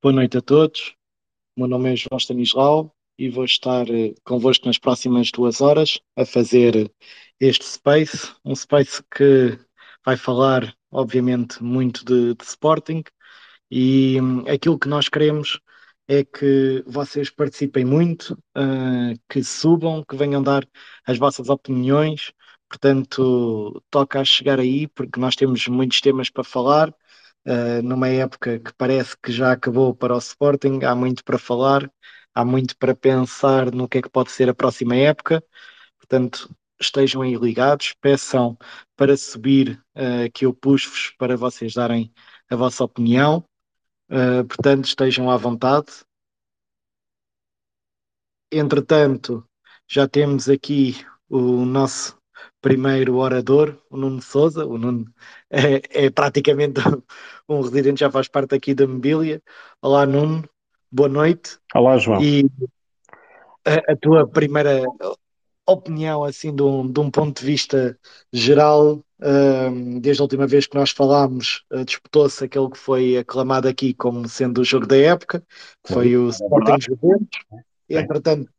Boa noite a todos. O meu nome é João Stanislau e vou estar eh, convosco nas próximas duas horas a fazer este space, um space que vai falar, obviamente, muito de, de Sporting e hum, aquilo que nós queremos é que vocês participem muito, uh, que subam, que venham dar as vossas opiniões. Portanto, toca a chegar aí, porque nós temos muitos temas para falar uh, numa época que parece que já acabou para o Sporting, há muito para falar, há muito para pensar no que é que pode ser a próxima época, portanto, estejam aí ligados, peçam para subir uh, que eu puxo-vos para vocês darem a vossa opinião, uh, portanto, estejam à vontade. Entretanto, já temos aqui o nosso primeiro orador, o Nuno Souza. O Nuno é, é, praticamente um residente, já faz parte aqui da mobília. Olá, Nuno, boa noite. Olá, João. E a, a tua primeira opinião, assim, de um, de um ponto de vista geral, um, desde a última vez que nós falámos, uh, disputou-se aquele que foi aclamado aqui como sendo o jogo da época, que foi o é Sporting Juventus. Entretanto,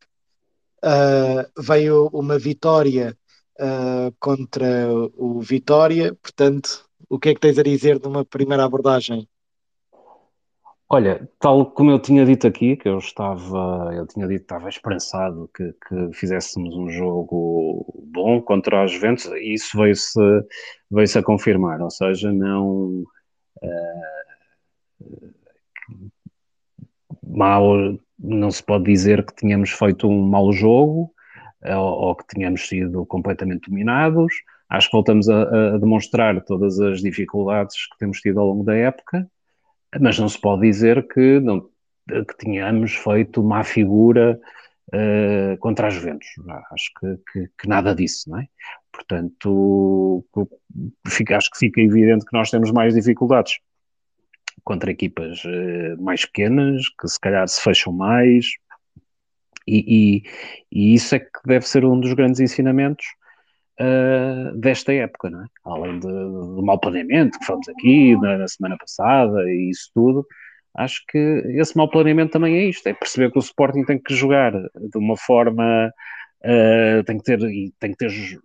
uh, veio uma vitória uh, contra o Vitória. Portanto, o que é que tens a dizer de uma primeira abordagem? Olha, tal como eu tinha dito aqui, que eu estava, eu tinha dito estava esperançado que, que fizéssemos um jogo bom contra os Juventus, e isso veio-se veio -se a confirmar, ou seja, não uh, mal, não se pode dizer que tínhamos feito um mau jogo, ou, ou que tínhamos sido completamente dominados. Acho que voltamos a, a, demonstrar todas as dificuldades que temos tido ao longo da época, mas não se pode dizer que, não, que tínhamos feito má figura uh, contra as Juventus. Acho que, que, que, nada disso, não é? Portanto, fica, acho que fica evidente que nós temos mais dificuldades contra equipas uh, mais pequenas, que se calhar se fecham mais, e, e, e, isso é que deve ser um dos grandes ensinamentos uh, desta época, não é? Além de, do mau planeamento que falamos aqui na, na, semana passada e isso tudo, acho que esse mau planeamento também é isto, é perceber que o Sporting tem que jogar de uma forma, uh, tem que ter, tem que ter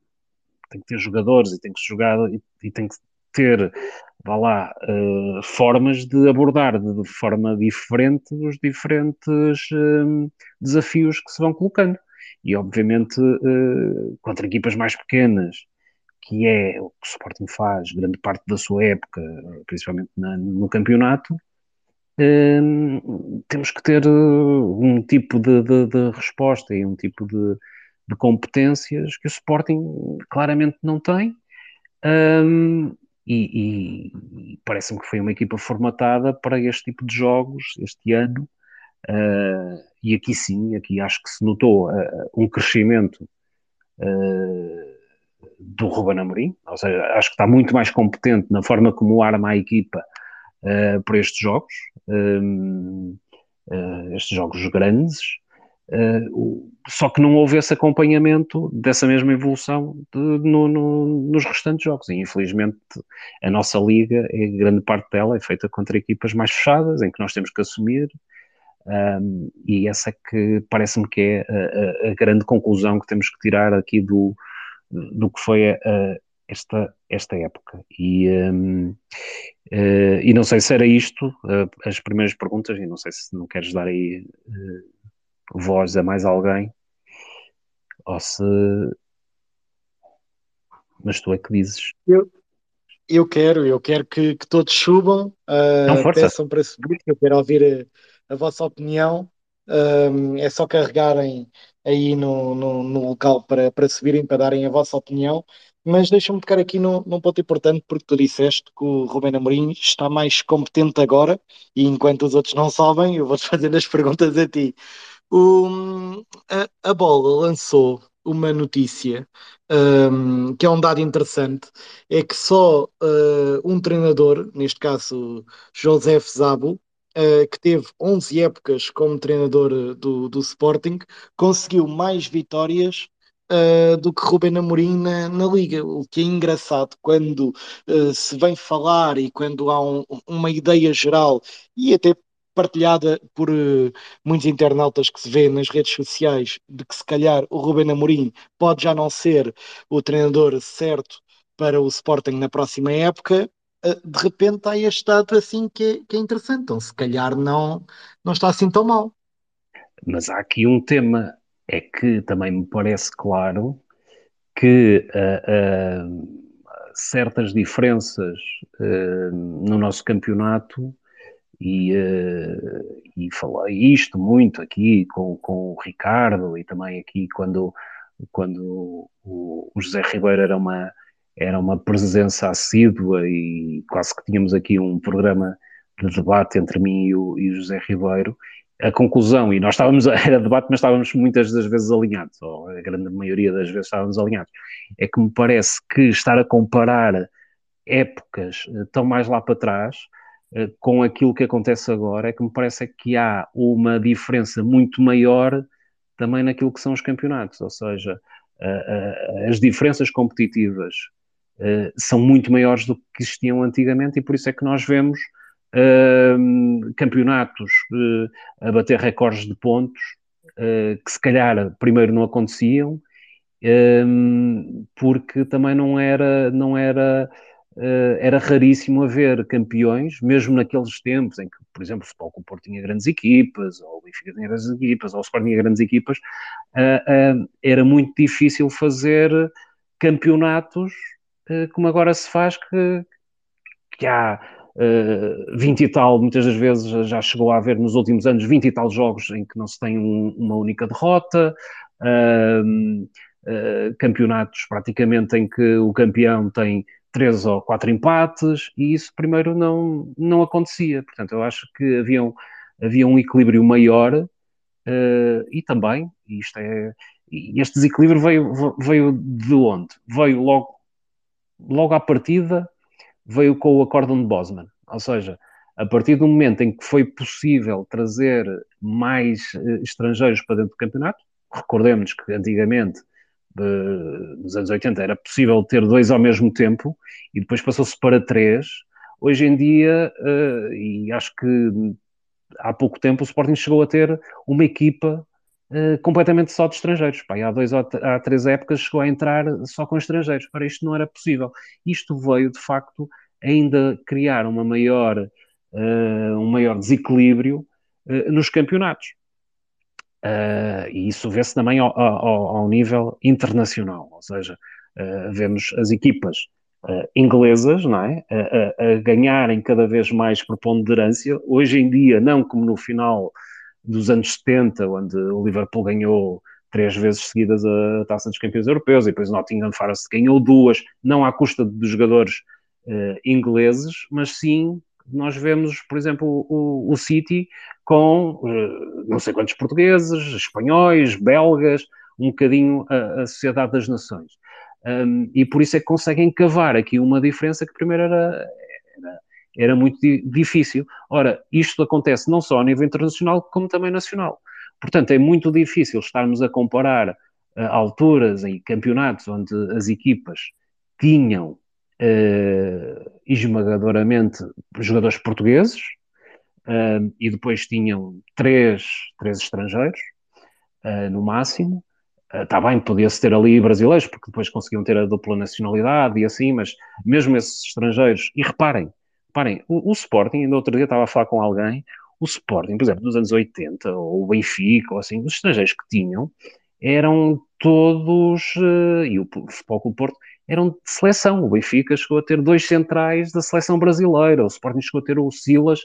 tem que ter jogadores e tem que jogar e, e tem que ter, vá lá, uh, formas de abordar de forma diferente os diferentes uh, desafios que se vão colocando. E, obviamente, uh, contra equipas mais pequenas, que é o que o Sporting faz grande parte da sua época, principalmente na, no campeonato, temos que ter um tipo de, de, de, resposta e um tipo de, de competências que o Sporting claramente não tem. E, e parece-me que foi uma equipa formatada para este tipo de jogos este ano. Uh, e aqui sim, aqui acho que se notou uh, um crescimento uh, do Ruben Amorim, ou seja, acho que está muito mais competente na forma como arma a equipa para estes jogos, estes jogos grandes, Uh, só que não houve esse acompanhamento dessa mesma evolução de, no, no, nos restantes jogos. E infelizmente a nossa liga, grande parte dela, é feita contra equipas mais fechadas, em que nós temos que assumir. Um, e essa é que parece-me que é a, a, a, grande conclusão que temos que tirar aqui do, do que foi a, esta, esta época. E, um, uh, e não sei se era isto uh, as primeiras perguntas, e não sei se não queres dar aí uh, voz a mais alguém, ou se. Mas tu é que dizes. Eu, eu quero, eu quero que, que todos subam, uh, peçam para subir, eu quero ouvir a, a vossa opinião. Um, é só carregarem aí no, no, no, local para, para subirem, para darem a vossa opinião. Mas deixa-me tocar aqui num, num ponto importante, porque tu disseste que o Rubén Amorim está mais competente agora, e enquanto os outros não sabem, eu vou-te fazendo as perguntas a ti. A, a bola lançou uma notícia um, que é um dado interessante, é que só uh, um treinador, neste caso José Zabo, uh, que teve 11 épocas como treinador do, do Sporting, conseguiu mais vitórias uh, do que Ruben Amorim na, na, Liga, o que é engraçado quando se vem falar e quando há um, uma ideia geral e até partilhada por uh, muitos internautas que se vê nas redes sociais de que se calhar o Ruben Amorim pode já não ser o treinador certo para o Sporting na próxima época, uh, de repente há este dado assim que é, que é interessante. Então, se calhar não, não está assim tão mal. Mas há aqui um tema, é que também me parece claro que uh, certas diferenças no nosso campeonato e, uh, e falei isto muito aqui com, com o Ricardo e também aqui quando, quando o, o José Ribeiro era uma, era uma presença assídua e quase que tínhamos aqui um programa de debate entre mim e o, e o José Ribeiro. A conclusão, e nós estávamos, era debate, mas estávamos muitas das vezes alinhados, ou a grande maioria das vezes estávamos alinhados, é que me parece que estar a comparar épocas eh, tão mais lá para trás com aquilo que acontece agora é que me parece que há uma diferença muito maior também naquilo que são os campeonatos, ou seja, as diferenças competitivas eh, são muito maiores do que existiam antigamente e por isso é que nós vemos ehm, campeonatos eh, a bater recordes de pontos que se calhar primeiro não aconteciam ehm, porque também não era, não era era raríssimo haver campeões, mesmo naqueles tempos em que, por exemplo, o Futebol com o Porto tinha grandes equipas, ou o Benfica tinha grandes equipas, ou o Sport tinha grandes equipas, uh, uh, era muito difícil fazer campeonatos como agora se faz, que, que há 20 e tal, muitas das vezes já chegou a haver nos últimos anos 20 e tal jogos em que não se tem um, uma única derrota, campeonatos praticamente em que o campeão tem três ou quatro empates, e isso primeiro não, não acontecia. Portanto, eu acho que havia um, havia um equilíbrio maior uh, e também, isto é, este desequilíbrio veio, veio de onde? Veio logo, logo à partida, veio com o acórdão de Bosman. Ou seja, a partir do momento em que foi possível trazer mais uh, estrangeiros para dentro do campeonato, recordemos que antigamente de, nos anos 80 era possível ter dois ao mesmo tempo e depois passou-se para três. Hoje em dia, uh, e acho que há pouco tempo, o Sporting chegou a ter uma equipa uh, completamente só de estrangeiros. Pá, há dois há três épocas chegou a entrar só com estrangeiros. Para isto não era possível. Isto veio, de facto, ainda criar uma maior, uh, um maior desequilíbrio nos campeonatos. Uh, e isso vê-se também ao, ao, ao, nível internacional, ou seja, uh, vemos as equipas uh, inglesas não é? a, a, ganharem cada vez mais preponderância. Hoje em dia, não como no final dos anos 70, onde o Liverpool ganhou três vezes seguidas a Taça dos Campeões Europeus, e depois Nottingham Forest ganhou duas, não à custa dos jogadores ingleses, mas sim nós vemos, por exemplo, o, o City com uh, não sei quantos portugueses, espanhóis, belgas, um bocadinho a, a Sociedade das Nações. Um, e por isso é que conseguem cavar aqui uma diferença que primeiro era, era, era muito di difícil. Ora, isto acontece não só a nível internacional, como também nacional. Portanto, é muito difícil estarmos a comparar uh, alturas em campeonatos onde as equipas tinham uh, esmagadoramente jogadores portugueses uh, e depois tinham três, três estrangeiros uh, no máximo. Está bem, podia-se ter ali brasileiros, porque depois conseguiam ter a dupla nacionalidade e assim, mas mesmo esses estrangeiros, e reparem, reparem, o, o Sporting, ainda outro dia estava a falar com alguém, o Sporting, por exemplo, dos anos 80, ou o Benfica, ou assim, os estrangeiros que tinham, eram todos, e o Futebol Clube Porto, eram de seleção. O Benfica chegou a ter dois centrais da seleção brasileira, o Sporting chegou a ter o Silas,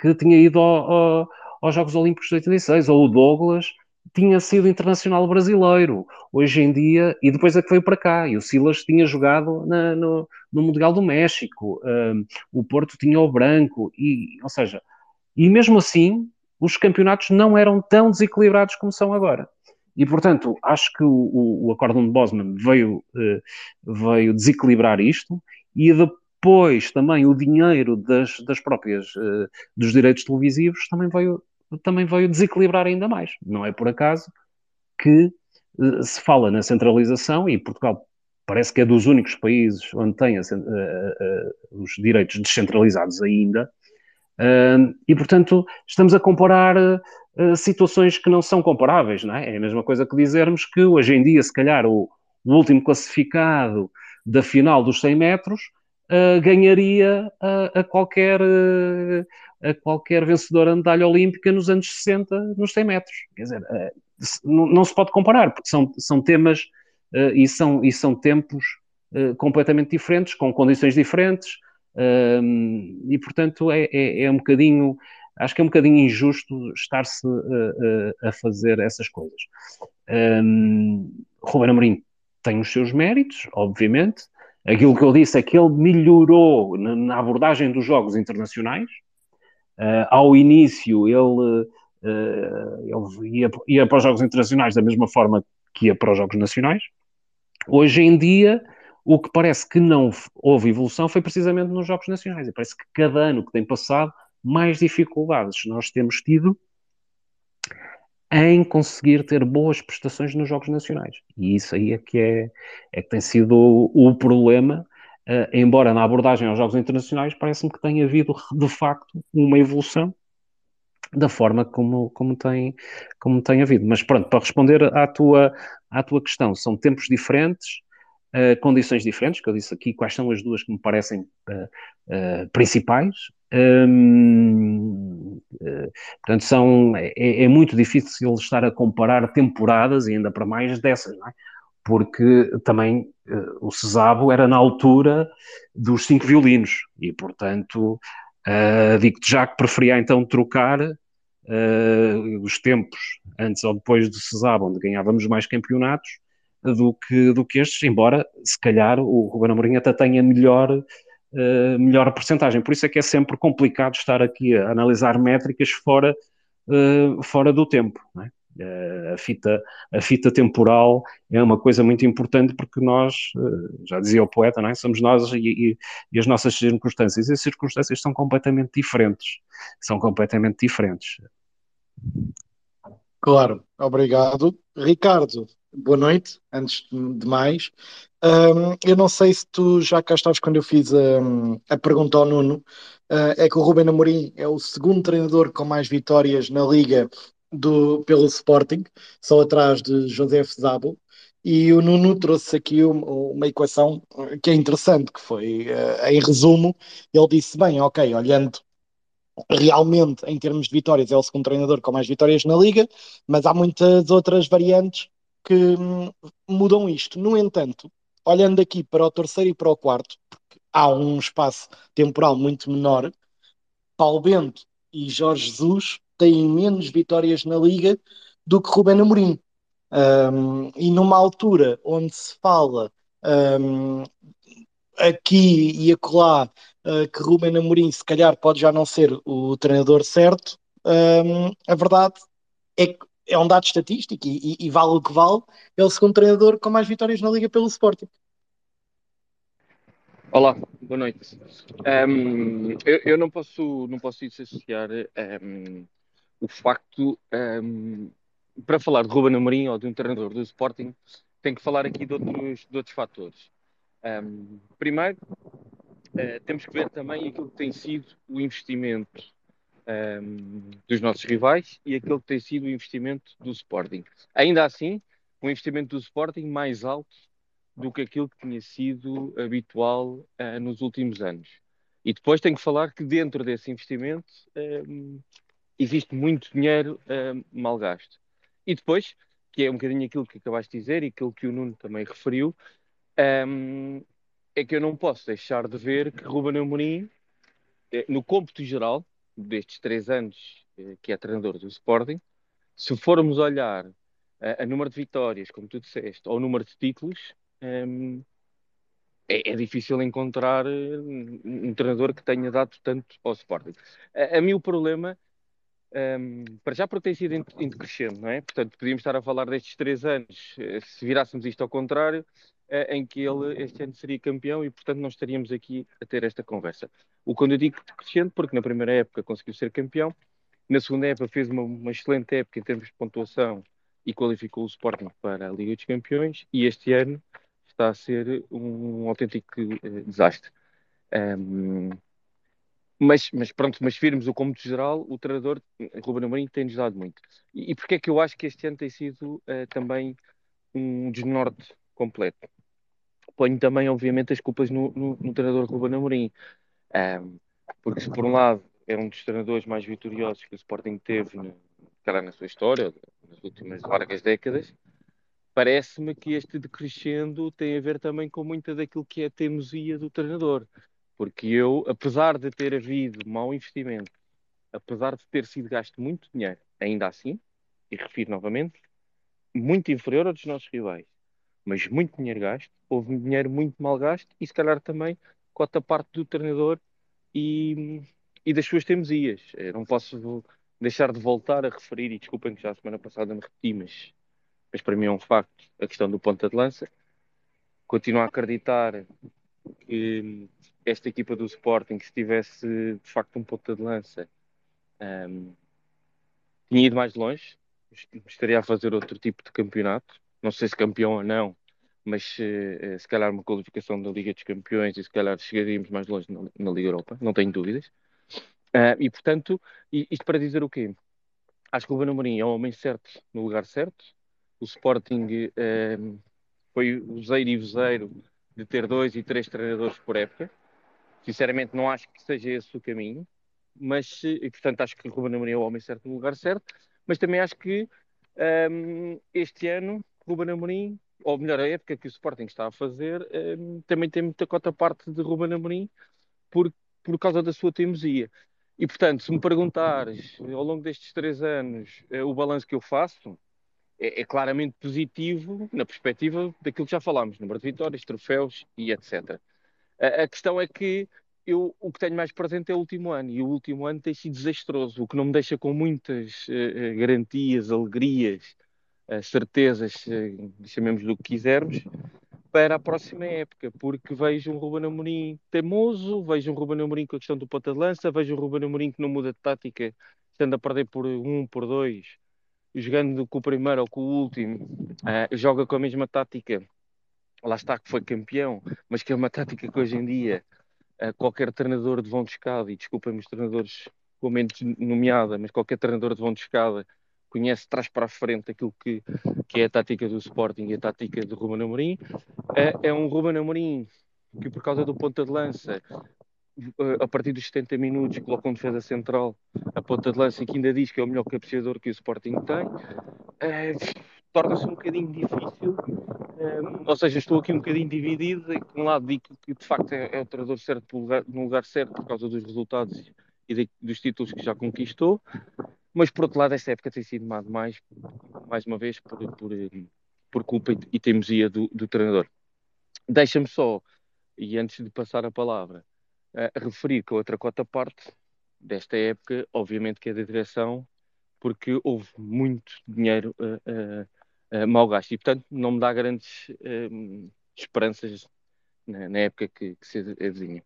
que tinha ido ao, ao, aos Jogos Olímpicos de 86, ou o Douglas tinha sido internacional brasileiro. Hoje em dia, e depois é que veio para cá, e o Silas tinha jogado na, no, no Mundial do México, um, o Porto tinha o Branco, e, ou seja, e mesmo assim, os campeonatos não eram tão desequilibrados como são agora. E, portanto, acho que o, o, acórdão de Bosman veio, uh, veio desequilibrar isto e depois também o dinheiro das, das próprias, uh, dos direitos televisivos também veio, também veio desequilibrar ainda mais. Não é por acaso que uh, se fala na centralização e Portugal parece que é dos únicos países onde tem a, os direitos descentralizados ainda, e, portanto, estamos a comparar uh, situações que não são comparáveis, não é? É a mesma coisa que dizermos que hoje em dia, se calhar, o, o último classificado da final dos 100 metros uh, ganharia a, a qualquer, a qualquer vencedora de medalha olímpica nos anos 60 nos 100 metros. Quer dizer, não, não, se pode comparar, porque são, são temas e, são, e são tempos completamente diferentes, com condições diferentes, e portanto é, é, é, um bocadinho, acho que é um bocadinho injusto estar-se a, a, fazer essas coisas. Um, Ruben Amorim tem os seus méritos, obviamente. Aquilo que eu disse é que ele melhorou na, na abordagem dos jogos internacionais. Uh, ao início, ele, uh, ele ia, ia, para os jogos internacionais da mesma forma que ia para os jogos nacionais. Hoje em dia, o que parece que não houve evolução foi precisamente nos Jogos Nacionais. E parece que cada ano que tem passado, mais dificuldades nós temos tido em conseguir ter boas prestações nos Jogos Nacionais. E isso aí é que, é, é que tem sido o, problema, uh, embora na abordagem aos Jogos Internacionais parece-me que tenha havido de facto uma evolução da forma como, como, tem, como tem havido. Mas pronto, para responder à tua, à tua questão, são tempos diferentes, uh, condições diferentes, que eu disse aqui quais são as duas que me parecem uh, principais. Um, portanto, são, é, é, muito difícil estar a comparar temporadas e ainda para mais dessas, é? porque também uh, o Cesabo era na altura dos cinco violinos e, portanto, uh, digo-te já que preferia então trocar uh, os tempos antes ou depois do Cesabo, onde ganhávamos mais campeonatos, do que, do que estes, embora se calhar o Ruben Amorim até tenha melhor, uh, melhor porcentagem. Por isso é que é sempre complicado estar aqui a analisar métricas fora, uh, fora do tempo. Uh, a, fita, a fita temporal é uma coisa muito importante porque nós, já dizia o poeta, é? somos nós e, e, e, as nossas circunstâncias. E as circunstâncias são completamente diferentes. São completamente diferentes. Claro, obrigado. Ricardo, boa noite, antes de mais. Um, eu não sei se tu já cá estavas quando eu fiz a, a pergunta ao Nuno, uh, é que o Ruben Amorim é o segundo treinador com mais vitórias na Liga do, pelo Sporting, só atrás de José Zabo, e o Nuno trouxe aqui uma, equação que é interessante, que foi, uh, em resumo, ele disse, bem, ok, olhando realmente em termos de vitórias é o segundo treinador com mais vitórias na Liga, mas há muitas outras variantes que hum, mudam isto. No entanto, olhando aqui para o terceiro e para o quarto, porque há um espaço temporal muito menor, Paulo Bento e Jorge Jesus têm menos vitórias na Liga do que Rubén Amorim. Um, e numa altura onde se fala um, aqui e acolá uh, que Rubén Amorim se calhar pode já não ser o treinador certo, um, a verdade é que é um dado estatístico e, e, e, vale o que vale, é o segundo treinador com mais vitórias na Liga pelo Sporting. Olá, boa noite. Um, eu, eu, não posso não posso dissociar um, o facto um, para falar de Ruben Amorim ou de um treinador do Sporting tem que falar aqui de outros, de outros fatores. primeiro, uh, temos que ver também aquilo que tem sido o investimento um, dos nossos rivais e aquele que tem sido o investimento do Sporting. Ainda assim, o investimento do Sporting mais alto do que aquilo que tinha sido habitual uh, nos últimos anos. E depois tenho que falar que dentro desse investimento um, existe muito dinheiro um, mal gasto. E depois, que é um bocadinho aquilo que acabaste de dizer e aquilo que o Nuno também referiu, um, é que eu não posso deixar de ver que Ruben Amorim, eh, no cômputo geral, destes três anos eh, que é treinador do Sporting, se formos olhar a, a número de vitórias, como tu disseste, ou número de títulos, um, é, é, difícil encontrar eh, um, um, treinador que tenha dado tanto ao Sporting. A, a mim o problema, um, para já porque tem sido indo crescendo, não é? Portanto, podíamos estar a falar destes três anos, eh, se virássemos isto ao contrário, eh, em que ele este ano seria campeão e, portanto, não estaríamos aqui a ter esta conversa. O quando eu digo crescente, porque na primeira época conseguiu ser campeão, na segunda época fez uma, uma excelente época em termos de pontuação e qualificou o Sporting para a Liga dos Campeões, e este ano está a ser um autêntico uh, desastre. Um, mas, mas pronto, mas virmos o cômodo geral, o treinador Ruben Amorim tem-nos dado muito. E, e porque é que eu acho que este ano tem sido uh, também um desnorte completo? Ponho também, obviamente, as culpas no, no, no treinador Ruben Amorim. Um, porque se por um lado é um dos treinadores mais vitoriosos que o Sporting teve no, na sua história, nas últimas largas décadas, parece-me que este decrescendo tem a ver também com muita daquilo que é a teimosia do treinador. Porque eu, apesar de ter havido mau investimento, apesar de ter sido gasto muito dinheiro, ainda assim, e refiro novamente, muito inferior ao dos nossos rivais, mas muito dinheiro gasto, houve dinheiro muito mal gasto e se calhar também cota parte do treinador e, e das suas teimosias. Eu não posso deixar de voltar a referir, e desculpem que já a semana passada me repeti, mas, mas para mim é um facto, a questão do ponta de lança. Continuo a acreditar que esta equipa do Sporting, se tivesse de facto um ponta de lança, um, tinha ido mais longe, estaria a fazer outro tipo de campeonato. Não sei se campeão ou não, mas uh, se calhar uma qualificação da Liga dos Campeões e se calhar chegaríamos mais longe na, na Liga Europa, não tenho dúvidas. Uh, e portanto, isto para dizer o quê? Acho que o Ruben Amorim é o homem certo no lugar certo. O Sporting uh, foi zeiro e vozeiro de ter dois e três treinadores por época. Sinceramente, não acho que seja esse o caminho, mas, e, portanto, acho que o Ruben Amorim é o homem certo no lugar certo, mas também acho que um, este ano, Ruben Amorim, ou melhor, a época que o Sporting está a fazer, um, também tem muita cota parte de Ruben Amorim por, por causa da sua teimosia. E, portanto, se me perguntares, ao longo destes três anos, uh, o balanço que eu faço, é, é, claramente positivo na perspectiva daquilo que já falámos, número de vitórias, troféus e etc. A, a, questão é que eu o que tenho mais presente é o último ano, e o último ano tem sido desastroso, o que não me deixa com muitas uh, garantias, alegrias, certezas, uh, chamemos do que quisermos, para a próxima época, porque vejo um Ruben Amorim teimoso, vejo um Ruben Amorim com a questão do ponta de lança, vejo um Ruben Amorim que não muda de tática, estando a perder por um, por dois, jogando com o primeiro ou com o último, uh, joga com a mesma tática, lá está que foi campeão, mas que é uma tática que hoje em dia uh, qualquer treinador de vão de escada, e desculpem-me os treinadores com menos nomeada, mas qualquer treinador de vão de escada conhece traz para a frente aquilo que, que é a tática do Sporting e a tática do Ruben Amorim. Uh, é um Ruben Amorim que por causa do ponta de lança a partir dos 70 minutos coloca um defesa central a ponta de lança e que ainda diz que é o melhor cabeceador que o Sporting tem, uh, torna-se um bocadinho difícil. Uh, ou seja, estou aqui um bocadinho dividido. E, por um lado, digo que de facto é, é o treinador certo lugar, no lugar certo por causa dos resultados e de, dos títulos que já conquistou, mas por outro lado, esta época tem sido mais, mais uma vez por, por, por culpa e teimosia do, do treinador. Deixa-me só, e antes de passar a palavra, a referir que a outra cota parte desta época, obviamente que é da direção, porque houve muito dinheiro uh, uh, mal gasto e, portanto, não me dá grandes esperanças na, na, época que, que se avizinha.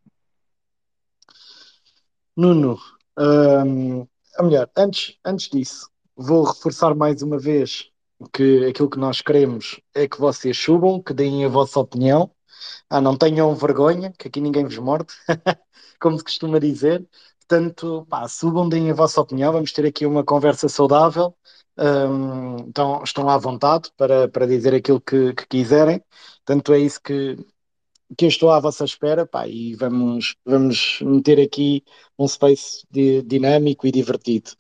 Nuno, um, melhor, antes, antes disso, vou reforçar mais uma vez que aquilo que nós queremos é que vocês subam, que deem a vossa opinião, ah, não tenham vergonha, que aqui ninguém vos morde, como se costuma dizer. Portanto, pá, subam, deem a vossa opinião, vamos ter aqui uma conversa saudável. Um, então, estão à vontade para, para dizer aquilo que, que quiserem. Tanto é isso que, que eu estou à vossa espera, pá, e vamos, vamos meter aqui um space de, dinâmico e divertido.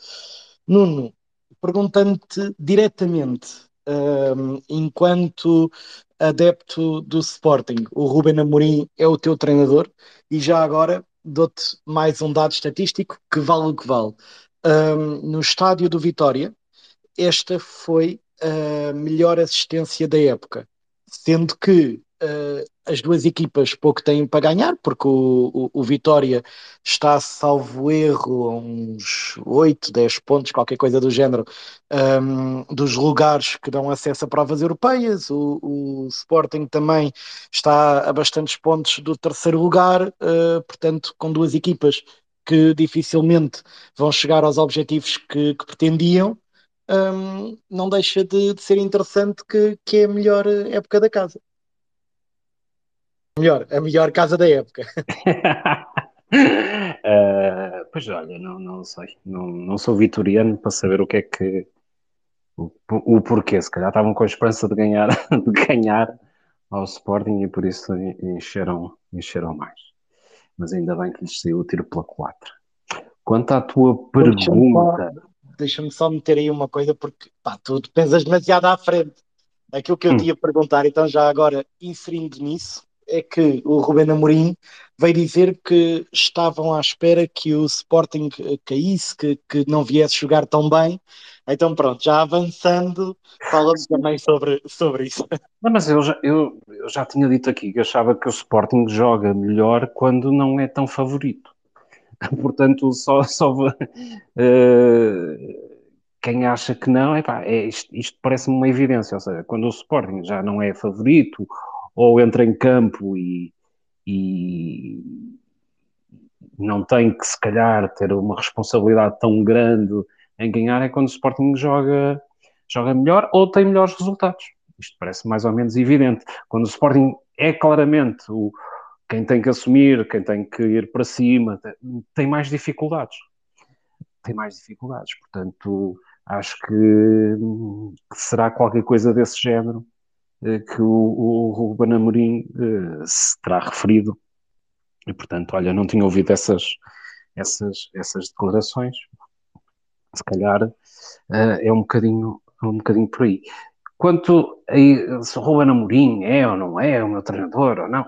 Nuno, perguntando-te diretamente, um, enquanto adepto do Sporting, o Ruben Amorim é o teu treinador e já agora dou-te mais um dado estatístico que vale o que vale. Um, no estádio do Vitória, esta foi a melhor assistência da época, sendo que uh, as duas equipas pouco têm para ganhar, porque o, o, o, Vitória está, salvo erro, a uns 8, 10 pontos, qualquer coisa do género, um, dos lugares que dão acesso a provas europeias. O, o, Sporting também está a bastantes pontos do terceiro lugar, uh, portanto, com duas equipas que dificilmente vão chegar aos objetivos que, que pretendiam. Um, não deixa de, de, ser interessante que, que é a melhor época da casa. Melhor, a melhor casa da época. Uh, pois olha, não, não sei, não, não sou vitoriano para saber o que é que o, o porquê, se calhar estavam com a esperança de ganhar, de ganhar ao Sporting e por isso encheram, encheram mais. Mas ainda bem que lhes saiu o tiro pela culatra. Quanto à tua pergunta. Deixa-me só, só, meter aí uma coisa, porque pá, tu pensas demasiado à frente. Aquilo que eu hum. te ia perguntar, então já agora inserindo nisso, é que o Rubén Amorim veio dizer que estavam à espera que o Sporting caísse, que, que não viesse jogar tão bem. Então pronto, já avançando, falamos também sobre, sobre isso. Não, mas eu já, eu, eu já tinha dito aqui que achava que o Sporting joga melhor quando não é tão favorito. Portanto, só, só uh, quem acha que não, epá, é, isto, isto parece-me uma evidência. Ou seja, quando o Sporting já não é favorito ou entra em campo e, e não tem que, se calhar, ter uma responsabilidade tão grande em ganhar, é quando o Sporting joga, joga melhor ou tem melhores resultados. Isto parece mais ou menos evidente. Quando o Sporting é claramente o, quem tem que assumir, quem tem que ir para cima, tem mais dificuldades. Tem mais dificuldades. Portanto, acho que, que será qualquer coisa desse género que o, o Ruben Amorim uh, se terá referido. E, portanto, olha, não tinha ouvido essas, essas, essas declarações. Se calhar uh, é um bocadinho, é um bocadinho por aí. Quanto a se o Ruben Amorim é ou não é o meu treinador ou não,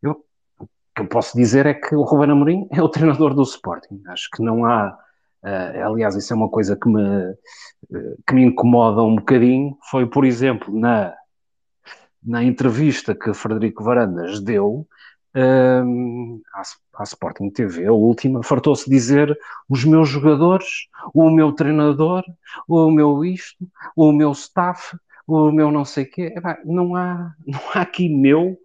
eu, o que eu posso dizer é que o Ruben Amorim é o treinador do Sporting. Acho que não há Uh, aliás, isso é uma coisa que me, uh, que me incomoda um bocadinho. Foi, por exemplo, na na entrevista que Frederico Varandas deu um, à, à, Sporting TV, a última, fartou-se dizer os meus jogadores, o meu treinador, o meu isto, o meu staff, o meu não sei quê. Não há, não há aqui meu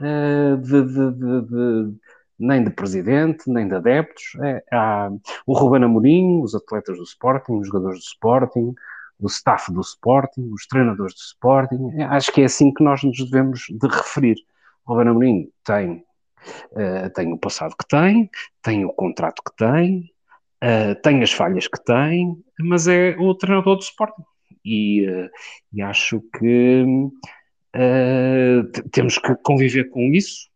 uh, de, de, de, nem de presidente, nem de adeptos. É, há o Ruben Amorim, os atletas do Sporting, os jogadores do Sporting, o staff do Sporting, os treinadores do Sporting. É, acho que é assim que nós nos devemos de referir. O Ruben Amorim tem, uh, tem o passado que tem, tem o contrato que tem, uh, tem as falhas que tem, mas é o treinador do Sporting. E, uh, e acho que temos que conviver com isso.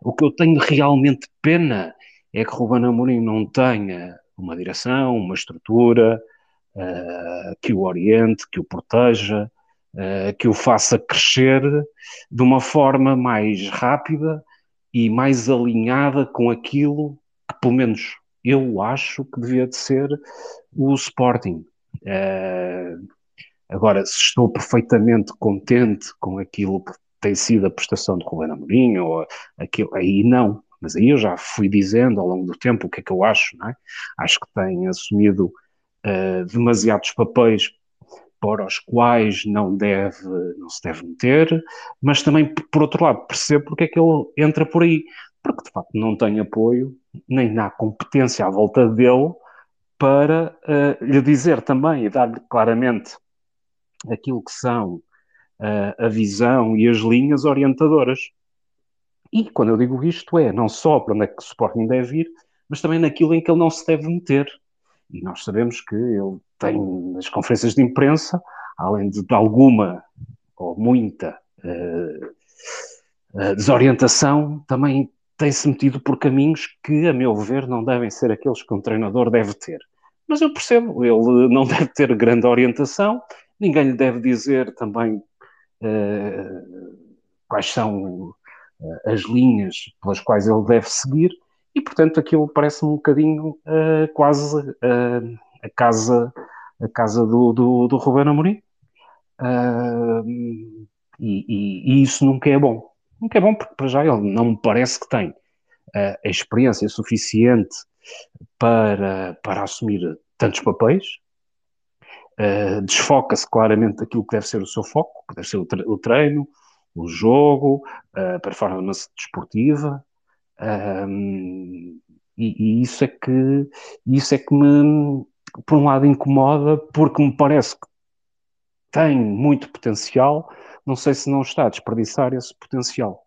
O que eu tenho realmente pena é que Ruben Amorim não tenha uma direção, uma estrutura, que o oriente, que o proteja, uh, que o faça crescer de uma forma mais rápida e mais alinhada com aquilo que, pelo menos, eu acho que devia de ser o Sporting. Uh, agora, se estou perfeitamente contente com aquilo que tem sido a prestação de Ruben Amorim, ou aquilo, aí não, mas aí eu já fui dizendo ao longo do tempo o que é que eu acho, não é? Acho que tem assumido uh, demasiados papéis para os quais não, deve, não se deve meter, mas também, por outro lado, percebo porque é que ele entra por aí, porque de facto não tem apoio, nem há competência à volta dele para uh, lhe dizer também e dar-lhe claramente aquilo que são uh, a visão e as linhas orientadoras. E quando eu digo isto é não só para onde é que o Sporting deve ir, mas também naquilo em que ele não se deve meter. E nós sabemos que ele tem nas conferências de imprensa, além de, de alguma ou muita uh, uh, desorientação, também tem-se metido por caminhos que, a meu ver, não devem ser aqueles que um treinador deve ter. Mas eu percebo, ele não deve ter grande orientação, ninguém lhe deve dizer também uh, quais são as linhas pelas quais ele deve seguir, e portanto aquilo parece-me um bocadinho uh, quase uh, a casa, a casa do, do, do Ruben Amorim. Uh, e, e, e, isso nunca é bom. Nunca é bom porque para já ele não me parece que tem a experiência suficiente para, para assumir tantos papéis. Desfoca-se claramente daquilo que deve ser o seu foco, que deve ser o treino, o jogo, a performance desportiva, um, e, e, isso é que isso é que me, por um lado, incomoda, porque me parece que tem muito potencial, não sei se não está a desperdiçar esse potencial.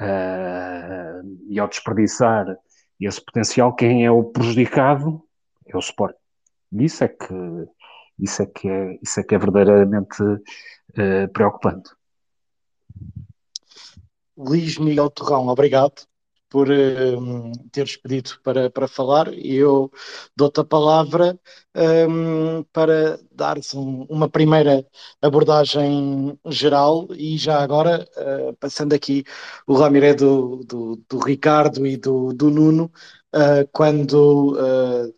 Uh, e ao desperdiçar esse potencial, quem é o prejudicado é o Sport. Isso é que, isso é, que é, isso é, que é verdadeiramente uh, preocupante. Luís Miguel Torrão, obrigado por um, teres pedido para, para falar e eu dou-te a palavra um, para dares um, uma primeira abordagem geral e já agora, uh, passando aqui o Ramiré do, do, do, Ricardo e do, do Nuno, uh, quando, uh,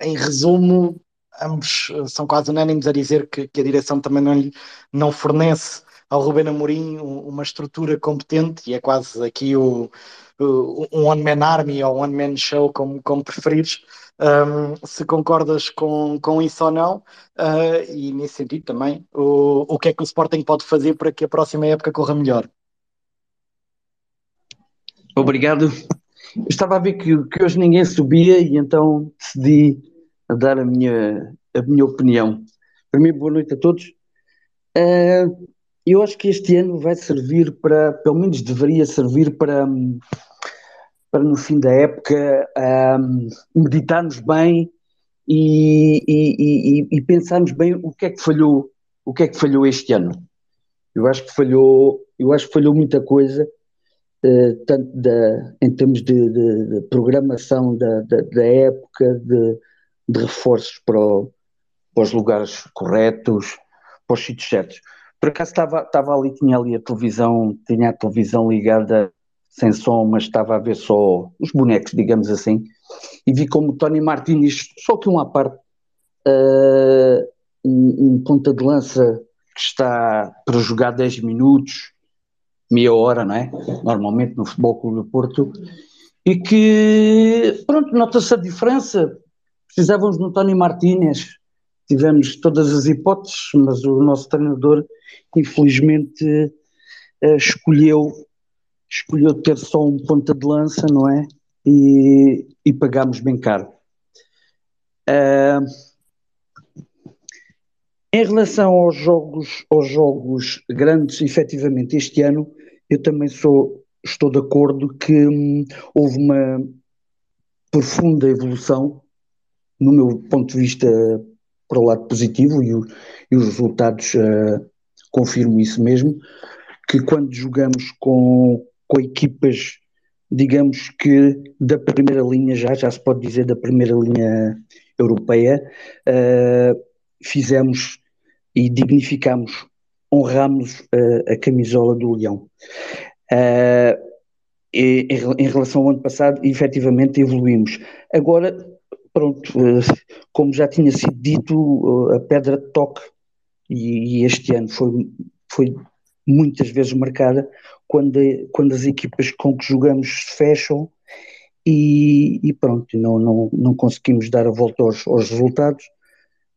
em resumo, ambos são quase unânimes a dizer que, que a direção também não, lhe, não fornece ao Ruben Amorim uma estrutura competente e é quase aqui o um one-man army ou one-man show, como, como preferires, um, se concordas com, com isso ou não, uh, e nesse sentido também, o, o que é que o Sporting pode fazer para que a próxima época corra melhor? Obrigado. Eu estava a ver que, que hoje ninguém subia e então decidi dar a minha, a minha opinião. Primeiro, boa noite a todos. Uh, eu acho que este ano vai servir para, pelo menos deveria servir para, para no fim da época, um, meditarmos bem e, e, e, e, pensarmos bem o que é que falhou, o que é que falhou este ano. Eu acho que falhou, eu acho que falhou muita coisa, uh, tanto da, em termos de, de, de programação da, da, da época, de, de reforços para, o, para os lugares corretos, para os sítios certos por acaso estava, estava ali, tinha ali a televisão, tinha a televisão ligada sem som, mas estava a ver só os bonecos, digamos assim, e vi como Tony Martins, só que um à parte, uh, um, um ponta de lança que está para jogar 10 minutos, meia hora, não é? Normalmente no Futebol Clube do Porto, e que, pronto, nota-se a diferença. Precisávamos no Tony Martínez, tivemos todas as hipóteses, mas o nosso treinador infelizmente uh, escolheu, escolheu ter só um ponta de lança, não é? E, e pagámos bem caro. Uh, em relação aos jogos, aos jogos grandes, efetivamente, este ano eu também sou, estou de acordo que hum, houve uma profunda evolução, no meu ponto de vista, para o lado positivo, e, o, e os resultados uh, confirmo isso mesmo, que quando jogamos com, com equipas, digamos que da primeira linha, já, já se pode dizer da primeira linha europeia, uh, fizemos e dignificamos, honramos uh, a camisola do Leão. Uh, em, em relação ao ano passado, efetivamente evoluímos. Agora, pronto, como já tinha sido dito, a pedra de toque e, e este ano foi, foi muitas vezes marcada quando, quando as equipas com que jogamos se fecham e, e pronto, não, não, não conseguimos dar a volta aos, aos resultados.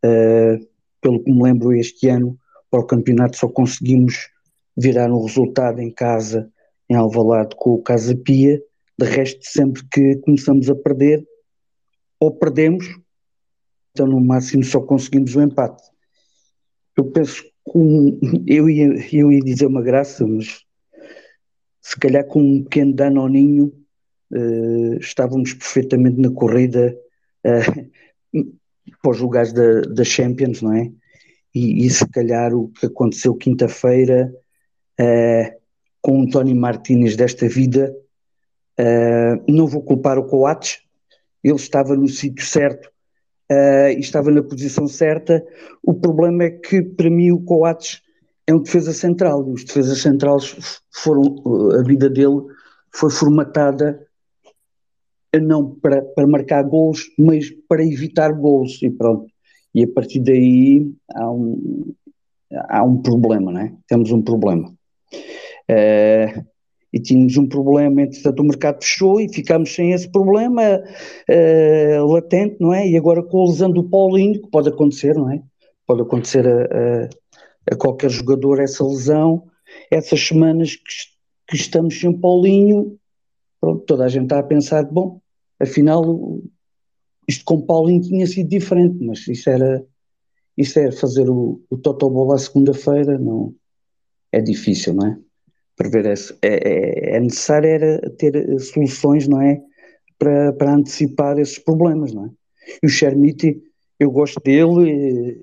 Uh, pelo que me lembro, este ano, para o campeonato, só conseguimos virar um resultado em casa, em Alvalade, com o Casa Pia. De resto, sempre que começamos a perder, ou perdemos, então no máximo só conseguimos o um empate eu penso que eu, ia, eu ia dizer uma graça, mas se calhar com um pequeno danoninho uh, estávamos perfeitamente na corrida uh, para os lugares da, da Champions, não é? E, e, se calhar o que aconteceu quinta-feira uh, com o Tony Martínez desta vida, uh, não vou culpar o Coates, ele estava no sítio certo uh, e estava na posição certa. O problema é que, para mim, o Coates é um defesa central e os defesas centrais foram, a vida dele foi formatada não para, para marcar gols, mas para evitar gols e pronto. E a partir daí há um, há um problema, não é? Temos um problema. Uh, e tínhamos um problema, entretanto o mercado fechou e ficámos sem esse problema uh, latente, não é? E agora com a lesão do Paulinho, que pode acontecer, não é? Pode acontecer a, a, a qualquer jogador essa lesão, essas semanas que, que, estamos sem Paulinho, pronto, toda a gente está a pensar, bom, afinal isto com Paulinho tinha sido diferente, mas isso era, isso era fazer o, o Totobola à segunda-feira, não, é difícil, não é? Prever esse, é, é, é necessário era ter soluções, não é? para, para antecipar esses problemas, não é? E o Chermiti, eu gosto dele,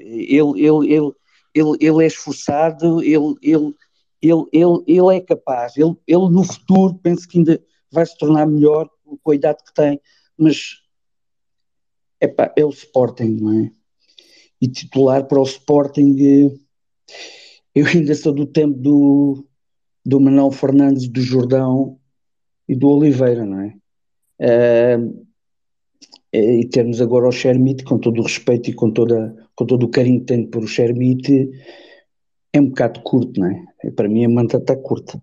ele, ele, ele, ele, ele é esforçado, ele, ele, ele, ele, ele é capaz, ele, ele no futuro penso que ainda vai se tornar melhor com a idade que tem, mas epá, é o Sporting, não é? E titular para o Sporting, eu ainda sou do tempo do, do Manuel Fernandes, do Jordão e do Oliveira, não é? Uh, e termos agora o Shermite, com todo o respeito e com, toda, com todo o carinho que tenho por o Shermite, é um bocado curto, não é? Para mim a manta está curta.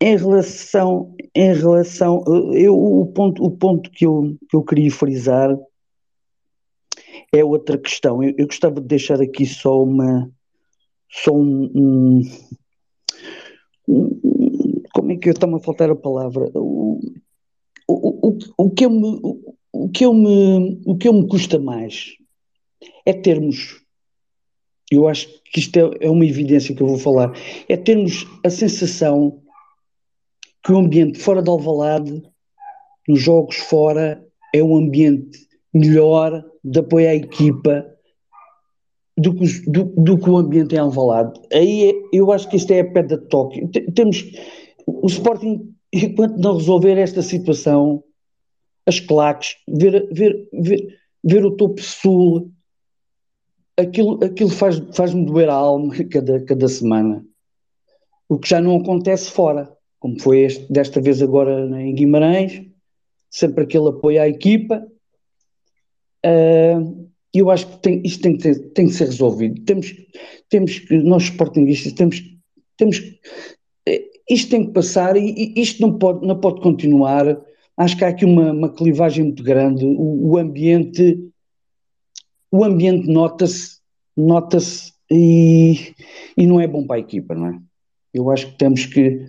Em relação, em relação, eu, o ponto, o ponto que, eu, que eu queria frisar é outra questão. Eu, eu gostava de deixar aqui só uma, só um, um como é que eu está-me a faltar a palavra? O, o, o, o, que eu me, o, que eu me, o que eu me custa mais é termos, eu acho que isto é, é uma evidência que eu vou falar, é termos a sensação que o ambiente fora de Alvalade, nos jogos fora, é um ambiente melhor de apoio à equipa do que, do, do que o ambiente em Alvalade. Aí é, eu acho que isto é a pedra de toque. Temos o Sporting, enquanto não resolver esta situação, as claques, ver, ver, ver, ver o topo sul, aquilo, aquilo faz-me faz doer a alma cada, cada semana. O que já não acontece fora como foi este, desta vez agora em Guimarães, sempre aquele apoio à equipa. Uh, eu acho que tem, isto tem que, ter, tem que ser resolvido. Temos, temos que, nós sportinguistas, temos, temos, isto tem que passar e, e, isto não pode, não pode continuar. Acho que há aqui uma, uma clivagem muito grande. O, o ambiente, o ambiente nota-se, nota-se e, e não é bom para a equipa, não é? Eu acho que temos que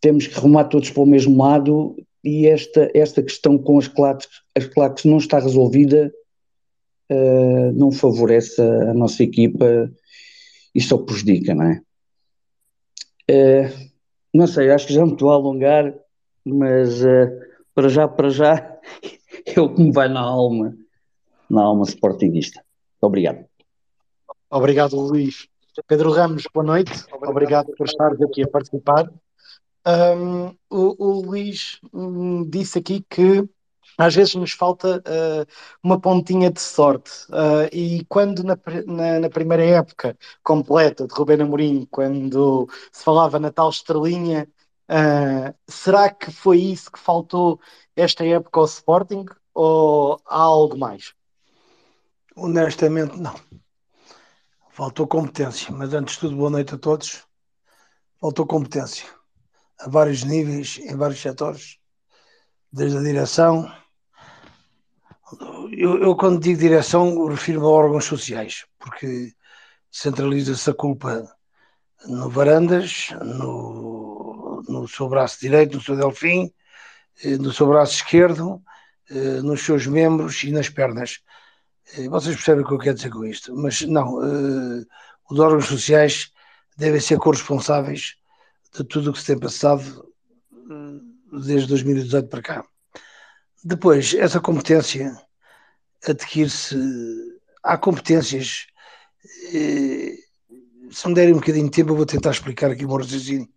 temos que remar todos para o mesmo lado e esta, esta questão com as claques, as claques não está resolvida, uh, não favorece a, nossa equipa e só prejudica, não é? Uh, não sei, acho que já me estou a alongar, mas uh, para já, para já, é o que me vai na alma, na alma sportinguista. Obrigado. Obrigado, Luís. Pedro Ramos, boa noite. Obrigado, Obrigado por estares aqui a participar. Um, o, o, Luís um, disse aqui que às vezes nos falta uh, uma pontinha de sorte. Uh, e quando na, na, na, primeira época completa de Rubén Amorim, quando se falava na tal estrelinha, uh, será que foi isso que faltou esta época ao Sporting ou há algo mais? Honestamente, não. Faltou competência, mas antes de tudo, boa noite a todos. Faltou competência a vários níveis, em vários setores, desde a direção. Eu, eu quando digo direção, refiro-me a órgãos sociais, porque centraliza-se a culpa no Varandas, no, no seu braço direito, no seu Delfim, eh, no seu braço esquerdo, eh, nos seus membros e nas pernas. Eh, vocês percebem o que eu quero dizer com isto, mas não, os órgãos sociais devem ser corresponsáveis de tudo o que se tem passado desde 2018 para cá. Depois, essa competência adquire-se. Há competências. Eh, se me derem um bocadinho de tempo, eu vou tentar explicar aqui o meu raciocínio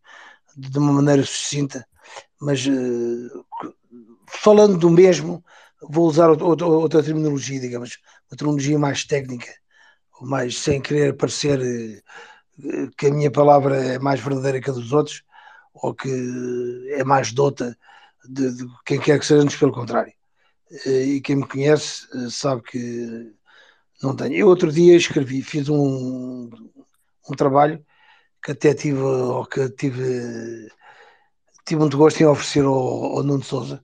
de uma maneira sucinta, mas eh, falando do mesmo, vou usar outra, terminologia, digamos, uma terminologia mais técnica, mais sem querer parecer que a minha palavra é mais verdadeira que a dos outros, ou que é mais dota de, de quem quer que seja, antes pelo contrário. Eh, e quem me conhece eh, sabe que não tenho. Eu outro dia escrevi, fiz um, um trabalho que até tive, ou que tive, tive muito gosto em oferecer ao, ao Nuno Souza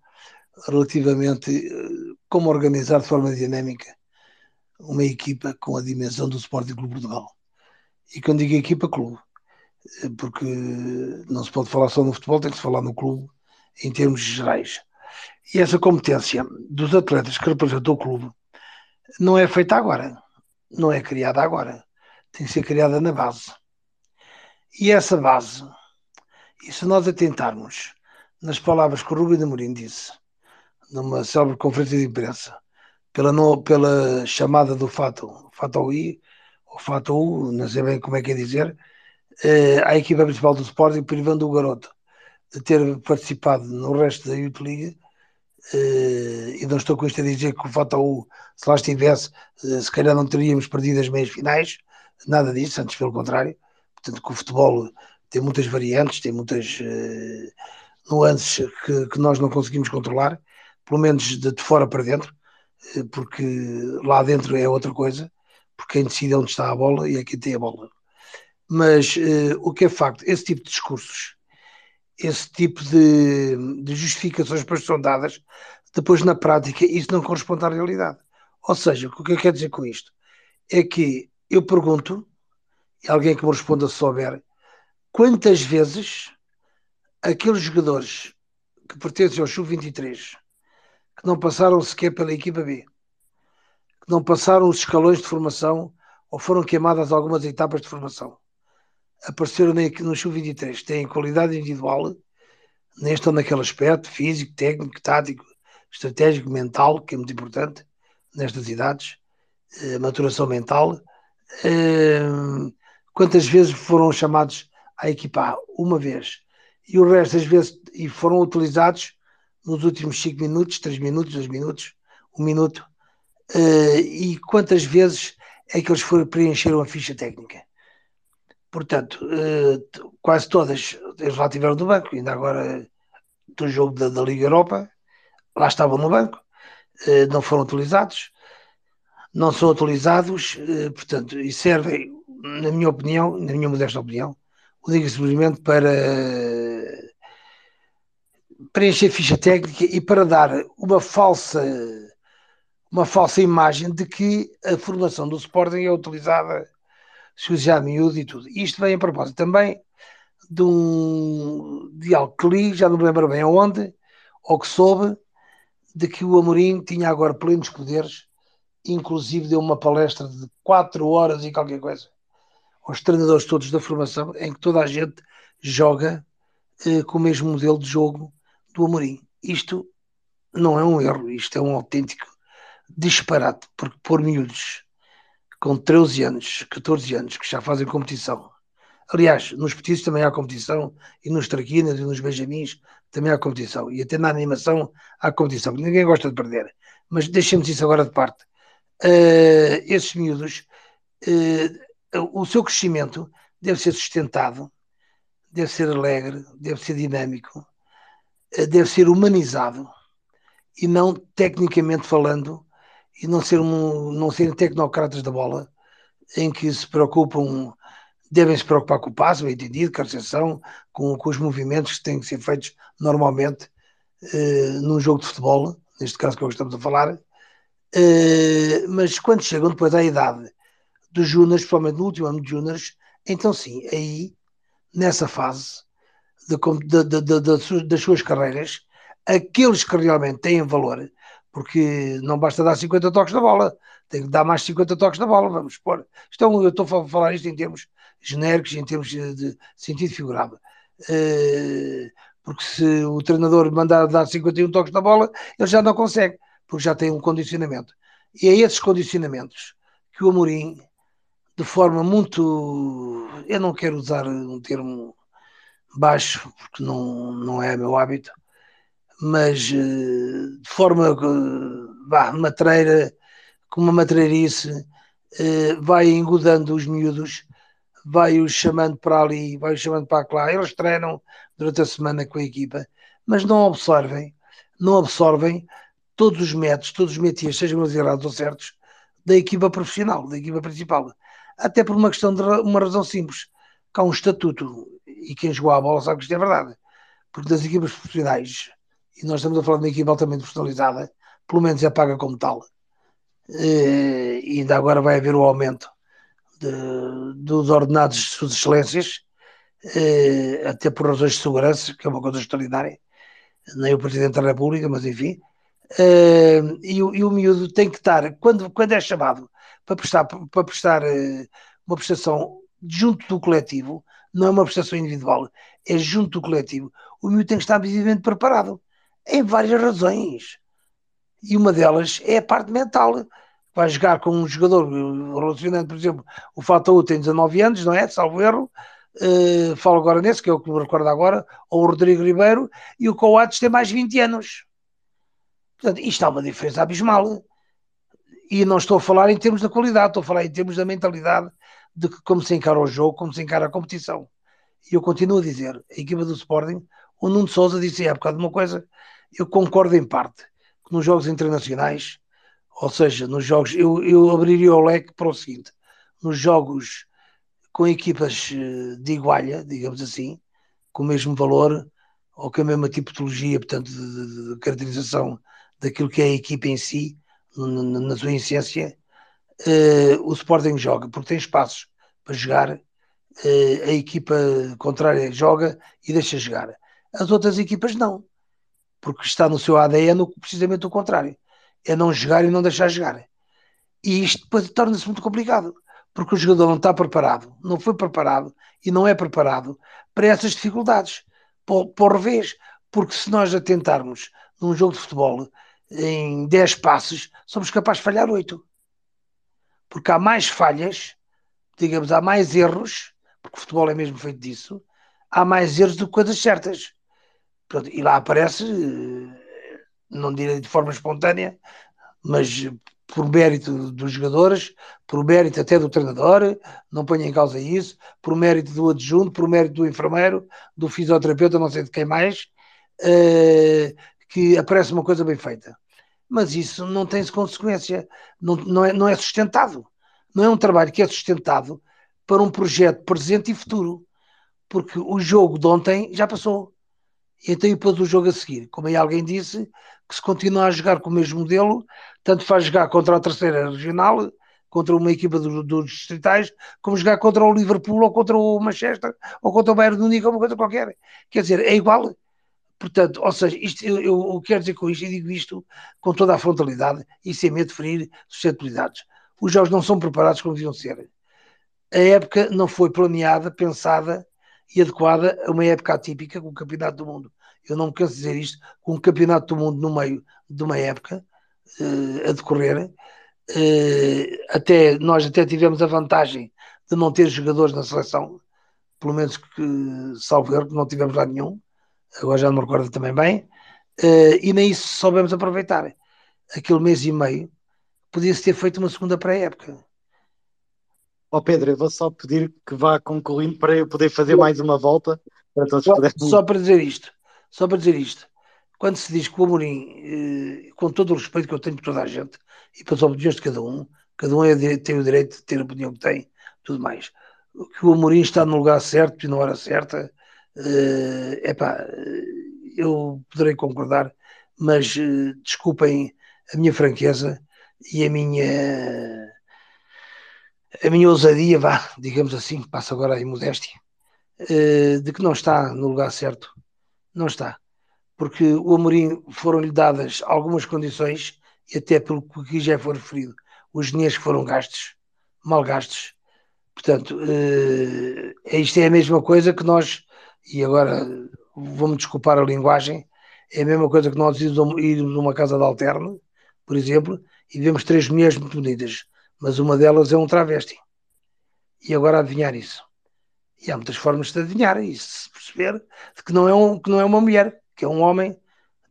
relativamente eh, como organizar de forma dinâmica uma equipa com a dimensão do Sporting Clube Portugal. E quando digo equipa, clube, porque não se pode falar só no futebol, tem que se falar no clube em termos gerais. E essa competência dos atletas que representam o clube não é feita agora, não é criada agora, tem que ser criada na base. E essa base, e se nós atentarmos nas palavras que o Rubem de Amorim disse, numa célebre conferência de imprensa, pela, no, pela chamada do Fato, Fato I, ou Fato U, não sei bem como é que é dizer, eh, à equipa principal do Sporting, privando o garoto ter participado no resto da Youth League. Eh, e não estou com isto a dizer que o Fato U, se lá estivesse, eh, se calhar não teríamos perdido as meias finais, nada disso, antes pelo contrário. Portanto, que o futebol tem muitas variantes, tem muitas uh, nuances que, que, nós não conseguimos controlar, pelo menos de, de fora para dentro, porque lá dentro é outra coisa, porque quem decide onde está a bola e é quem tem a bola. Mas o que é facto, esse tipo de discursos, esse tipo de, de justificações que são dadas, depois na prática isso não corresponde à realidade. Ou seja, o que eu quero dizer com isto é que eu pergunto, alguém que me responda se souber, quantas vezes aqueles jogadores que pertencem ao Sub-23, que não passaram sequer pela equipa B, que não passaram os escalões de formação ou foram queimadas algumas etapas de formação, apareceram no Sub-23, têm qualidade individual, neste ou naquele aspecto, físico, técnico, tático, estratégico, mental, que é muito importante nestas idades, eh, maturação mental, quantas vezes foram chamados à equipa? Uma vez. E o resto das vezes e foram utilizados nos últimos 5 minutos, 3 minutos, 2 minutos, 1 um minuto. Uh, e quantas vezes é que eles foram preencheram a ficha técnica? Portanto, uh, quase todas eles lá tiveram do banco, ainda agora do jogo da, da Liga Europa, lá estavam no banco, uh, não foram utilizados. Não são utilizados, eh, portanto, e servem, na minha opinião, na minha modesta opinião, única simplesmente para preencher ficha técnica e para dar uma falsa uma falsa imagem de que a formação do Sporting é utilizada já miúdo e tudo. Isto vem a propósito também de, um, de algo que li, já não me lembro bem aonde, ou que soube, de que o Amorim tinha agora plenos poderes inclusive deu uma palestra de quatro horas e qualquer coisa aos treinadores todos da formação, em que toda a gente joga eh, com o mesmo modelo de jogo do Amorim. Isto não é um erro, isto é um autêntico disparate, porque por miúdos com 13 anos, 14 anos, que já fazem competição. Aliás, nos petizos também há competição, e nos traquinas e nos benjamins também há competição, e até na animação há competição, ninguém gosta de perder. Mas deixemos isso agora de parte uh, esses miúdos, uh, o seu crescimento deve ser sustentado, deve ser alegre, deve ser dinâmico, uh, deve ser humanizado e não tecnicamente falando e não, ser um, não serem tecnocratas da bola em que se preocupam devem se preocupar com o passo, entendido, com a recepção, com, com os movimentos que têm que ser feitos normalmente num jogo de futebol, neste caso que é estamos a falar, Uh, mas quando chegam depois à idade dos Júniors, principalmente no último ano de Júniors, então sim, aí, nessa fase de, de, de, das suas carreiras, aqueles que realmente têm valor, porque não basta dar 50 toques na bola, tem que dar mais 50 toques na bola, vamos pôr. Então, eu estou a falar isto em termos genéricos, em termos de sentido figurado. Uh, porque se o treinador mandar dar 51 toques na bola, ele já não consegue porque já tem um condicionamento. E é esses condicionamentos que o Amorim, de forma muito. Eu não quero usar um termo baixo, porque não, não é meu hábito, mas eh, de forma vá, matreira, com uma matreirice, eh, vai engodando os miúdos, vai-os chamando para ali, vai-os chamando para lá. Eles treinam durante a semana com a equipa, mas não absorvem, não absorvem todos os métodos, todos os métiers, sejam eles errados ou certos, da equipa profissional, da equipa principal. Até por uma questão de uma razão simples, que há um estatuto, e quem jogou a bola sabe que isto é verdade, porque das equipas profissionais, e nós estamos a falar de uma equipa altamente personalizada, pelo menos é paga como tal. Eh, e ainda agora vai haver o aumento de, dos ordenados de suas excelências, eh, até por razões de segurança, que é uma coisa extraordinária. Nem o Presidente da República, mas enfim, Uh, e, e, o miúdo tem que estar, quando, quando é chamado para prestar, para prestar uma prestação junto do coletivo, não é uma prestação individual, é junto do coletivo, o miúdo tem que estar devidamente preparado, em várias razões. E uma delas é a parte mental. Vai jogar com um jogador relacionando, por exemplo, o Fataú tem 19 anos, não é? Salvo erro. Uh, falo agora nesse, que é o que me recordo agora, ou o Rodrigo Ribeiro, e o Coates tem mais 20 anos. Portanto, isto há uma diferença abismal. E não estou a falar em termos da qualidade, estou a falar em termos da mentalidade de como se encara o jogo, como se encara a competição. E eu continuo a dizer, a equipa do Sporting, o Nuno Souza disse há bocado uma coisa, eu concordo em parte, que nos jogos internacionais, ou seja, nos jogos, eu, eu abriria o leque para o seguinte, nos jogos com equipas eh, de igualha, digamos assim, com o mesmo valor, ou com a mesma tipologia, portanto, de, de, de caracterização daquilo que é a equipa em si, na, sua essência, uh, o Sporting joga, porque tem espaços para jogar, uh, a equipa contrária joga e deixa jogar. As outras equipas não, porque está no seu ADN precisamente o contrário, é não jogar e não deixar jogar. E isto depois torna-se muito complicado, porque o jogador não está preparado, não foi preparado e não é preparado para essas dificuldades, por, por revés, porque se nós atentarmos num jogo de futebol em 10 passos, somos capazes de falhar 8. Porque há mais falhas, digamos, há mais erros, porque o futebol é mesmo feito disso, há mais erros do que coisas certas. Pronto, e lá aparece, eh, não direi de forma espontânea, mas por mérito dos jogadores, por mérito até do treinador, não ponho em causa isso, por mérito do adjunto, por mérito do enfermeiro, do fisioterapeuta, não sei de quem mais, uh, que aparece uma coisa bem feita. Mas isso não tem consequência, não, não, é, não é sustentado. Não é um trabalho que é sustentado para um projeto presente e futuro. Porque o jogo de ontem já passou. E então depois o jogo a seguir. Como aí alguém disse, que se continua a jogar com o mesmo modelo, tanto faz jogar contra a terceira regional, contra uma equipa dos, dos distritais, como jogar contra o Liverpool ou contra o Manchester ou contra o Bayern de Munique ou coisa qualquer. Quer dizer, é igual. Portanto, ou seja, isto, eu, eu, quero dizer com isto, e digo isto com toda a frontalidade e sem medo de ferir suscetibilidades. Os jogos não são preparados como deviam ser. A época não foi planeada, pensada e adequada a uma época atípica com o Campeonato do Mundo. Eu não me canso de dizer isto, com o Campeonato do Mundo no meio de uma época uh, a decorrer. Uh, até, nós até tivemos a vantagem de não ter jogadores na seleção, pelo menos que, salvo erro, não tivemos lá nenhum agora já não me recordo também bem, uh, e nem isso soubemos aproveitar. Aquele mês e meio podia-se ter feito uma segunda pré-época. Ó oh Pedro, eu vou só pedir que vá concluindo para eu poder fazer mais uma volta para todos só, só para dizer isto, só para dizer isto. Quando se diz que o Amorim, eh, com todo o respeito que eu tenho por toda a gente e pelas opiniões de cada um, cada um é, tem o direito de ter a opinião que tem, tudo mais. Que o Amorim está no lugar certo e na hora certa, é uh, epá, eu poderei concordar, mas desculpem a minha franqueza e a minha a minha ousadia, vá, digamos assim, passo agora a modéstia, uh, de que não está no lugar certo. Não está. Porque o Amorim foram-lhe dadas algumas condições, e até pelo que já foi referido, os dinheiros que foram gastos, mal gastos. Portanto, uh, isto é a mesma coisa que nós e agora vou-me desculpar a linguagem, é a mesma coisa que nós irmos numa casa de alterno, por exemplo, e vemos três mulheres muito bonitas, mas uma delas é um travesti. E agora adivinhar isso. E há muitas formas de adivinhar isso, de se perceber que não, é um, que não é uma mulher, que é um homem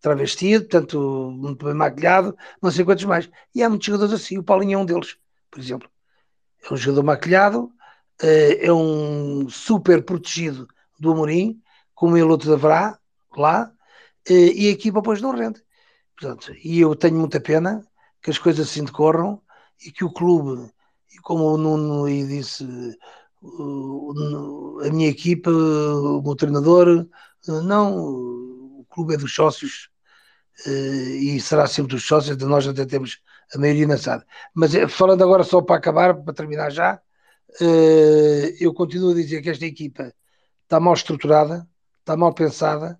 travestido, portanto, muito bem maquilhado, não sei quantos mais. E há muitos jogadores assim, o Paulinho é um deles, por exemplo. É um jogador maquilhado, eh, é um super protegido do Amorim, como ele outro haverá lá, eh, e a equipa depois não rende. Portanto, e eu tenho muita pena que as coisas assim decorram e que o clube, como o Nuno aí disse, a minha equipa, o meu treinador, não, o clube é dos sócios eh, e será sempre dos sócios, de nós até temos a maioria na SAD. Mas eh, falando agora só para acabar, para terminar já, eu continuo a dizer que esta equipa está mal estruturada, está mal pensada,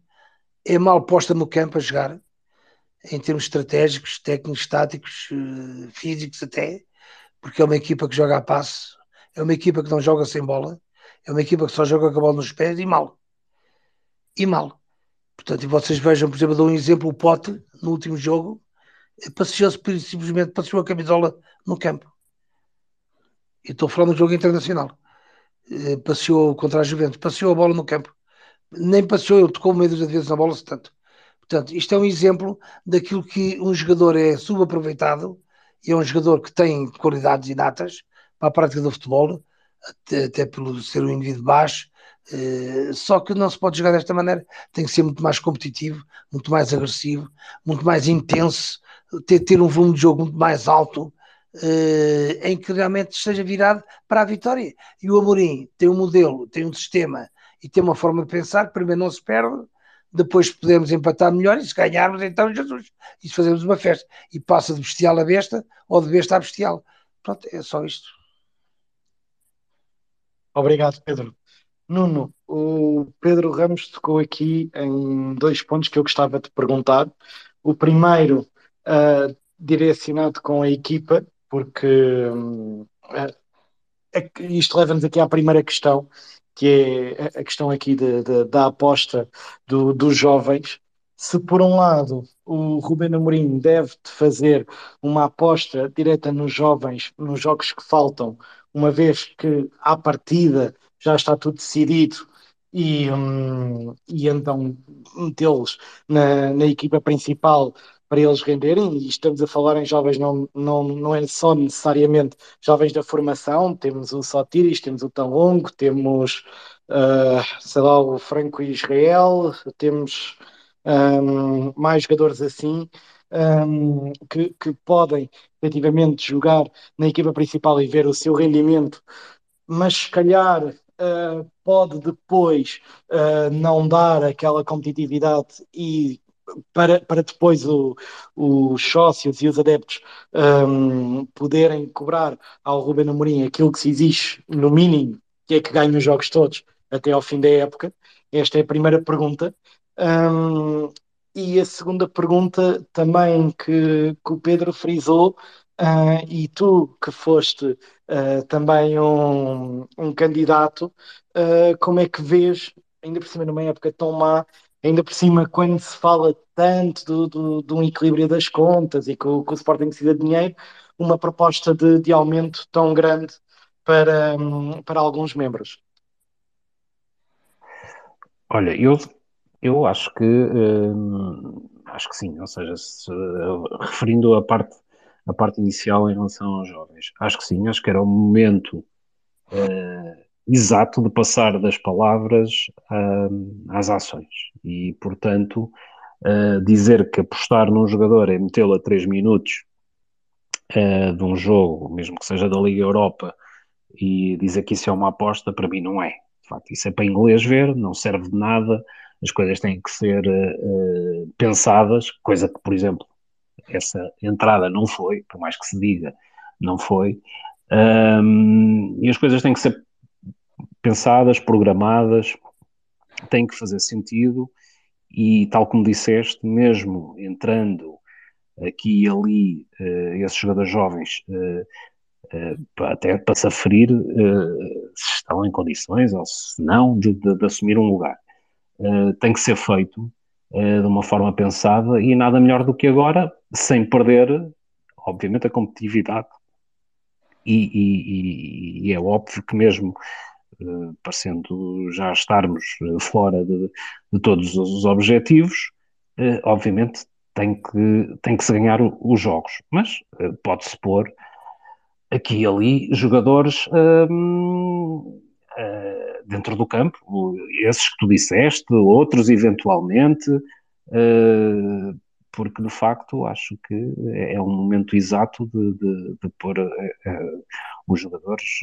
é mal posta no campo a jogar, em termos estratégicos, técnicos, táticos, eh, físicos até, porque é uma equipa que joga a passe, é uma equipa que não joga sem bola, é uma equipa que só joga com a bola nos pés e mal. E mal. Portanto, e vocês vejam, por exemplo, dou um exemplo, o Pote, no último jogo, passeou-se simplesmente, passeou a camisola no campo. E estou falando do jogo internacional. Eh, passeou contra a Juventus, passeou a bola no campo. Nem passeou, ele tocou meio das vezes na bola, tanto. Portanto, isto é um exemplo daquilo que um jogador é subaproveitado e é um jogador que tem qualidades inatas para a prática do futebol, até, até pelo ser um indivíduo baixo, eh, só que não se pode jogar desta maneira, tem que ser muito mais competitivo, muito mais agressivo, muito mais intenso, ter, ter um volume de jogo muito mais alto, uh, em que realmente esteja virado para a vitória. E o Amorim tem um modelo, tem um sistema e tem uma forma de pensar que primeiro não se perde, depois podemos empatar melhor e se ganharmos, então Jesus, e se fazemos uma festa e passa de bestial a besta ou de besta a bestial. Pronto, é só isto. Obrigado, Pedro. Nuno, o Pedro Ramos tocou aqui em dois pontos que eu gostava de perguntar. O primeiro, uh, direcionado com a equipa, porque uh, isto leva-nos aqui à primeira questão, que é a questão aqui de, de, da aposta do, dos jovens. Se por um lado o Ruben Amorim deve fazer uma aposta direta nos jovens, nos jogos que faltam, uma vez que à partida já está tudo decidido e, hum, e então metê-los na, na equipa principal para eles renderem, e estamos a falar em jovens, não, não, não é só necessariamente jovens da formação, temos o Sotiris, temos o Tão Longo, temos, uh, sei lá, o Franco Israel, temos um, mais jogadores assim, um, que, que podem efetivamente jogar na equipa principal e ver o seu rendimento, mas se calhar uh, pode depois uh, não dar aquela competitividade e para, para depois o, os sócios e os adeptos um, poderem cobrar ao Ruben Amorim aquilo que se exige no mínimo, que é que ganhe os jogos todos até ao fim da época? Esta é a primeira pergunta. Um, e a segunda pergunta também que, que o Pedro frisou, uh, e tu que foste uh, também um, um candidato, uh, como é que vês, ainda por cima numa época tão má, ainda por cima, quando se fala tanto do, do, de um equilíbrio das contas e que o, que o Sporting precisa de dinheiro, uma proposta de, de aumento tão grande para, para alguns membros? Olha, eu, eu acho que hum, acho que sim, ou seja, se, referindo a parte, a parte inicial em relação aos jovens, acho que sim, acho que era o momento uh, exato de passar das palavras uh, às ações. E, portanto, uh, dizer que apostar num jogador é metê-lo a 3 minutos uh, de um jogo, mesmo que seja da Liga Europa, e dizer que isso é uma aposta, para mim não é. De facto, isso é para inglês ver, não serve de nada, as coisas têm que ser pensadas, coisa que, por exemplo, essa entrada não foi, por mais que se diga, não foi. Um, e as coisas têm que ser pensadas, programadas, têm que fazer sentido e, tal como disseste, mesmo entrando aqui e ali uh, esses jogadores jovens, uh, uh, até para se aferir se estão em condições ou se não de, de, de assumir um lugar. tem que ser feito de uma forma pensada e nada melhor do que agora, sem perder, obviamente, a competitividade. E, e, e, e é óbvio que mesmo parecendo já estarmos eh, fora de, de todos os objetivos, eh, obviamente tem que, tem que se ganhar os jogos, mas pode-se pôr aqui e ali jogadores hum, dentro do campo, esses que tu disseste, outros eventualmente, porque de facto acho que é um momento exato de, de, de pôr os jogadores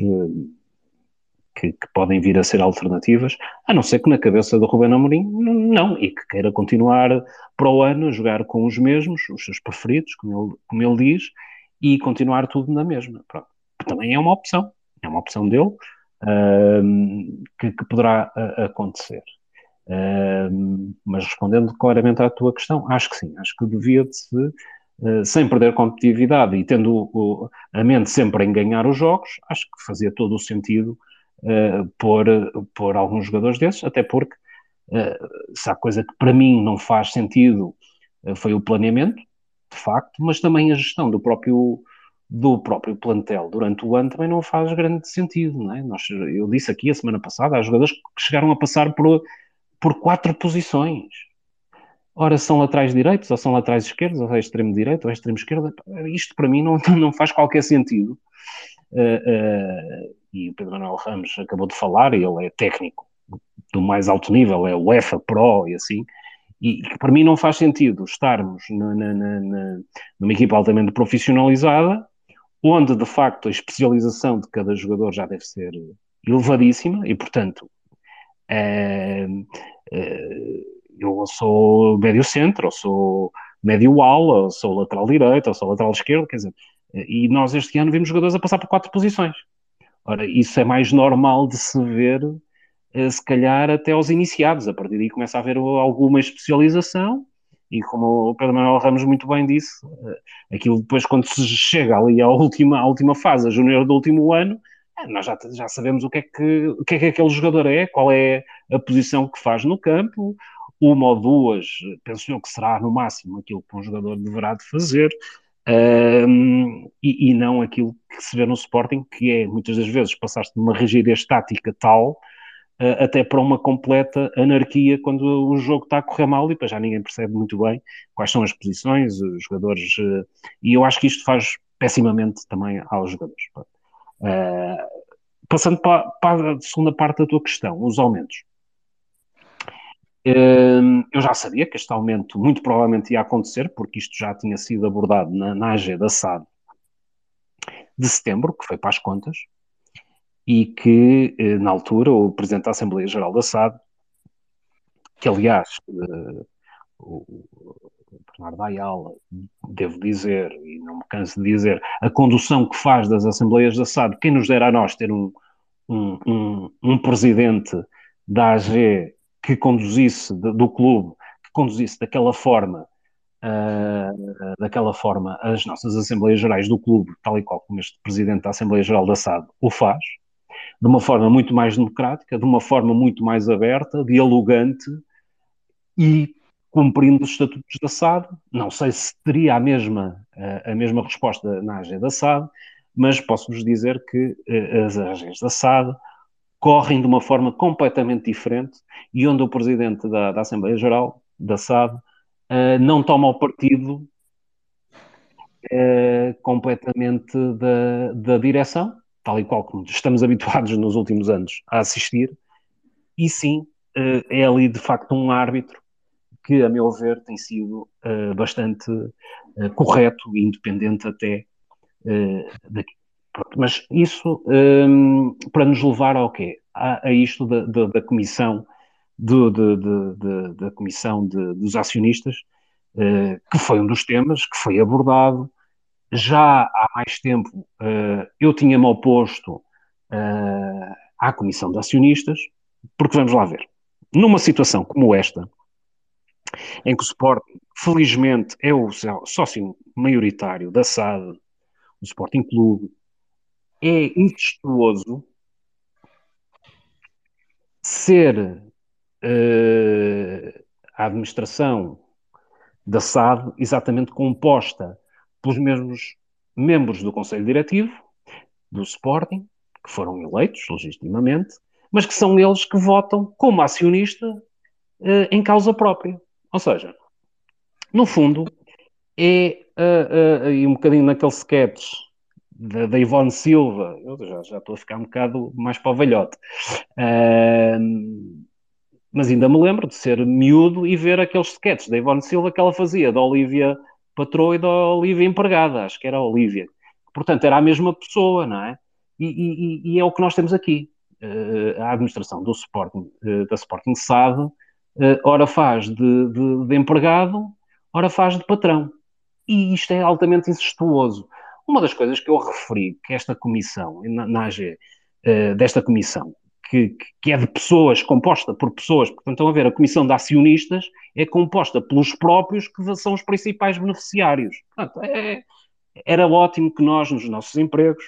que, que, podem vir a ser alternativas, a não ser que na cabeça do Rubén Amorim não, e que queira continuar para o ano a jogar com os mesmos, os seus preferidos, como ele, como ele diz, e continuar tudo na mesma. Pronto. Também é uma opção, é uma opção dele uh, que, que, poderá uh, acontecer. Uh, mas respondendo claramente à tua questão, acho que sim, acho que devia-se, uh, sem perder competitividade e tendo o, a mente sempre em ganhar os jogos, acho que fazia todo o sentido uh, por, por alguns jogadores desses, até porque uh, se há coisa que para mim não faz sentido uh, foi o planeamento, de facto, mas também a gestão do próprio, do próprio plantel durante o ano também não faz grande sentido, não é? Nós, eu disse aqui a semana passada, há jogadores que chegaram a passar por, por quatro posições. Ora, são laterais direitos, ou são laterais esquerdos, ou é extremo direito, ou é extremo esquerdo. Isto para mim não, não faz qualquer sentido. Uh, uh, e o Pedro Manuel Ramos acabou de falar, ele é técnico do mais alto nível, é o EFA Pro e assim, e que para mim não faz sentido estarmos na, na, na, numa equipa altamente profissionalizada, onde de facto a especialização de cada jogador já deve ser elevadíssima e, portanto, é, eu sou médio centro, ou sou médio ala, ou sou lateral direito, ou sou lateral esquerdo, quer dizer, e nós este ano vimos jogadores a passar por quatro posições. Ora, isso é mais normal de se ver eh, se calhar até aos iniciados. A partir daí começa a haver alguma especialização e como o Pedro Manuel Ramos muito bem disse, eh, aquilo depois quando se chega ali à última, à última fase, a júnior do último ano, eh, nós já, já sabemos o que, é que, o que é que aquele jogador é, qual é a posição que faz no campo, uma ou duas, penso eu que será no máximo aquilo que um jogador deverá de fazer, um, e, e, não aquilo que se vê no Sporting, que é muitas das vezes passar-se de uma rigidez tática tal até para uma completa anarquia quando o jogo está a correr mal e depois já ninguém percebe muito bem quais são as posições, os jogadores, eh, e eu acho que isto faz pessimamente também aos jogadores. Uh, passando para, para, a segunda parte da tua questão, os aumentos. Uh, eu já sabia que este aumento muito provavelmente ia acontecer, porque isto já tinha sido abordado na, na AG da SAD de setembro, que foi para as contas, e que, eh, na altura, o Presidente da Assembleia Geral da SAD, que aliás, uh, o Bernardo Ayala, devo dizer, e não me canso de dizer, a condução que faz das Assembleias da SAD, quem nos dera a nós ter um, um, um, um presidente da AG que conduzisse, de, do clube, que conduzisse daquela forma Uh, daquela forma as nossas Assembleias Gerais do clube, tal e qual como este Presidente da Assembleia Geral da SAD o faz, de uma forma muito mais democrática, de uma forma muito mais aberta, dialogante e cumprindo os estatutos da SAD. Não sei se teria a mesma, a mesma resposta na AG da SAD, mas posso-vos dizer que eh, as AGs da SAD correm de uma forma completamente diferente e onde o presidente da, da Assembleia Geral, da SAD, uh, não toma o partido uh, completamente da, da direção, tal e qual como estamos habituados nos últimos anos a assistir, e sim, eh, é ali de facto um árbitro que, a meu ver, tem sido bastante correto e independente até daqui. Mas isso um, para nos levar ao quê? A, a isto da, da, da comissão de, de, de, da comissão dos acionistas, uh, que foi um dos temas que foi abordado, já há mais tempo uh, eu tinha-me oposto uh, à Comissão de Acionistas, porque vamos lá ver, numa situação como esta, em que o Sporting, felizmente, é o sócio maioritário da SAD, o Sporting Clube, é incestuoso ser uh, a administração da SAD exatamente composta pelos mesmos membros do Conselho Diretivo do Sporting, que foram eleitos legitimamente, mas que são eles que votam como acionista uh, em causa própria. Ou seja, no fundo, é uh, uh, um bocadinho naquele sketch da, da Ivone Silva, eu já, já estou a ficar um bocado mais para o velhote, uh, mas ainda me lembro de ser miúdo e ver aqueles sketches da Ivone Silva que ela fazia, da Olivia patroa e da Olivia empregada, acho que era a Olivia. Portanto, era a mesma pessoa, não é? E, e, e é o que nós temos aqui. Uh, a administração do Sporting, uh, da Sporting SAD, uh, ora faz de, de, de, empregado, ora faz de patrão. E isto é altamente incestuoso. Uma das coisas que eu referi, que esta comissão, na, na AG, desta comissão, que, que, é de pessoas, composta por pessoas, portanto, estão a ver, a comissão de acionistas é composta pelos próprios que são os principais beneficiários. Portanto, é, era ótimo que nós, nos nossos empregos,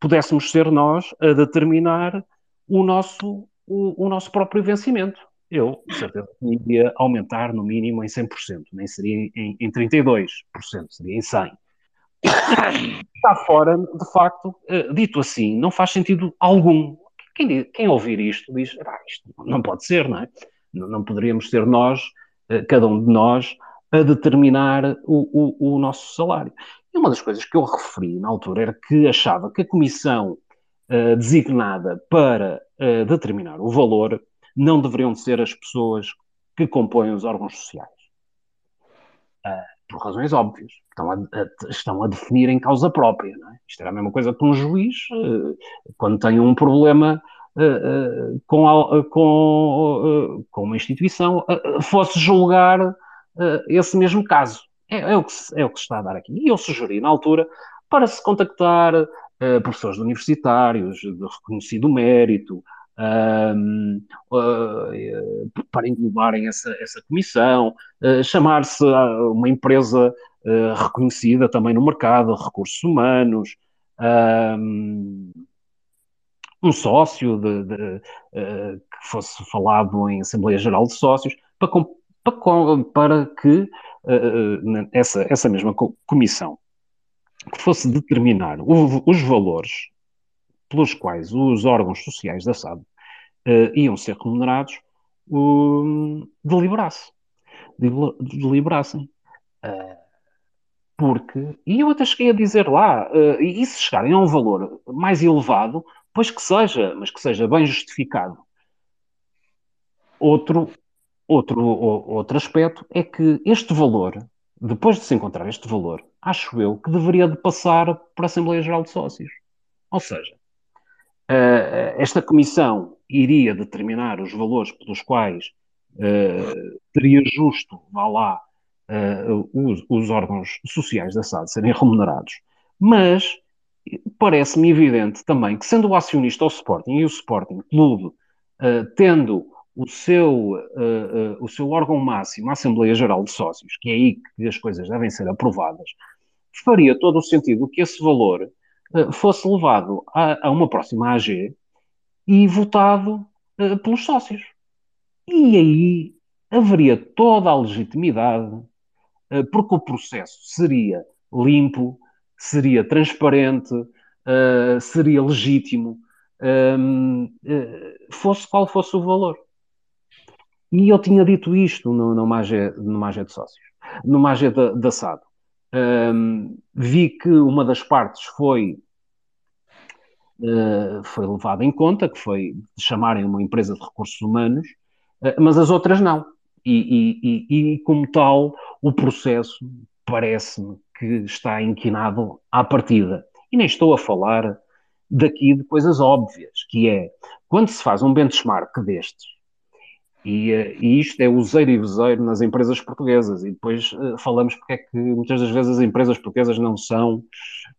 pudéssemos ser nós a determinar o nosso, o, o nosso próprio vencimento. eu, certeza, iria aumentar no mínimo em 100%, nem seria em, em 32%, seria em 100%. Está fora, de facto, uh, dito assim, não faz sentido algum. Quem, quem ouvir isto diz, ah, isto não pode ser, não é? Não, não poderíamos ser nós, uh, cada um de nós, a determinar o, o, o, nosso salário. E uma das coisas que eu referi na altura era que achava que a comissão uh, designada para determinar o valor não deveriam ser as pessoas que compõem os órgãos sociais. Uh, por razões óbvias. Estão a, a, estão a definir em causa própria. É? Isto era a mesma coisa que um juiz, uh, quando tem um problema uh, com, a, com, com, uma instituição, fosse julgar esse mesmo caso. É, é, o que se, é o que se está a dar aqui. E eu sugeri, na altura, para se contactar professores universitários de reconhecido mérito, uh, para englobarem essa, essa comissão, uh, chamar-se uma empresa uh, reconhecida também no mercado, recursos humanos, um sócio de, de, que fosse falado em Assembleia Geral de Sócios, para, para, para que essa, essa mesma comissão que fosse determinar os valores pelos quais os órgãos sociais da SAD uh, iam ser remunerados, deliberasse. deliberassem. Uh, porque, e eu até cheguei a dizer lá, uh, e se chegarem a um valor mais elevado, pois que seja, mas que seja bem justificado. Outro, outro, outro aspecto é que este valor, depois de se encontrar este valor, acho eu que deveria de passar para a Assembleia Geral de Sócios. Ou seja, Uh, esta comissão iria determinar os valores pelos quais uh, seria justo, vá lá, uh, os, os, órgãos sociais da SAD serem remunerados. Mas parece-me evidente também que, sendo o acionista o Sporting e o Sporting Clube tendo o seu, o seu órgão máximo, a Assembleia Geral de Sócios, que é aí que as coisas devem ser aprovadas, faria todo o sentido que esse valor fosse levado a, a, uma próxima AG e votado uh, pelos sócios. E aí haveria toda a legitimidade, uh, porque o processo seria limpo, seria transparente, seria legítimo, ehm, fosse qual fosse o valor. E eu tinha dito isto numa, AG, numa AG de sócios, numa AG da SAD. Um, vi que uma das partes foi, uh, foi levada em conta, que foi chamarem uma empresa de recursos humanos, uh, mas as outras não. E, e, e, e como tal, o processo parece-me que está inquinado à partida. E nem estou a falar daqui de coisas óbvias, que é, quando se faz um benchmark destes, e, eh, e, isto é useiro e vezeiro nas empresas portuguesas. E depois uh, falamos porque é que muitas das vezes as empresas portuguesas não são,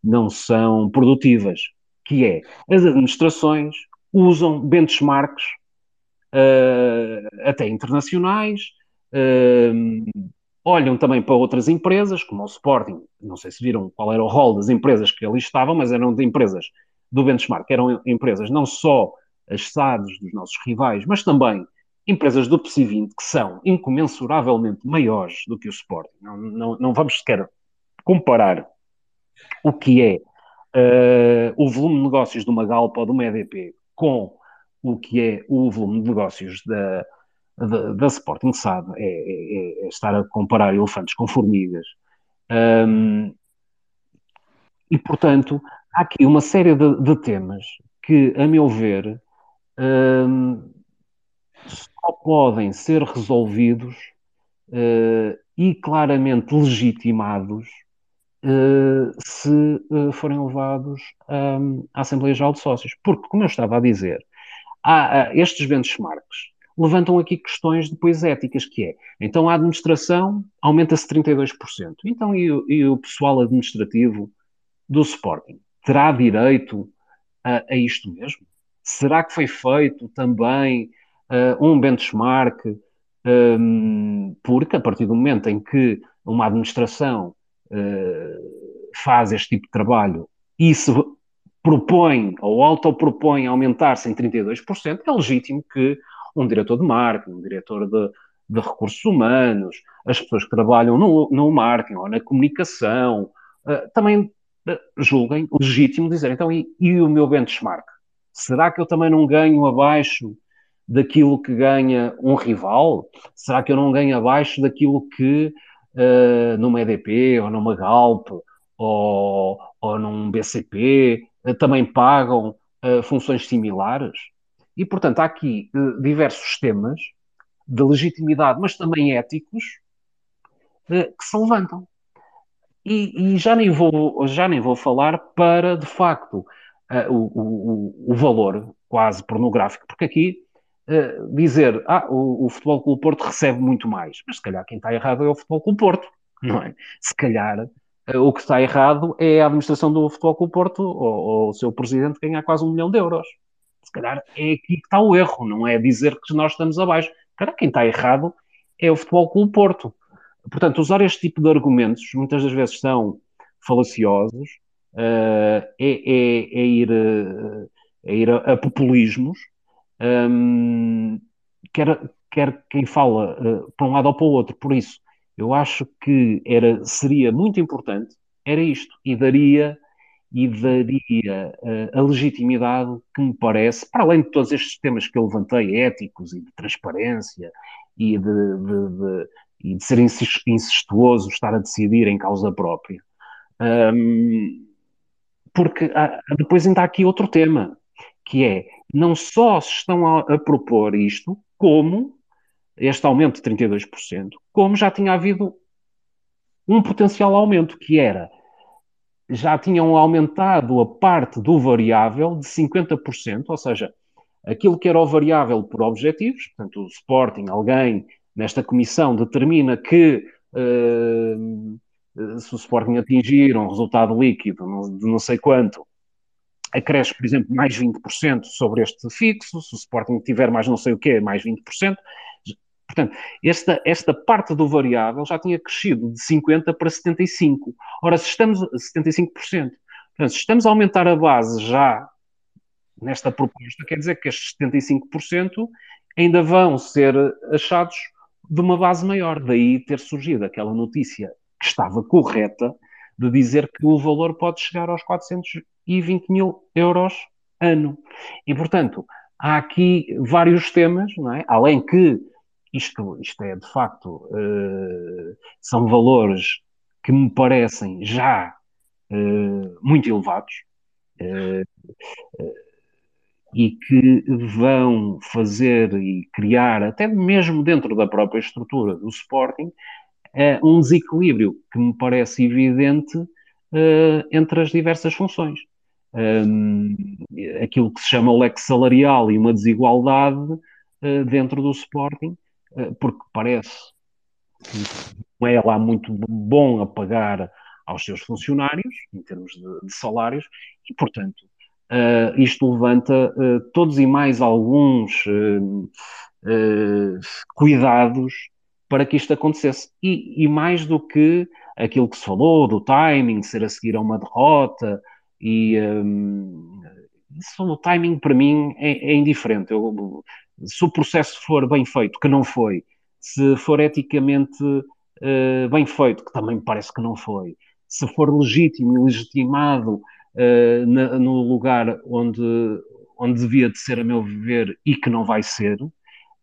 não são produtivas. Que é, as administrações usam benchmarks uh, até internacionais, uh, olham também para outras empresas, como o Sporting. Não sei se viram qual era o rol das empresas que ali estavam, mas eram de empresas do benchmark. Eram empresas não só as SADs dos nossos rivais, mas também empresas do PSI 20 que são incomensuravelmente maiores do que o Sporting. Não, não, não vamos sequer comparar o que é uh, o volume de negócios de uma Galpa ou de uma EDP com o que é o volume de negócios da, da, da Sporting SAD. É, é, é, estar a comparar elefantes com formigas. Um, e, portanto, há aqui uma série de, de temas que, a meu ver, um, só podem ser resolvidos uh, e claramente legitimados uh, se uh, forem levados um, à Assembleia Geral de Sócios. Porque, como eu estava a dizer, há, estes benchmarks levantam aqui questões depois éticas, que é, então a administração aumenta-se 32%. Então, e, e, o pessoal administrativo do Sporting terá direito a, a isto mesmo? Será que foi feito também uh, um benchmark, um, porque a partir do momento em que uma administração uh, faz este tipo de trabalho e se propõe ou autopropõe aumentar-se em 32%, é legítimo que um diretor de marketing, um diretor de, de recursos humanos, as pessoas que trabalham no, no marketing ou na comunicação, uh, também julguem legítimo dizer, então, e, e, o meu benchmark? Será que eu também não ganho abaixo daquilo que ganha um rival? Será que eu não ganho abaixo daquilo que uh, numa EDP ou numa Galp ou, ou num BCP também pagam funções similares? E, portanto, há aqui diversos temas de legitimidade, mas também éticos, que se levantam. E, e, já, nem vou, já nem vou falar para, de facto, uh, o, o, o, valor quase pornográfico, porque aqui uh, dizer ah, o, o Futebol Clube Porto recebe muito mais, mas se calhar quem está errado é o Futebol Clube Porto, não é? Se calhar uh, o que está errado é a administração do Futebol Clube Porto ou, ou o seu presidente ganhar quase um milhão de euros. Se calhar é aqui que está o erro, não é dizer que nós estamos abaixo. Cara, quem está errado é o Futebol Clube Porto. Portanto, usar este tipo de argumentos muitas das vezes são falaciosos, uh, é, é, é, ir, uh, é ir a, a populismos, um, quer, quer quem fala uh, para um lado ou para o outro. Por isso, eu acho que era, seria muito importante, era isto, e daria e daria uh, a legitimidade que me parece, para além de todos estes temas que eu levantei, éticos e de transparência e de, de, de, e de ser incestuoso estar a decidir em causa própria. Um, porque há, depois ainda há aqui outro tema, que é não só se estão a, a propor isto, como este aumento de 32%, como já tinha havido um potencial aumento, que era já tinham aumentado a parte do variável de 50%, ou seja, aquilo que era o variável por objetivos, portanto, o Sporting, alguém nesta comissão determina que uh, se o Sporting atingir um resultado líquido de não sei quanto, acresce, por exemplo, mais 20% sobre este fixo, se o Sporting tiver mais não sei o quê, mais 20%. Portanto, esta, esta parte do variável já tinha crescido de 50% para 75%. Ora, se estamos a 75%, portanto, se estamos a aumentar a base já nesta proposta, quer dizer que estes 75% ainda vão ser achados de uma base maior. Daí ter surgido aquela notícia que estava correta de dizer que o valor pode chegar aos 420 mil euros ano. E, portanto, há aqui vários temas, não é? Além que isto, isto é, de facto, uh, são valores que me parecem já uh, muito elevados. Uh, e que vão fazer e criar, até mesmo dentro da própria estrutura do Sporting, é um desequilíbrio que me parece evidente uh, entre as diversas funções. Um, aquilo que se chama o leque salarial e uma desigualdade uh, dentro do Sporting, uh, porque parece que não é lá muito bom a pagar aos seus funcionários, em termos de, de salários, e, portanto, uh, isto levanta todos e mais alguns cuidados para que isto acontecesse. E, e, mais do que aquilo que se falou do timing, ser a seguir a uma derrota, e um, isso, o timing para mim é, é indiferente. Eu, se o processo for bem feito, que não foi, se for eticamente bem feito, que também me parece que não foi, se for legítimo e legitimado uh, na, no lugar onde, onde devia de ser, a meu ver, e que não vai ser,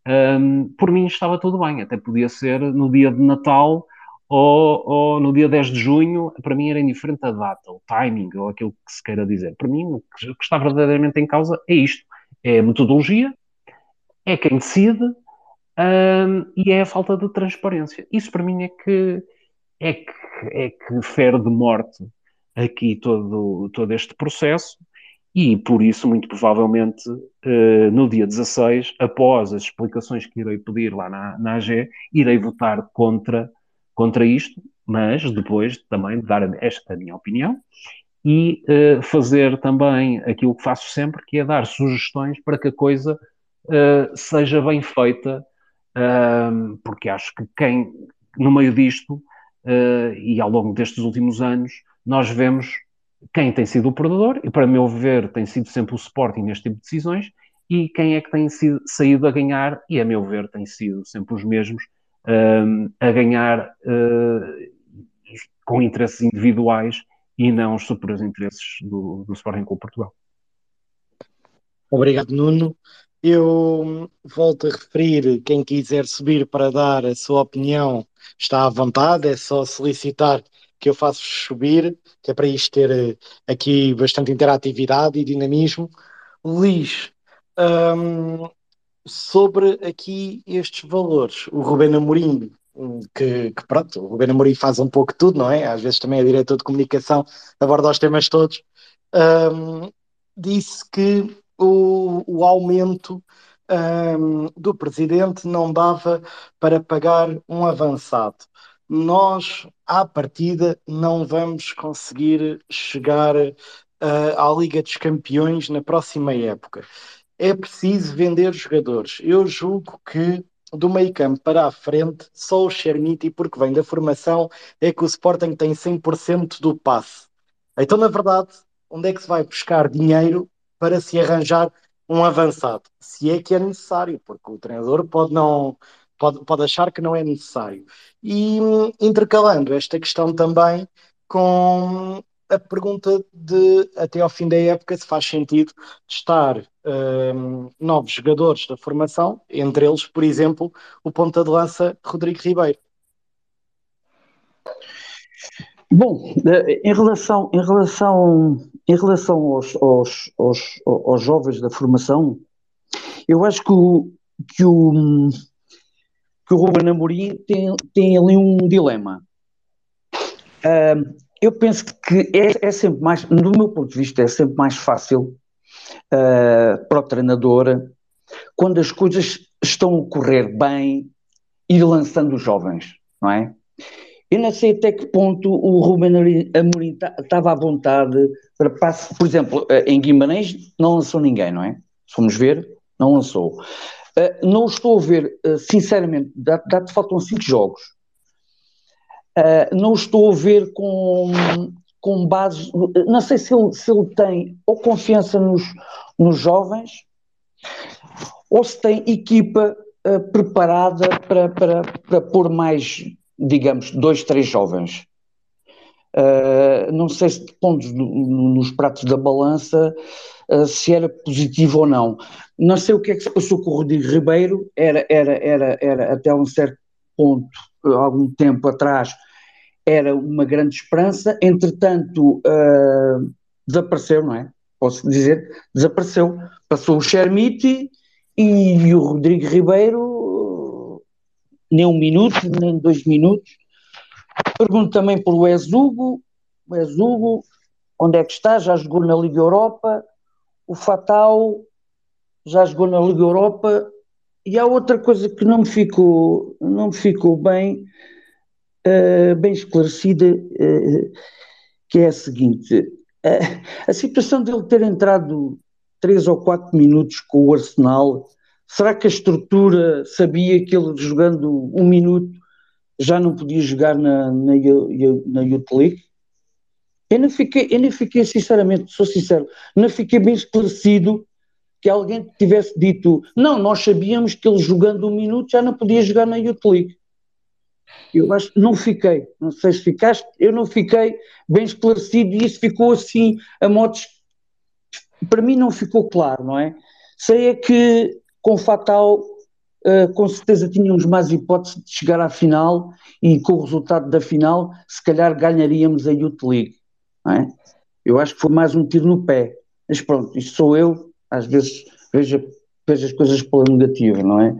um, por mim estava tudo bem. Até podia ser no dia de Natal ou, ou, no dia 10 de junho. Para mim era indiferente a data, o timing, ou aquilo que se queira dizer. Para mim, o que, o que está verdadeiramente em causa é isto: é a metodologia, é quem decide. Um, e é a falta de transparência. Isso para mim é que é que, é que fere de morte aqui todo, todo este processo e por isso, muito provavelmente, uh, no dia 16, após as explicações que irei pedir lá na, na AG, irei votar contra, contra isto, mas depois também dar esta minha opinião e uh, fazer também aquilo que faço sempre, que é dar sugestões para que a coisa uh, seja bem feita, porque acho que quem, no meio disto, e ao longo destes últimos anos, nós vemos quem tem sido o perdedor, e para meu ver tem sido sempre o Sporting neste tipo de decisões, e quem é que tem sido, saído a ganhar, e a meu ver tem sido sempre os mesmos, um, a ganhar uh, com interesses individuais e não os super interesses do, do Sporting Clube Portugal. Obrigado, Nuno. Eu volto a referir, quem quiser subir para dar a sua opinião está à vontade, é só solicitar que eu faça subir, que é para isto ter eh, aqui bastante interatividade e dinamismo. Luís, um, sobre aqui estes valores, o Rubén Amorim, que, que, pronto, o Rubén Amorim faz um pouco tudo, não é? Às vezes também é diretor de comunicação, aborda os temas todos, um, disse que o, o aumento um, do presidente não dava para pagar um avançado. Nós, à partida, não vamos conseguir chegar uh, à Liga dos Campeões na próxima época. É preciso vender jogadores. Eu julgo que do meio campo para a frente, só o Chermiti, porque vem da formação, é que o Sporting tem 100% do passe. Então, na verdade, onde é que se vai buscar dinheiro para se arranjar um avançado, se é que é necessário, porque o treinador pode não pode, pode achar que não é necessário. E intercalando esta questão também com a pergunta de até ao fim da época se faz sentido estar um, novos jogadores da formação, entre eles, por exemplo, o ponta de lança Rodrigo Ribeiro. Bom, eh, em relação, em relação, em relação aos, aos, aos, aos jovens da formação, eu acho que o, que o, que o Ruben Amorim tem, tem ali um dilema. Uh, eu penso que é, é, sempre mais, do meu ponto de vista, é sempre mais fácil uh, para o treinador quando as coisas estão a correr bem ir lançando os jovens, não é? Eu não sei até que ponto o Ruben Amorim estava à vontade para passe, por exemplo, eh, em Guimarães não lançou ninguém, não é? Se ver, não lançou. Eh, não estou a ver, eh, sinceramente, dá-te faltam cinco jogos. Não estou a ver com, com base, não sei se ele, se ele tem ou confiança nos, nos jovens ou se tem equipa preparada para, para, para pôr mais digamos, dois, três jovens. Uh, não sei se pontos nos pratos da balança uh, se era positivo ou não. Não sei o que é que se passou com o Rodrigo Ribeiro, era, era, era, era até um certo ponto, algum tempo atrás, era uma grande esperança, entretanto uh, desapareceu, não é? Posso dizer, desapareceu. Passou o Chermiti e o Rodrigo Ribeiro nem um minuto, nem dois minutos. Pergunto também pelo Ezugo, o Ezugo, onde é que está? Já jogou na Liga Europa, o Fatal já jogou na Liga Europa, e há outra coisa que não me ficou, não me ficou bem, uh, bem esclarecida, uh, que é a seguinte, uh, a situação dele ter entrado três ou quatro minutos com o Arsenal Será que a estrutura sabia que ele jogando um minuto já não podia jogar na, na, na Youth League? Eu não, fiquei, eu não fiquei, sinceramente, sou sincero, não fiquei bem esclarecido que alguém tivesse dito não, nós sabíamos que ele jogando um minuto já não podia jogar na Youth League. Eu acho que não fiquei, não sei se ficaste, eu não fiquei bem esclarecido e isso ficou assim a modos. Para mim não ficou claro, não é? Sei é que com Fatal, uh, com certeza tínhamos mais hipóteses de chegar à final e com o resultado da final, se calhar ganharíamos a Youth League. É? Eu acho que foi mais um tiro no pé. Mas pronto, isto sou eu, às vezes vejo, vejo as coisas pela negativa, não é?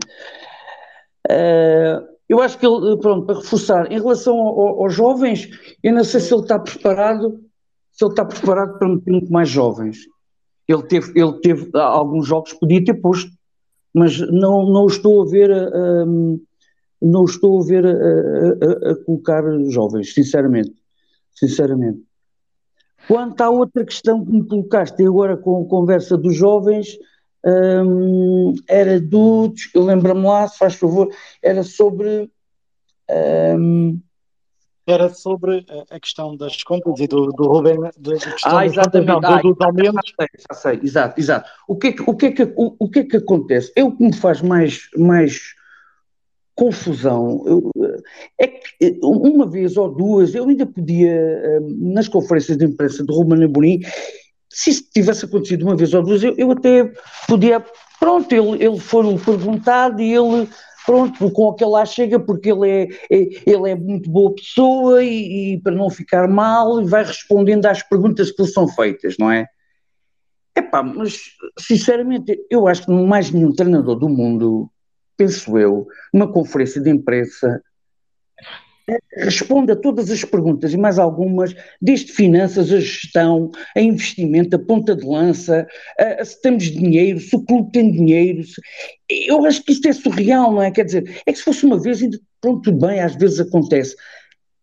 Uh, eu acho que ele, pronto, para reforçar, em relação ao, aos jovens, eu não sei se ele está preparado, se ele está preparado para meter muito mais jovens. Ele teve, ele teve alguns jogos podia ter posto, mas não, não estou a ver um, não estou a ver a, a, a, colocar jovens, sinceramente. Sinceramente. Quanto à outra questão que me colocaste agora com a conversa dos jovens, um, era do. Lembra-me lá, se faz favor, era sobre. Um, Era sobre a questão das contas e do, do Rubem, da questão ah, exatamente. Não, dos aumentos. Já sei, já sei, exato, exato. O que, é que, o, que é que, o, o que é que acontece? É o que me faz mais, mais confusão. É que uma vez ou duas, eu ainda podia, nas conferências de imprensa do Ruben Amorim, se isso tivesse acontecido uma vez ou duas, eu, eu até podia, pronto, ele, ele foi perguntado e ele pronto, com aquele lá chega porque ele é, é, ele é muito boa pessoa e, e, para não ficar mal vai respondendo às perguntas que lhe são feitas, não é? Epá, mas sinceramente eu acho que mais nenhum treinador do mundo, penso eu, numa conferência de imprensa responde a todas as perguntas e mais algumas, desde finanças, a gestão, a investimento, a ponta de lança, a, a, se temos dinheiro, se o clube tem dinheiro. Se, eu acho que isto é surreal, não é? Quer dizer, é que se fosse uma vez, pronto, tudo bem, às vezes acontece.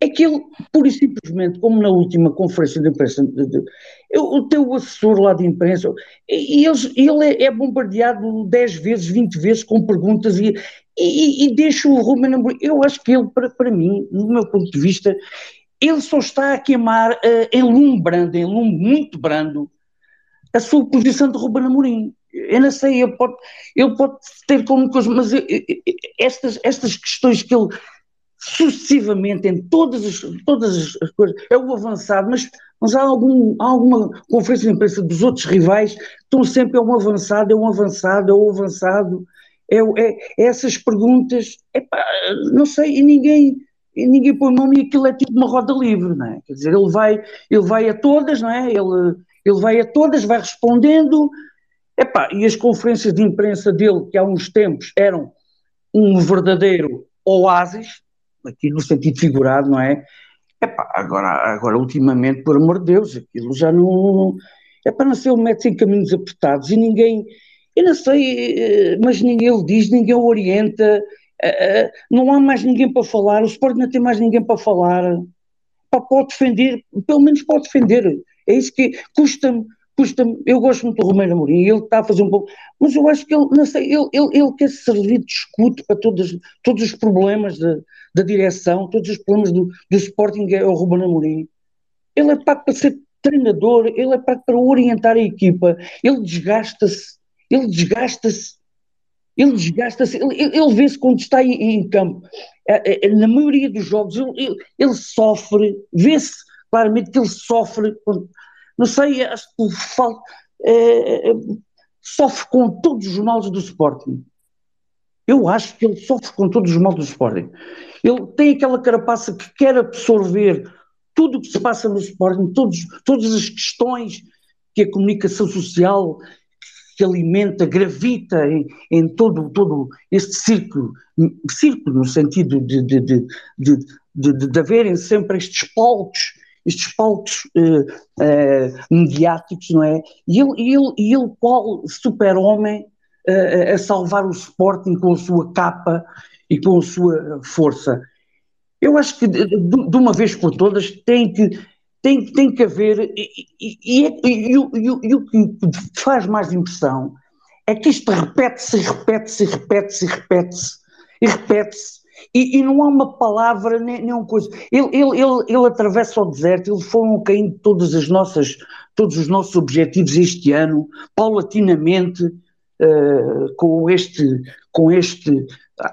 É que ele, pura e simplesmente, como na última conferência de imprensa, eu, o teu assessor lá de imprensa, e eles, ele é, é bombardeado 10 vezes, 20 vezes com perguntas e, e, e deixa o Ruben Amorim. Eu acho que ele, para, para mim, no meu ponto de vista, ele só está a queimar uh, em lume brando, em lume muito brando, a sua posição de Ruben Amorim. Eu não sei, ele pode, ele pode ter como coisa, mas eu, eu, estas, estas questões que ele sucessivamente em todas as, todas as coisas, é o avançado, mas, mas há, algum, há alguma conferência de imprensa dos outros rivais, estão sempre é um avançado, é um avançado, é um avançado, é, é, é essas perguntas, epá, não sei, e ninguém, e ninguém põe nome e aquilo é tipo uma roda livre, não é? Quer dizer, ele vai, ele vai a todas, não é? Ele, ele vai a todas, vai respondendo, epá, e as conferências de imprensa dele, que há uns tempos eram um verdadeiro oásis, aqui no sentido figurado, não é? Epá, agora, agora, ultimamente, por amor de Deus, aquilo já não. É para não ser um método em caminhos apertados e ninguém, eu não sei, eh, mas ninguém o diz, ninguém o orienta, eh, eh, não há mais ninguém para falar, o Sport não tem mais ninguém para falar, pode defender, pelo menos pode defender. É isso que custa-me, custa-me, eu gosto muito do Romero Amorim, ele está a fazer um pouco, mas eu acho que ele, não sei, ele, ele, ele quer servir de escudo para todos, todos os problemas da direção, todos os problemas do, do Sporting é o Ruben Amorim. Ele é pago para ser treinador, ele é pago para orientar a equipa, ele desgasta-se ele desgasta-se, ele desgasta-se, ele, ele vê-se quando está em, em campo. É, é, na maioria dos jogos ele, ele, ele sofre, vê-se claramente que ele sofre, não sei, acho que falta, é, é, sofre com todos os males do Sporting. Eu acho que ele sofre com todos os males do Sporting. Ele tem aquela carapaça que quer absorver tudo o que se passa no Sporting, todos, todas as questões que a comunicação social que alimenta, gravita em, em todo, todo este círculo, círculo no sentido de, de, de, de, de, de haverem sempre estes palcos, estes palcos uh, uh, mediáticos, não é? E ele, ele, ele qual super-homem uh, a salvar o Sporting com a sua capa e com a sua força. Eu acho que de, de uma vez por todas tem que tem, tem que haver, e, e, e, e, o que faz mais impressão é que isto repete-se, repete-se, repete-se, repete-se, e repete-se, e, e, não há uma palavra, nem, nem uma coisa. Ele, ele, ele, ele atravessa o deserto, ele foi um caindo todas as nossas, todos os nossos objetivos este ano, paulatinamente, uh, com, este, com este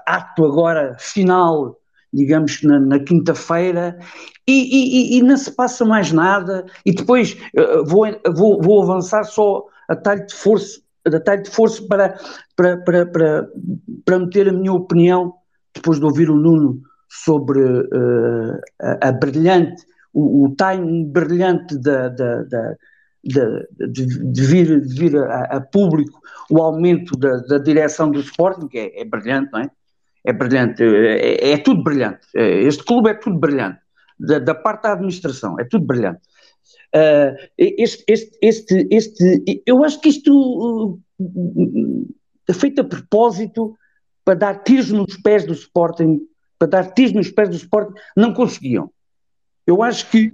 ato agora final digamos, na, na quinta-feira, e, e, e, não se passa mais nada, e depois uh, vou, vou, vou avançar só a talho de força, a de força para, para, para, para, para meter a minha opinião, depois de ouvir o Nuno, sobre uh, a, a, brilhante, o, o time brilhante da, da de, de, de, vir, de vir a, a, público o aumento da, da direção do Sporting, que é, é brilhante, não é? É brilhante, é, é, tudo brilhante. É, este clube é tudo brilhante, da, da parte da administração, é tudo brilhante. Uh, este, este, este, este, eu acho que isto uh, feito a propósito para dar tiros nos pés do Sporting, para dar tiros nos pés do Sporting, não conseguiam. Eu acho que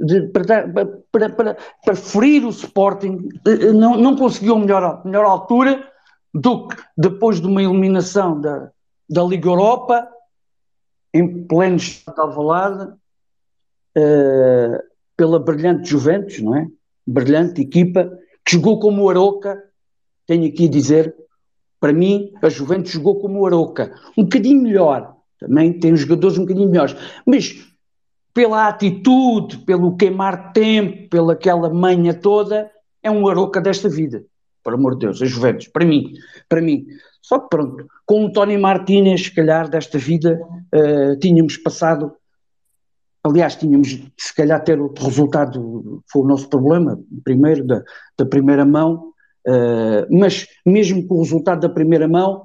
de, para, dar, para, para, para, ferir o Sporting uh, não, não conseguiu melhor, melhor altura do que depois de uma eliminação da, da Liga Europa, em pleno estado de uh, pela brilhante Juventus, não é? Brilhante equipa, que jogou como o Aroca, tenho aqui a dizer, para mim, a Juventus jogou como o Aroca, um bocadinho melhor, também tem jogadores um bocadinho melhores, mas pela atitude, pelo queimar tempo, pela aquela manha toda, é um Aroca desta vida, por amor de Deus, a Juventus, para mim, para mim. Só que pronto, com o Tony Martínez, se calhar, desta vida, uh, tínhamos passado Aliás, tínhamos, se calhar, ter outro resultado, foi o nosso problema, primeiro, da, da primeira mão, uh, mas mesmo com o resultado da primeira mão,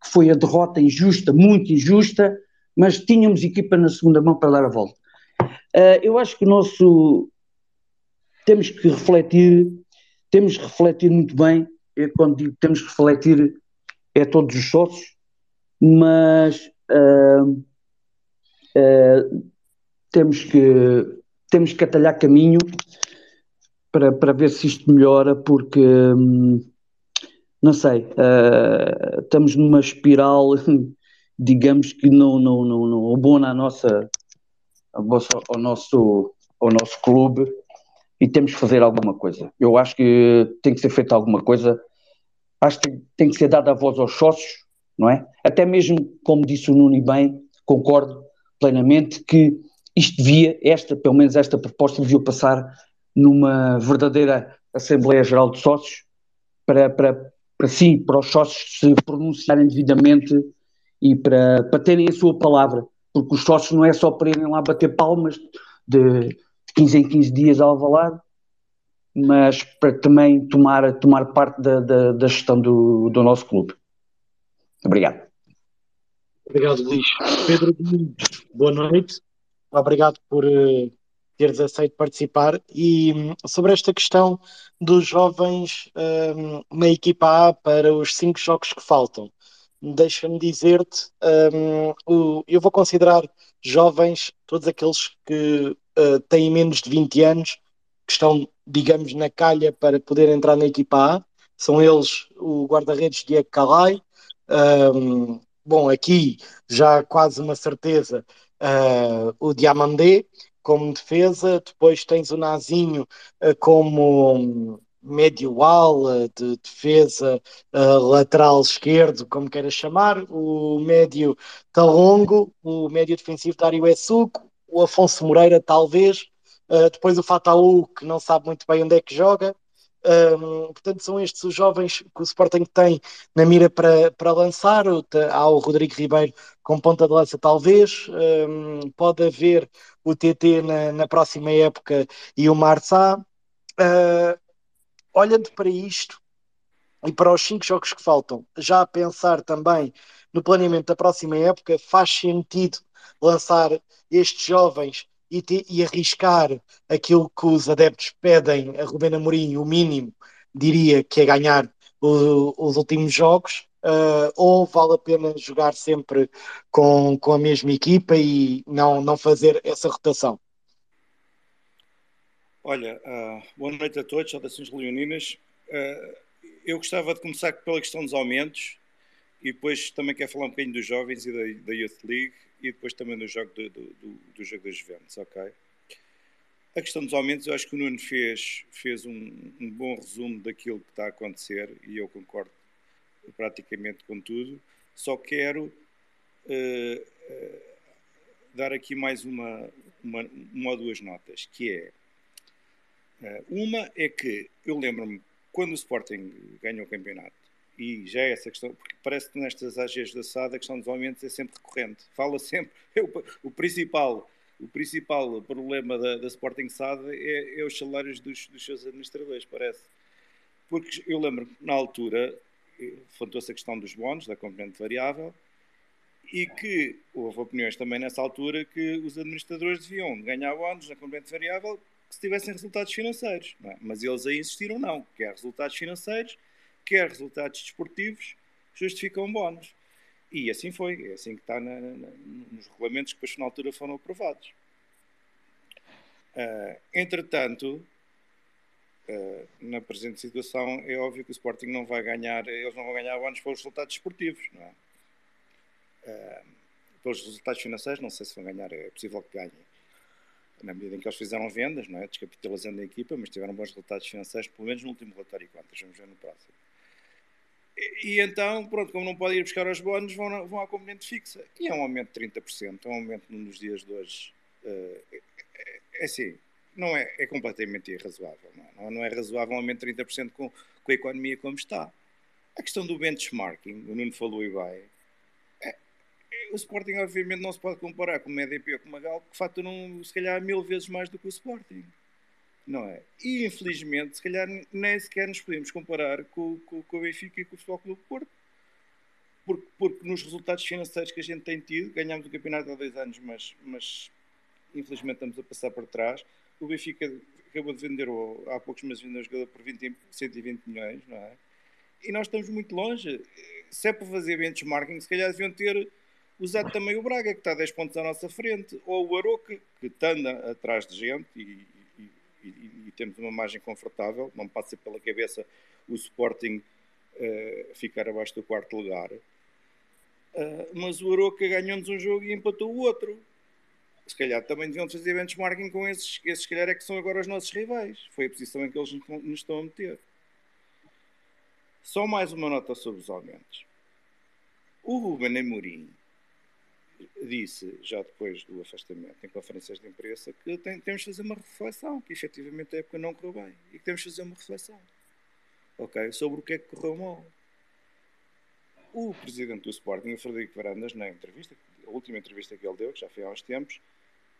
que foi a derrota injusta, muito injusta, mas tínhamos equipa na segunda mão para dar a volta. Uh, eu acho que o nosso. Temos que refletir, temos que refletir muito bem. Eu, quando digo temos que refletir, é todos os sócios, mas. Uh, temos que, temos que atalhar caminho para, para ver se isto melhora, porque hum, não sei, uh, estamos numa espiral, digamos que não, não, não, não abona a nossa, a ao, nosso, ao nosso clube e temos que fazer alguma coisa. Eu acho que tem que ser feita alguma coisa, acho que tem que ser dada a voz aos sócios, não é? Até mesmo, como disse o Nuno bem, concordo plenamente que isto devia, esta, pelo menos esta proposta, devia passar numa verdadeira Assembleia Geral de Sócios para, para, para sim, para os sócios se pronunciarem devidamente e para, para terem a sua palavra, porque os sócios não é só para irem lá bater palmas de, de 15 em 15 dias ao Alvalade, mas para também tomar, tomar parte da, da, da gestão do, do nosso clube. Obrigado. Obrigado, Luís. Pedro boa noite obrigado por uh, teres aceito participar. E um, sobre esta questão dos jovens um, na equipa A para os cinco jogos que faltam, deixa-me dizer-te, um, eu vou considerar jovens todos aqueles que uh, têm menos de 20 anos, que estão, digamos, na calha para poder entrar na equipa A. São eles o guarda-redes Diego Calai. Um, bom, aqui já quase uma certeza uh, o Diamandé como defesa, depois tens o Nazinho uh, como médio ala de defesa uh, lateral esquerdo, como queiras chamar, o médio Talongo, o médio defensivo Dário Essuco, o Afonso Moreira talvez, uh, depois o Fataú, que não sabe muito bem onde é que joga, um, portanto, são estes os jovens que o Sporting tem na mira para, para lançar. Há o Rodrigo Ribeiro com ponta de lança, talvez. Um, pode haver o TT na, na próxima época e o Marçá. Uh, olhando para isto e para os cinco jogos que faltam, já a pensar também no planeamento da próxima época, faz sentido lançar estes jovens e, te, e arriscar aquilo que os adeptos pedem a Rubén Amorim, o mínimo, diria que é ganhar o, os últimos jogos, uh, ou vale a pena jogar sempre com, com a mesma equipa e não, não fazer essa rotação? Olha, uh, boa noite a todos, saudações leoninas. Uh, eu gostava de começar pela questão dos aumentos e depois também quero falar um bocadinho dos jovens e da, da Youth League e depois também do jogo do, do, do jogo das Juventus, ok? A questão dos aumentos, eu acho que o Nuno fez, fez um, um, bom resumo daquilo que está a acontecer e eu concordo praticamente com tudo. Só quero uh, uh, dar aqui mais uma, uma, uma, ou duas notas, que é uh, uma é que eu lembro-me quando o Sporting ganhou o campeonato e já é essa questão, porque parece que nestas AGs da SAD a questão dos aumentos é sempre recorrente. Fala sempre, o, principal, o principal problema da, da Sporting SAD é, é os salários dos, dos, seus administradores, parece. Porque eu lembro que na altura levantou-se a questão dos bónus, da componente variável, e que houve opiniões também nessa altura que os administradores deviam ganhar bónus na componente variável se tivessem resultados financeiros. É? Mas eles aí insistiram não, quer resultados financeiros quer resultados desportivos, justificam bónus. E assim foi, é assim que está na, na, nos regulamentos que depois na altura foram aprovados. Uh, entretanto, uh, na presente situação, é óbvio que o Sporting não vai ganhar, eles não vão ganhar bónus pelos resultados desportivos, não é? Uh, pelos resultados financeiros, não sei se vão ganhar, é possível que ganhem. na medida em que eles fizeram vendas, não é? descapitalizando a equipa, mas tiveram bons resultados financeiros, pelo menos no último relatório e contas, vamos ver no próximo. E, então, pronto, como não podem ir buscar os bónus, vão, vão à componente fixa. E é um aumento de 30%, é um aumento nos dias de hoje. Uh, é, assim, não é, é completamente irrazoável. Não é, não é razoável um aumento de 30% com, com a economia como está. A questão do benchmarking, o Nuno falou e bem, é, o Sporting obviamente não se pode comparar com o EDP ou com o Magal, que faturam se calhar mil vezes mais do que o Sporting. Não é? E infelizmente, se calhar nem sequer nos podemos comparar com, com, com o Benfica e com o Futebol Clube Porto. Porque, porque nos resultados financeiros que a gente tem tido, ganhámos o campeonato há dois anos, mas, mas infelizmente estamos a passar por trás. O Benfica acabou de vender, há poucos meses vendeu o jogador por 20, 120 milhões, não é? E nós estamos muito longe. Se é para fazer benchmarking, se calhar deviam ter usado também o Braga, que está 10 pontos à nossa frente, ou o Aroca, que anda atrás de gente e, e, e, temos uma margem confortável, não passa pela cabeça o Sporting uh, ficar abaixo do quarto lugar. Uh, mas o Aroca ganhou-nos um jogo e empatou o outro se calhar também deviam fazer benchmarking com esses, esses se calhar é que são agora os nossos rivais. Foi a posição em que eles nos estão a meter. Só mais uma nota sobre os aumentos. O Ruben Amorim disse, já depois do afastamento em conferências de imprensa, que tem, temos de fazer uma reflexão, que efetivamente a época não correu bem e que temos de fazer uma reflexão ok, sobre o que é que correu mal. O presidente do Sporting, o Frederico Varandas, na entrevista, a última entrevista que ele deu, que já foi há uns tempos,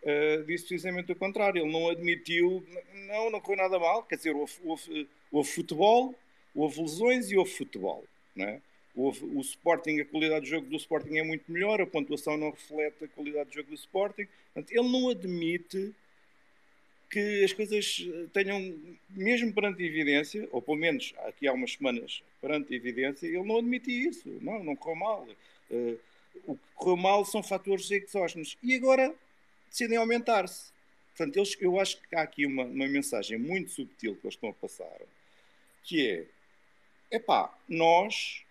uh, disse precisamente o contrário. Ele não admitiu, não, não correu nada mal, quer dizer, houve, houve, houve futebol, houve lesões e houve futebol. Não é? Houve, o Sporting, a qualidade de jogo do Sporting é muito melhor, a pontuação não reflete a qualidade de jogo do Sporting. Portanto, ele não admite que as coisas tenham, mesmo perante evidência, ou pelo menos aqui há umas semanas perante evidência, ele não admite isso. Não, não correu mal. Uh, o que correu mal são fatores exógenos. E agora decidem aumentar-se. Portanto, eles, eu acho que há aqui uma, uma mensagem muito subtil que eles estão a passar, que é, epá, nós,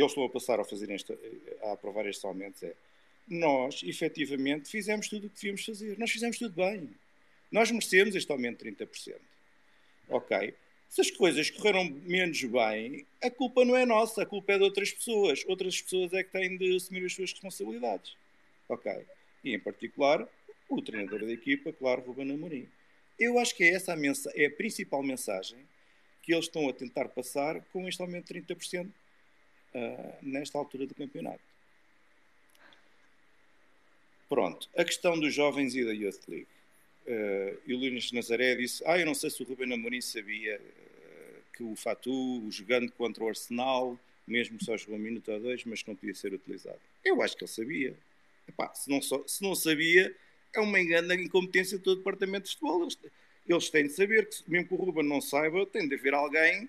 eles estão a passar a fazer esta, a aprovar estes aumentos, é, nós, efetivamente, fizemos tudo o que devíamos fazer. Nós fizemos tudo bem. Nós merecemos este aumento de 30%. Ok? Se as coisas correram menos bem, a culpa não é nossa, a culpa é de outras pessoas. Outras pessoas é que têm de assumir as suas responsabilidades. Ok? E em particular, o treinador da equipa, claro, Ruben Amorim. Eu acho que é essa é a principal mensagem que eles estão a tentar passar com este aumento de 30% ah, nesta altura do campeonato. Pronto, a questão dos jovens e da Youth League. Uh, e o Luís Nazaré disse: Ah, eu não sei se o Ruben Amorim sabia uh, que o Fatu, jogando contra o Arsenal, mesmo só jogou um minuto ou dois, mas não podia ser utilizado. Eu acho que ele sabia. Epá, se, não se não sabia, é uma engana incompetência do departamento de futebol. Eles, eles têm de saber que, mesmo que o Ruben não saiba, tem de haver alguém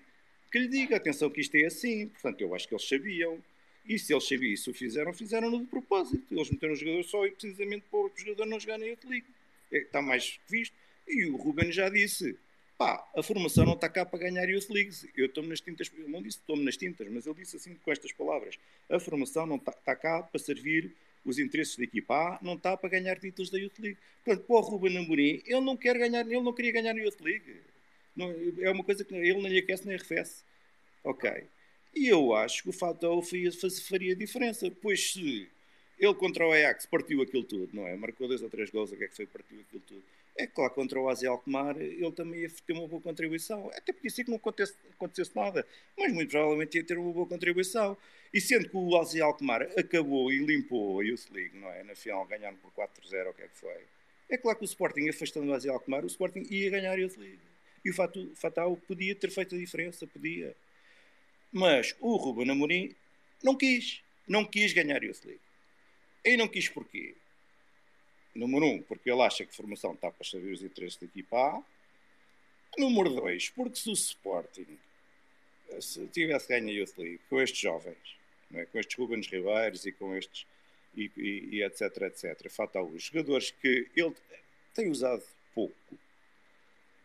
que lhe diga: atenção, que isto é assim. Portanto, eu acho que eles sabiam. E se eles sabiam isso fizeram, fizeram-no de propósito. Eles meteram o jogador só e precisamente para o jogador não jogar outro liga está mais visto. E o Ruben já disse: pá, a formação não está cá para ganhar Youth Leagues. Eu estou nas tintas, ele não disse estou nas tintas, mas ele disse assim com estas palavras: a formação não está, está cá para servir os interesses da equipa A, não está para ganhar títulos da Youth League. Portanto, para o Ruben Amorim, ele não quer ganhar, ele não queria ganhar na Youth League. Não, é uma coisa que ele nem aquece nem arrefece. Ok. E eu acho que o fato faria, diferença, pois se ele contra o Ajax partiu aquilo tudo, não é? Marcou dois ou três gols, o que é que foi partiu aquilo tudo. É claro, contra o Azi Alkmaar ele também ia ter uma boa contribuição. Até podia ser que não acontecesse, acontecesse, nada, mas muito provavelmente ia ter uma boa contribuição. E sendo que o Azi Alkmaar acabou e limpou a Youth League, não é? Na final ganharam por 4-0, o que é que foi? É claro que o Sporting, afastando o Azi Alkmaar, o Sporting ia ganhar a Youth League. E o Fatal podia ter feito a diferença, podia. Mas o Ruben Amorim não quis. Não quis ganhar a Youth League. E não quis porquê? Número um, porque ele acha que a formação está para saber os interesses da equipa A. Número dois, porque se o Sporting se tivesse ganho a Youth League com estes jovens, é? com estes Rubens Ribeiros e com estes e, e, e etc, etc, falta os jogadores que ele tem usado pouco.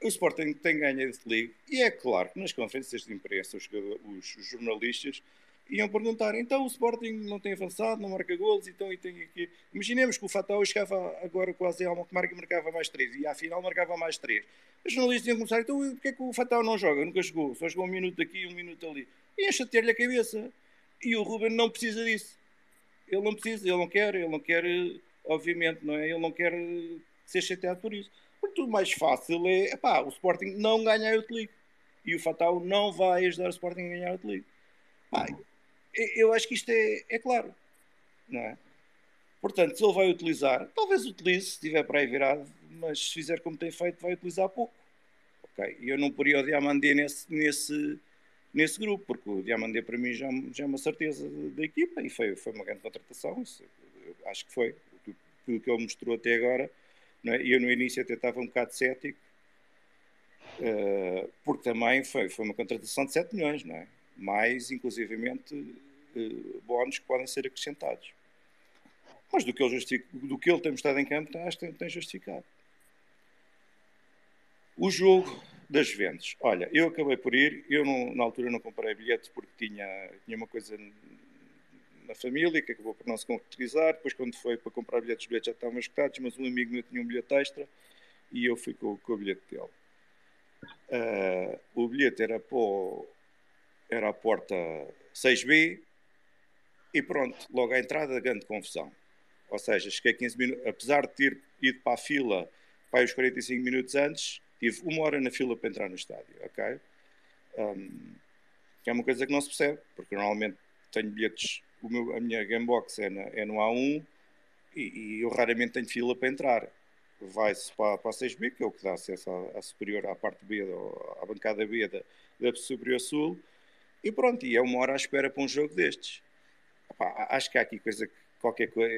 O Sporting tem ganho a League e é claro que nas conferências de imprensa os, os jornalistas iam perguntar, então o Sporting não tem avançado, não marca golos, então e tem aqui. Imaginemos que o Fatal chegava agora quase a alma que marca marcava mais três, e afinal marcava mais três. Os jornalistas iam começar, então porquê é que o Fatal não joga? Nunca jogou, só jogou um minuto aqui, um minuto ali. Iam chatear-lhe a cabeça. E o Ruben não precisa disso. Ele não precisa, ele não quer, ele não quer, obviamente, não é? Ele não quer ser chateado por isso. Muito mais fácil é, epá, o Sporting não ganha a League. E o Fatal não vai ajudar o Sporting a ganhar a League. Eu acho que isto é, é claro, não é? Portanto, se ele vai utilizar, talvez utilize, se estiver para aí virado, mas se fizer como tem feito, vai utilizar pouco. Eu não poria o Diamandé nesse, nesse, nesse grupo, porque o Diamandé para mim já, já é uma certeza da equipa e foi, foi uma grande contratação. Isso, acho que foi. Tudo que ele mostrou até agora. É? Eu no início até estava um bocado cético, uh, porque também foi, foi uma contratação de 7 milhões, não é? mais inclusivamente uh, bónus que podem ser acrescentados. Mas do que ele, do que ele tem mostrado em campo, acho que tem, tem justificado. O jogo das Juventus. Olha, eu acabei por ir, eu não, na altura não comprei bilhetes porque tinha, tinha uma coisa na família que acabou por não se concretizar. Depois, quando foi para comprar bilhetes, os bilhetes já estavam esgotados, mas um amigo meu tinha um bilhete extra e eu fui com, com o bilhete dele. Uh, o bilhete era para o, era a porta 6B e pronto, logo à entrada, grande confusão. Ou seja, cheguei 15 minutos, apesar de ter ido para a fila para os 45 minutos antes, tive uma hora na fila para entrar no estádio, ok? Um, que é uma coisa que não se percebe, porque normalmente tenho bilhetes, meu, a minha Gamebox é, é no A1 e, e, eu raramente tenho fila para entrar. Vai-se para, para a 6B, que é o que dá acesso à, à superior, à parte B, à bancada B da, da Superior Sul, e pronto, e é uma hora à espera para um jogo destes. Epá, acho que há aqui coisa, qualquer coisa.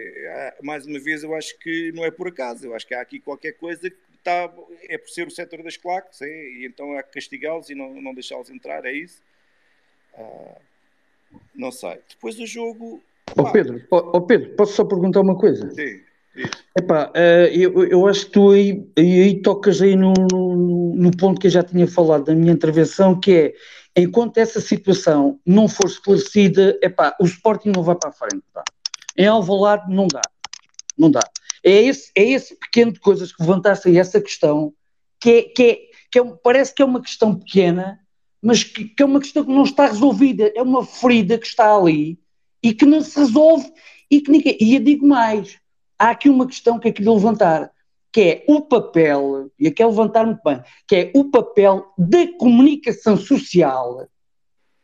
Mais uma vez, eu acho que não é por acaso. Eu acho que há aqui qualquer coisa que está. É por ser o setor das claques, é, e então há que castigá-los e não, não deixá-los entrar, é isso? Ah, não sei. Depois do jogo. Ó oh Pedro, oh, Pedro, posso só perguntar uma coisa? Sim. Epá, uh, eu, eu acho que tu aí, aí tocas aí no, no, no, ponto que eu já tinha falado da minha intervenção, que é enquanto essa situação não for esclarecida, epá, o Sporting não vai para a frente. Pá. Em Alvalade não dá. Não dá. É esse, é esse pequeno de coisas que levantaste aí essa questão, que, é, que, é, que é, parece que é uma questão pequena, mas que, que, é uma questão que não está resolvida. É uma ferida que está ali e que não se resolve e que ninguém. E eu digo mais: há aqui uma questão que é que lhe levantar que é o papel, e aqui é levantar muito bem, que é o papel da comunicação social.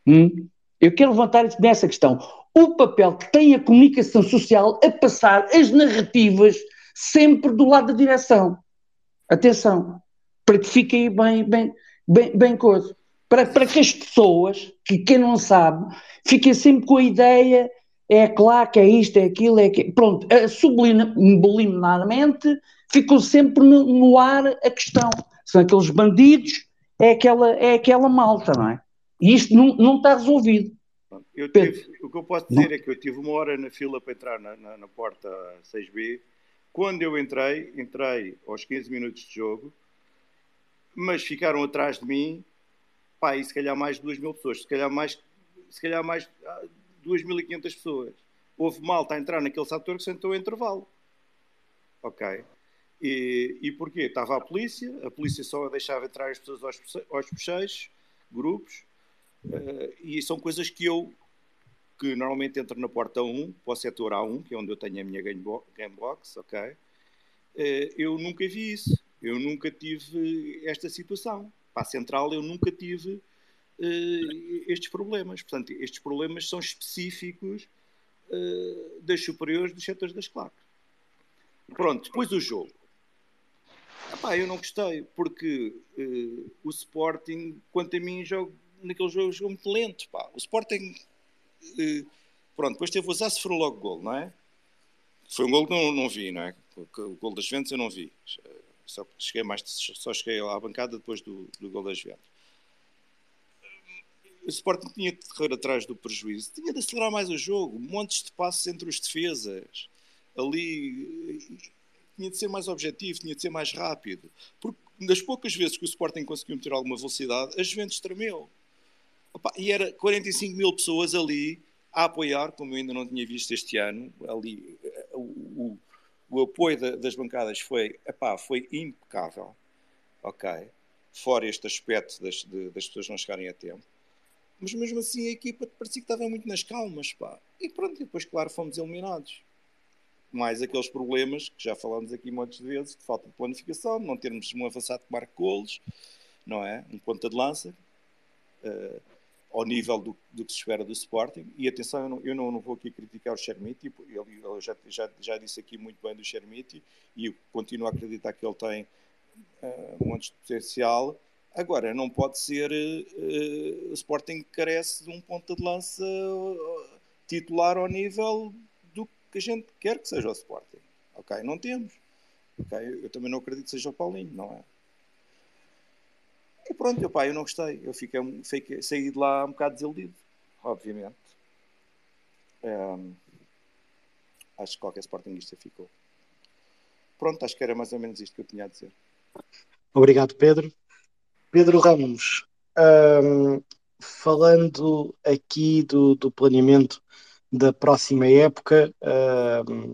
Hum? Eu quero levantar nessa questão. O papel que tem a comunicação social a passar as narrativas sempre do lado da direção. Atenção, para que fiquem bem, bem, bem, bem coisa. Para, para que as pessoas, que quem não sabe, fiquem sempre com a ideia é claro que é isto, é aquilo, é aquilo. Pronto, subliminarmente ficou sempre no, no, ar a questão. São aqueles bandidos, é aquela, é aquela malta, não é? E isto não, não está resolvido. Eu tive, o que eu posso dizer não. é que eu tive uma hora na fila para entrar na, na, na, porta 6B. Quando eu entrei, entrei aos 15 minutos de jogo, mas ficaram atrás de mim, pá, se calhar mais de 2 mil pessoas, se calhar mais, se calhar mais 2.500 ah, pessoas. Houve malta a entrar naquele setor que sentou em intervalo. Ok? E, e porquê? Estava a polícia, a polícia só deixava entrar as pessoas aos, aos grupos, uh, e são coisas que eu, que normalmente entro na porta 1, para o setor A1, que é onde eu tenho a minha gamebox, ok? Uh, eu nunca vi isso, eu nunca tive esta situação. Para a central eu nunca tive uh, estes problemas. Portanto, estes problemas são específicos das superiores dos setores das claques. Pronto, depois o jogo. Epá, eu não gostei, porque uh, o Sporting, quanto a mim, jogo, naquele jogo jogou muito lento. Pá. O Sporting, uh, pronto, depois teve o Zasse foi logo gol, não é? Foi um gol que não, não vi, não é? O, o gol das Juventus eu não vi. Só cheguei, mais, só cheguei à bancada depois do, do gol das Juventus. O Sporting tinha de correr atrás do prejuízo, tinha de acelerar mais o jogo, montes de passos entre os defesas. Ali tinha de ser mais objetivo, tinha de ser mais rápido. Porque das poucas vezes que o Sporting conseguiu meter alguma velocidade, a Juventus tremeu. Opa, e era 45 mil pessoas ali a apoiar, como eu ainda não tinha visto este ano, ali o apoio da, das bancadas foi, epá, foi impecável, ok, fora este aspecto das, de, das pessoas não chegarem a tempo, mas mesmo assim a equipa parecia que estava muito nas calmas, pá, e pronto, e depois claro fomos eliminados. Mais aqueles problemas que já falámos aqui muitas vezes, de falta de planificação, de não termos um avançado que marque golos, não é? Um ponta de lança, uh, ao nível do, do, que se espera do Sporting. E atenção, eu não, eu não, não vou aqui criticar o Chermiti, ele, já, já, já, disse aqui muito bem do Chermiti e continuo a acreditar que ele tem uh, um monte de potencial. Agora, não pode ser. Uh, o Sporting carece de um ponta de lança uh, titular ao nível do que a gente quer que seja o Sporting. Ok? Não temos. Ok? Eu também não acredito que seja o Paulinho, não é? E pronto, pá, eu não gostei. Eu fiquei, fiquei, saí de lá um bocado desiludido, obviamente. Um, acho que qualquer Sportingista ficou. Pronto, acho que era mais ou menos isto que eu tinha a dizer. Obrigado, Pedro. Pedro Ramos, um, falando aqui do, do, planeamento da próxima época, um,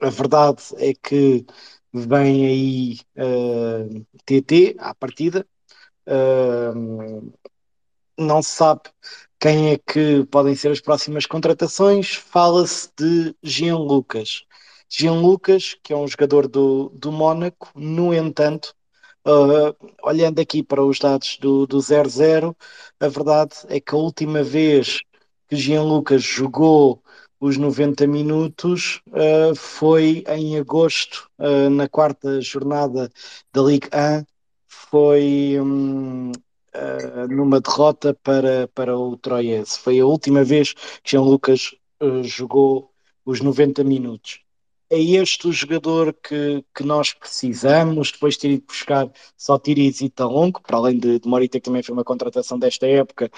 a verdade é que vem aí uh, TT à partida, Não se sabe quem é que podem ser as próximas contratações. Fala-se de Jean Lucas. Jean Lucas, que é um jogador do, do Mónaco, no entanto, uh, olhando aqui para os dados do, do 0-0, a verdade é que a última vez que Jean Lucas jogou os 90 minutos uh, foi em agosto, uh, na quarta jornada da Ligue 1, foi uh, numa derrota para, para o Troyense. Foi a última vez que Jean Lucas uh, jogou os 90 minutos. É este o jogador que, que nós precisamos, depois de ter ido buscar só Tiriz e Talonco, para além de, de Morita, que também foi uma contratação desta época,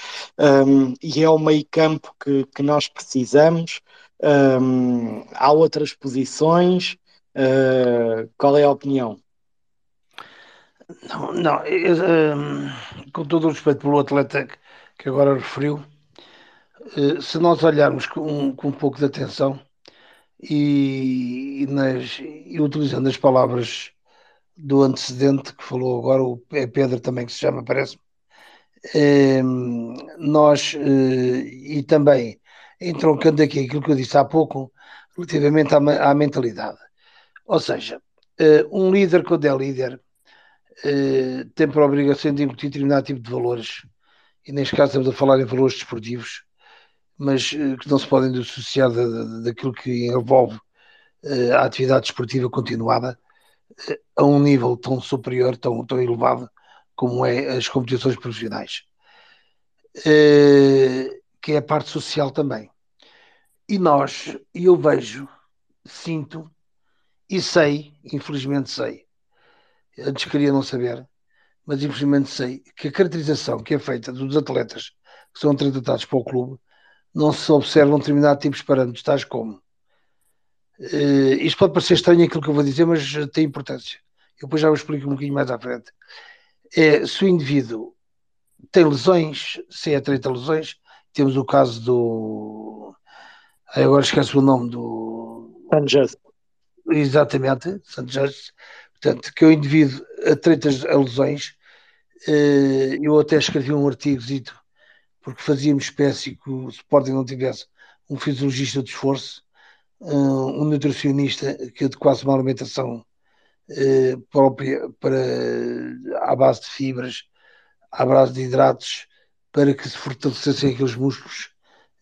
um, e é o meio campo que, que nós precisamos. Um, há outras posições. Uh, qual é a opinião? Não, não eu, um, com todo o respeito pelo atleta que agora referiu, uh, se nós olharmos com, com, um pouco de atenção e, e, nas, e, utilizando as palavras do antecedente que falou agora, o é Pedro também que se chama, parece-me, um, nós, uh, e também entroncando aqui aquilo que eu disse há pouco, relativamente à, à mentalidade. Ou seja, uh, um líder quando é líder eh, tem por obrigação de incutir determinado tipo de valores, e neste caso estamos a falar em valores desportivos, mas eh, que não se podem dissociar daquilo que envolve eh, a atividade desportiva continuada a um nível tão superior, tão, tão elevado como é as competições profissionais, que é a parte social também. E nós, eu vejo, sinto e sei, infelizmente sei, antes queria não saber, mas infelizmente sei que a caracterização que é feita dos atletas que são tratados para o clube não se observam determinado tipos de parâmetros, tais como uh, isto pode parecer estranho aquilo que eu vou dizer, mas tem importância. Eu depois já vos explico um bocadinho mais à frente. É, se o indivíduo tem lesões, se é atleta lesões, temos o caso do. agora esqueço o nome do. Santos. Exatamente, Santos Portanto, que o indivíduo atreita a lesões, eh, eu até escrevi um artigo porque fazíamos espécie que o Sporting não tivesse um fisiologista de esforço, eh, um nutricionista que adequasse uma alimentação eh, própria para, à base de fibras, à base de hidratos, para que se fortalecessem aqueles músculos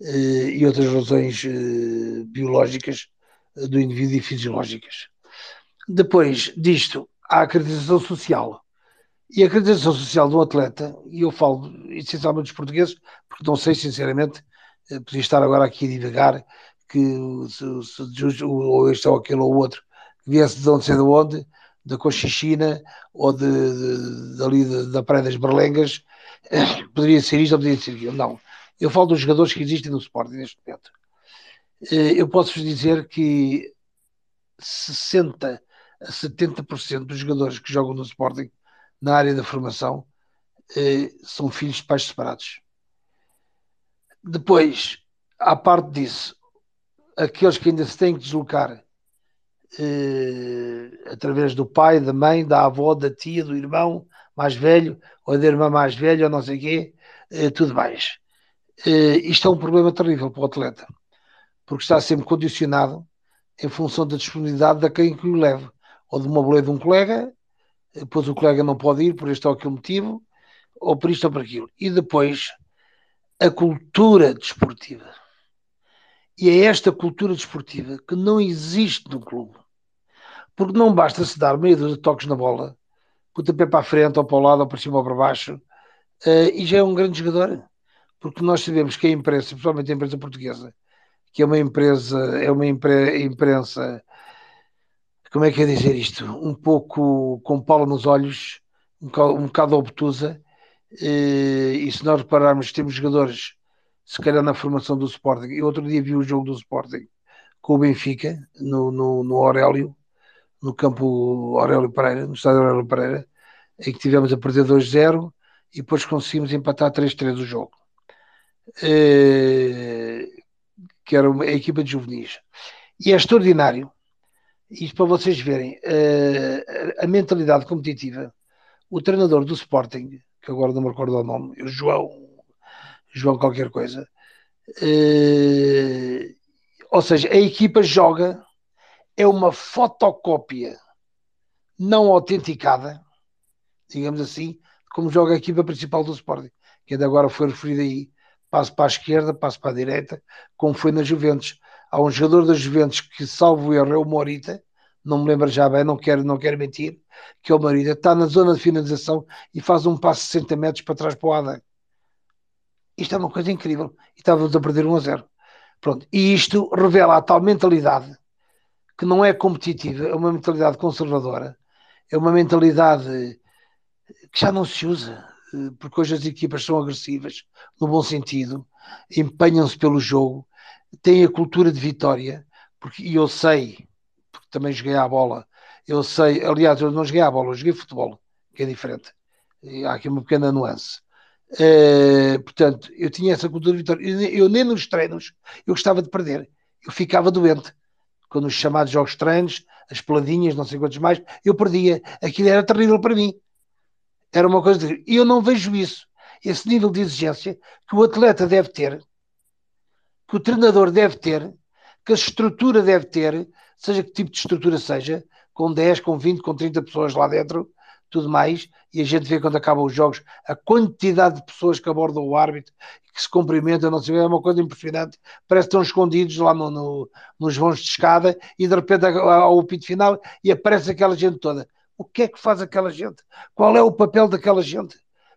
e outras razões biológicas do indivíduo e fisiológicas. Depois disto, há a acreditação social. E a acreditação social de um atleta, e eu falo essencialmente dos portugueses, porque não sei, sinceramente, eh, podia estar agora aqui a divagar que se, se, ou este ou aquele ou outro viesse de onde sei de onde, da Cochichina ou de, de, dali da Praia das Berlengas, poderia ser isto ou poderia ser aquilo. Não. Eu falo dos jogadores que existem no Sporting neste momento. Eh, eu posso-vos dizer que 60 a 70% dos jogadores que jogam no Sporting na área da formação eh, são filhos de pais separados. Depois, à parte disso, aqueles que ainda se têm que deslocar eh, através do pai, da mãe, da avó, da tia, do irmão mais velho, ou da irmã mais velha, ou não sei o quê, eh, tudo mais. Isto é um problema terrível para o atleta, porque está sempre condicionado em função da disponibilidade da quem que o leva, ou de uma boleia de um colega, depois o colega não pode ir por este ou aquele motivo, ou por isto ou por aquilo. E depois a cultura desportiva. E é esta cultura desportiva que não existe no clube. Porque não basta se dar meio de toques na bola, pé para a frente, ou para o lado, ou para cima, ou para baixo, uh, e já é um grande jogador. Porque nós sabemos que a imprensa, principalmente a imprensa portuguesa, que é uma empresa, é uma impre, imprensa, como é que é dizer isto? Um pouco com pala nos olhos, um bocado, um bocado obtusa, uh, e se nós repararmos, temos jogadores se calhar na formação do Sporting. Eu outro dia vi o jogo do Sporting com o Benfica, no, no, no Aurélio, no campo Aurélio Pereira, no estádio Aurélio Pereira, em que tivemos a perder 2-0 e depois conseguimos empatar 3-3 o jogo. É, que era a equipa de juvenis. E é extraordinário, isto para vocês verem, é, a mentalidade competitiva. O treinador do Sporting, que agora não me recordo o nome, o João, João qualquer coisa. Uh, ou seja, a equipa joga, é uma fotocópia não autenticada, digamos assim, como joga a equipa principal do Sporting, que ainda agora foi referido aí, passo para a esquerda, passo para a direita, como foi na Juventus. Há um jogador da Juventus que, salvo erro, é o Morita, não me lembro já bem, não quero, não quero mentir, que é o Morita, está na zona de finalização e faz um passo de 60 metros para trás para o Adam. Isto é uma coisa incrível. E estávamos a perder 1 a 0. Pronto. E isto revela a tal mentalidade que não é competitiva, é uma mentalidade conservadora, é uma mentalidade que já não se usa, porque hoje as equipas são agressivas, no bom sentido, empenham-se pelo jogo, têm a cultura de vitória, porque, e eu sei, porque também joguei à bola, eu sei, aliás, eu não joguei à bola, eu joguei futebol, que é diferente. E há aqui uma pequena nuance. Uh, portanto, eu tinha essa cultura de vitória. Eu, eu, nem nos treinos eu gostava de perder. Eu ficava doente. Quando os chamados jogos treinos, as peladinhas, não sei quantos mais, eu perdia. Aquilo era terrível para mim. Era uma coisa de... E eu não vejo isso. Esse nível de exigência que o atleta deve ter, que o treinador deve ter, que a estrutura deve ter, seja que tipo de estrutura seja, com 10, com 20, com 30 pessoas lá dentro, tudo mais, e a gente vê quando acabam os jogos a quantidade de pessoas que abordam o árbitro, que se cumprimentam, não sei, é uma coisa impressionante. Parece que estão escondidos lá no, no, nos vãos de escada e de repente ao pito final e aparece aquela gente toda. O que é que faz aquela gente? Qual é o papel daquela gente?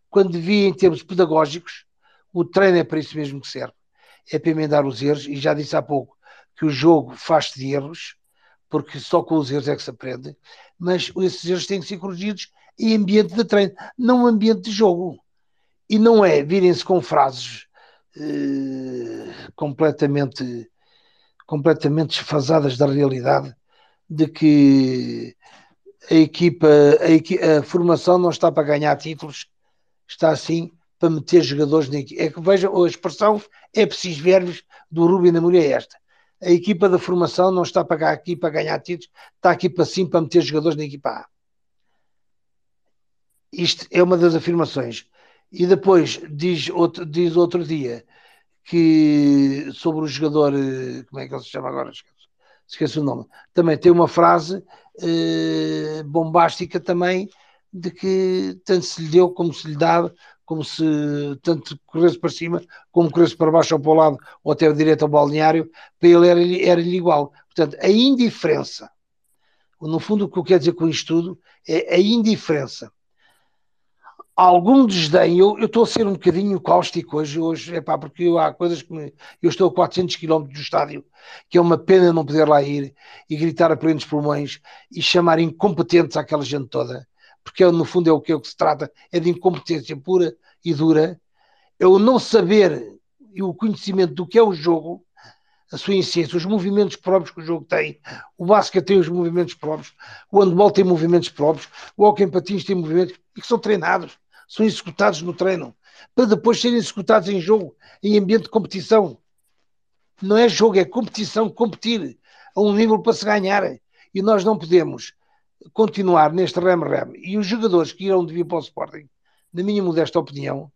Quando devia, em termos pedagógicos, o treino é para isso mesmo que serve. É para emendar os erros, e já disse há pouco que o jogo faz-se de erros, porque só com os erros é que se aprende, mas esses erros têm que ser corrigidos em ambiente de treino, não ambiente de jogo. E não é virem-se com frases eh, completamente, completamente desfasadas da realidade de que a equipa, a, a formação não está para ganhar títulos, está assim para meter jogadores na equipa. É que vejam, a expressão é preciso ver do Rubem Amorim é esta. A equipa da formação não está para aqui para ganhar títulos, está aqui para sim para meter jogadores na equipa A. Isto é uma das afirmações. E depois diz outro, diz outro dia que sobre o jogador, eh, como é que ele se chama agora? Esqueço, esqueço o nome. Também tem uma frase eh, bombástica também de que tanto se lhe deu como se lhe dava, como se tanto corresse para cima, como corresse para baixo ou para o lado, ou até direito ao balneário, para ele era-lhe era igual. Portanto, a indiferença, no fundo o que eu quero dizer com isto tudo é a indiferença algum desdém. Eu, eu estou a ser um bocadinho cáustico hoje, hoje é pá, porque eu, há coisas que me, eu estou a 400 km do estádio, que é uma pena não poder lá ir e gritar a plenos pulmões e chamar incompetentes àquela gente toda, porque no fundo é o que, é o que se trata, é de incompetência pura e dura. Eu não saber e o conhecimento do que é o jogo, a sua essência, os movimentos próprios que o jogo tem. O basquete tem os movimentos próprios, o handball tem movimentos próprios, o hockey em patins tem movimentos e que são treinados são executados no treino, para depois serem executados em jogo, em ambiente de competição. não é jogo, é competição, competir a um nível para se ganhar. E nós não podemos continuar neste rem-rem. E os jogadores que irão de vir para o Sporting, na minha modesta opinião,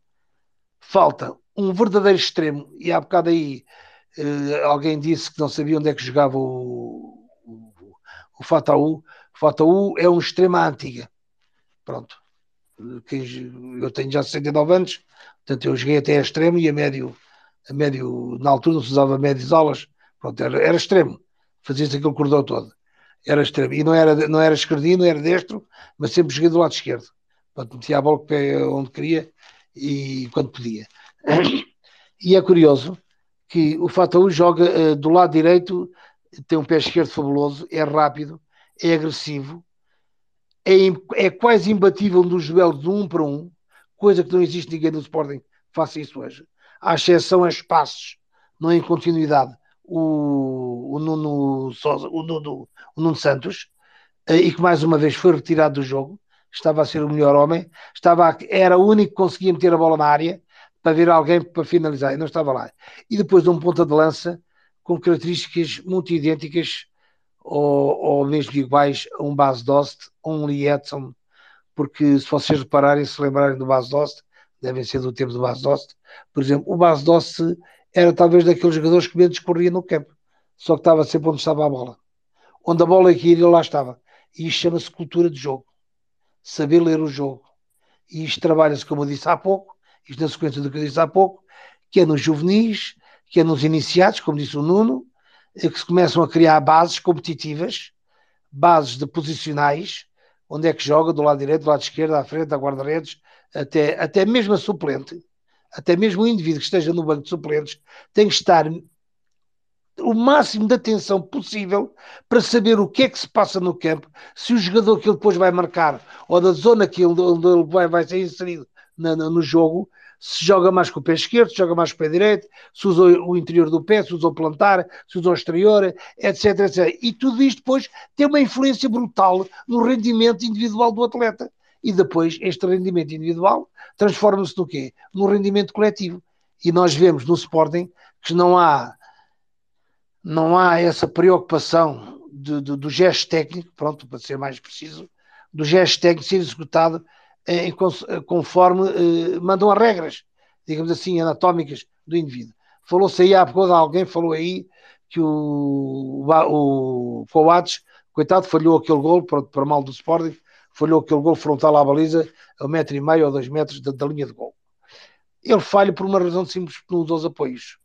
falta um verdadeiro extremo. E há bocado aí uh, alguém disse que não sabia onde é que jogava o, o, o Fataú. O Fataú é um extremo à antiga. Pronto. Eu tenho já 69 anos, portanto eu joguei até a extremo e a médio, a médio na altura não se usava médios aulas, pronto, era, era extremo, fazia-se aquele corredor todo, era extremo, e não era, não era esquerdino, não era destro, mas sempre joguei do lado esquerdo, portanto metia a bola onde queria e quando podia. E é curioso que o Fataú joga uh, do lado direito, tem um pé esquerdo fabuloso, é rápido, é agressivo, é, é quase imbatível nos duelos de um para um, coisa que não existe ninguém no Sporting faça isso hoje. À exceção a espaços, não em continuidade, o, o, Nuno, o, Nuno, o Nuno Santos, eh, e que mais uma vez foi retirado do jogo, estava a ser o melhor homem, estava a, era o único que conseguia meter a bola na área para ver alguém para finalizar, e não estava lá. E depois um ponta de lança com características muito idênticas ou, ou mesmo iguais a um Bas Dost um Lee Edson, porque se vocês repararem, se lembrarem do Bas Dost, devem ser do tempo do Bas Dost, por exemplo, o Bas Dost era talvez daqueles jogadores que menos corria no campo, só que estava sempre onde estava a bola. Onde a bola ia, ele lá estava. E isto chama-se cultura de jogo. Saber ler o jogo. E isto trabalha-se, como eu disse há pouco, isto na sequência do que eu disse há pouco, que é nos juvenis, que é nos iniciados, como disse o Nuno, que se começam a criar bases competitivas, bases de posicionais, onde é que joga, do lado direito, do lado esquerdo, à frente, à guarda-redes, até, até mesmo a suplente, até mesmo o indivíduo que esteja no banco de suplentes, tem que estar o máximo de atenção possível para saber o que é que se passa no campo, se o jogador que ele depois vai marcar, ou da zona que ele, onde ele vai, vai ser inserido no, no jogo, se joga mais com o pé esquerdo, se joga mais com o pé direito, se usa o interior do pé, se usa o plantar, se usa o exterior, etc, etc. E tudo isto depois tem uma influência brutal no rendimento individual do atleta. E depois este rendimento individual transforma-se no quê? No rendimento coletivo. E nós vemos no Sporting que não há não há essa preocupação de, de, do gesto técnico, pronto, para ser mais preciso, do gesto técnico ser executado em, conforme eh, mandam as regras, digamos assim, anatómicas do indivíduo. Falou-se aí há pouco, alguém falou aí que o, o, o Coates, coitado, falhou aquele gol para, para mal do Sporting, falhou aquele gol frontal à baliza a um metro e meio ou dois metros da, da linha de gol. Ele falha por uma razão simples, não usa os apoios.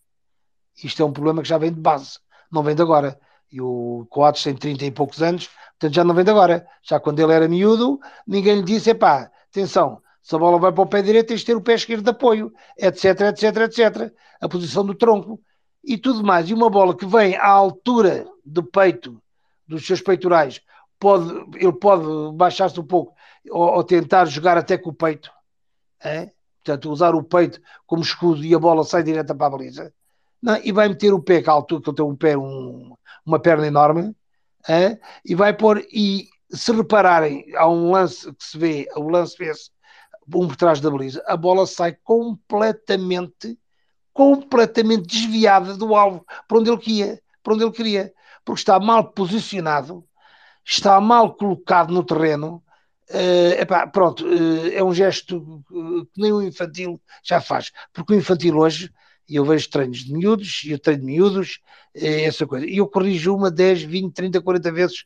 Isto é um problema que já vem de base, não vem de agora. E o Coates tem 30 e poucos anos, portanto já não vem de agora. Já quando ele era miúdo, ninguém lhe disse, epá, Atenção, se a bola vai para o pé direito, tens de ter o pé esquerdo de apoio, etc, etc, etc. A posição do tronco e tudo mais. E uma bola que vem à altura do peito, dos seus peitorais, pode, ele pode baixar-se um pouco ou, ou, tentar jogar até com o peito. É? Portanto, usar o peito como escudo e a bola sai direta para a baliza. Não, e vai meter o pé, que à altura que ele tem um pé, um, uma perna enorme, é? e vai pôr, e se repararem, há um lance que se vê, o lance vê-se um por trás da baliza, a bola sai completamente, completamente desviada do alvo, para onde ele para onde ele queria, porque está mal posicionado, está mal colocado no terreno. Uh, epá, pronto, uh, é um gesto uh, que nem o infantil já faz, porque o infantil hoje, eu vejo treinos de miúdos, e eu treino de miúdos, essa coisa, e eu corrijo uma 10, 20, 30, 40 vezes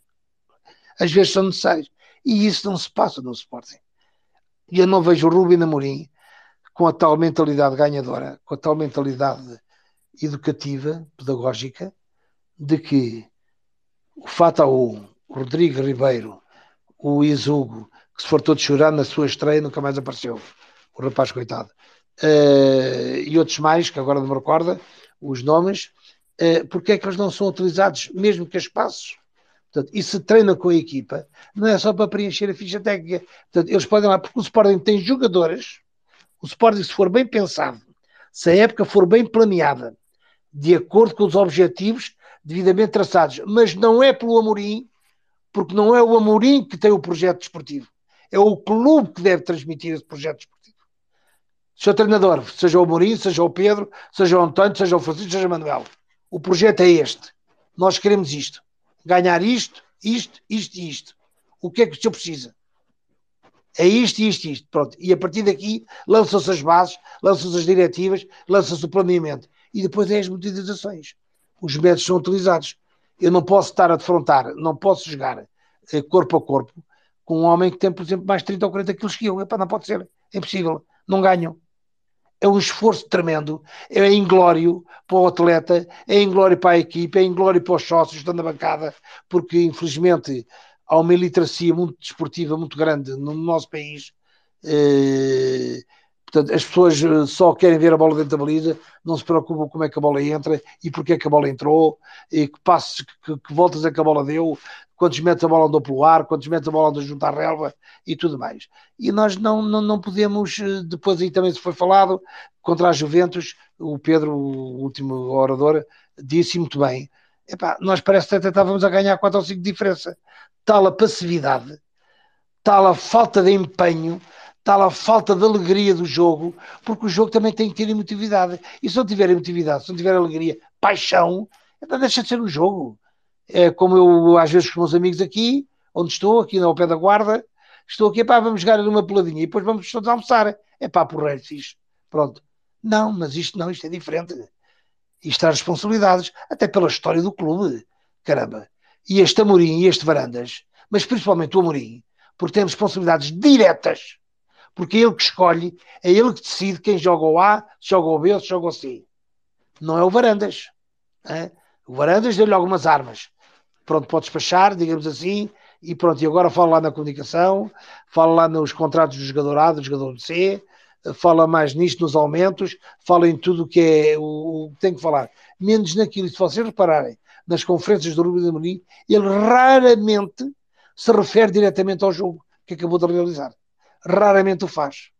às vezes são necessários. E isso não se passa no Sporting. E eu não vejo o Rubem Amorim com a tal mentalidade ganhadora, com a tal mentalidade educativa, pedagógica, de que o Fataú, o Rodrigo Ribeiro, o Izugo, que se for todo chorar na sua estreia, nunca mais apareceu. O rapaz, coitado. Uh, e outros mais, que agora não me recorda os nomes, uh, porque é que eles não são utilizados, mesmo que a espaços? Portanto, e se treina com a equipa, não é só para preencher a ficha técnica. Portanto, eles podem lá, porque o Sporting tem jogadores, o Sporting, se for bem pensado, se a época for bem planeada, de acordo com os objetivos devidamente traçados, mas não é pelo Amorim, porque não é o Amorim que tem o projeto desportivo, é o clube que deve transmitir esse projeto desportivo. Seu treinador, seja o Amorim, seja o Pedro, seja o António, seja o Francisco, seja o Manuel. O projeto é este. Nós queremos isto. Ganhar isto, isto, isto e isto. O que é que o senhor precisa? É isto, isto, isto. Pronto. E a partir daqui lançam-se as bases, lançam-se as diretivas, lança-se o planeamento. E depois é as motivações. Os métodos são utilizados. Eu não posso estar a defrontar, não posso jogar eh, corpo a corpo com um homem que tem, por exemplo, mais 30 ou 40 quilos que eu. Epá, não pode ser. É impossível. Não ganham. É um esforço tremendo. É inglório para o atleta, é inglório para a equipe, é inglório para os sócios estão na bancada, porque infelizmente há uma iliteracia muito desportiva, muito grande no nosso país. Eh, portanto, as pessoas eh, só querem ver a bola dentro da baliza, não se preocupam como é que a bola entra e porque é que a bola entrou, e que passos, que, que voltas é que a bola deu, quantos metros a bola andou pelo ar, quantos metros a bola andou junto à relva e tudo mais. E nós não, não, não podemos, eh, depois aí também se foi falado, contra a Juventus, o Pedro, o último orador, disse muito bem, epá, nós parece que até estávamos a ganhar 4 ou 5 de diferença. Tal a passividade, tal a falta de empenho, tal a falta de alegria do jogo, porque o jogo também tem que ter emotividade. E se não tiver emotividade, se não tiver alegria, paixão, então deixa de ser um jogo é, como eu às vezes com os meus amigos aqui, onde estou, aqui ao pé da guarda, estou aqui, pá, vamos jogar numa peladinha e depois vamos todos almoçar. É pá, porreiro, fixe. Pronto. Não, mas isto não, isto é diferente. Isto há responsabilidades, até pela história do clube. Caramba. E este Amorim e este Varandas, mas principalmente o Amorim, porque tem responsabilidades diretas, porque é ele que escolhe, é ele que decide quem joga o A, se joga o B ou se joga o C. Não é o Varandas. É? O Varandas deu-lhe algumas armas pronto, pode despachar, digamos assim, e pronto, e agora fala lá na comunicação, fala lá nos contratos do jogador A, do jogador C, fala mais nisto, nos aumentos, fala em tudo o que é o, que tem que falar, menos naquilo, se vocês repararem, nas conferências do Rubem de Amorim, ele raramente se refere diretamente ao jogo que acabou de realizar. Raramente o faz.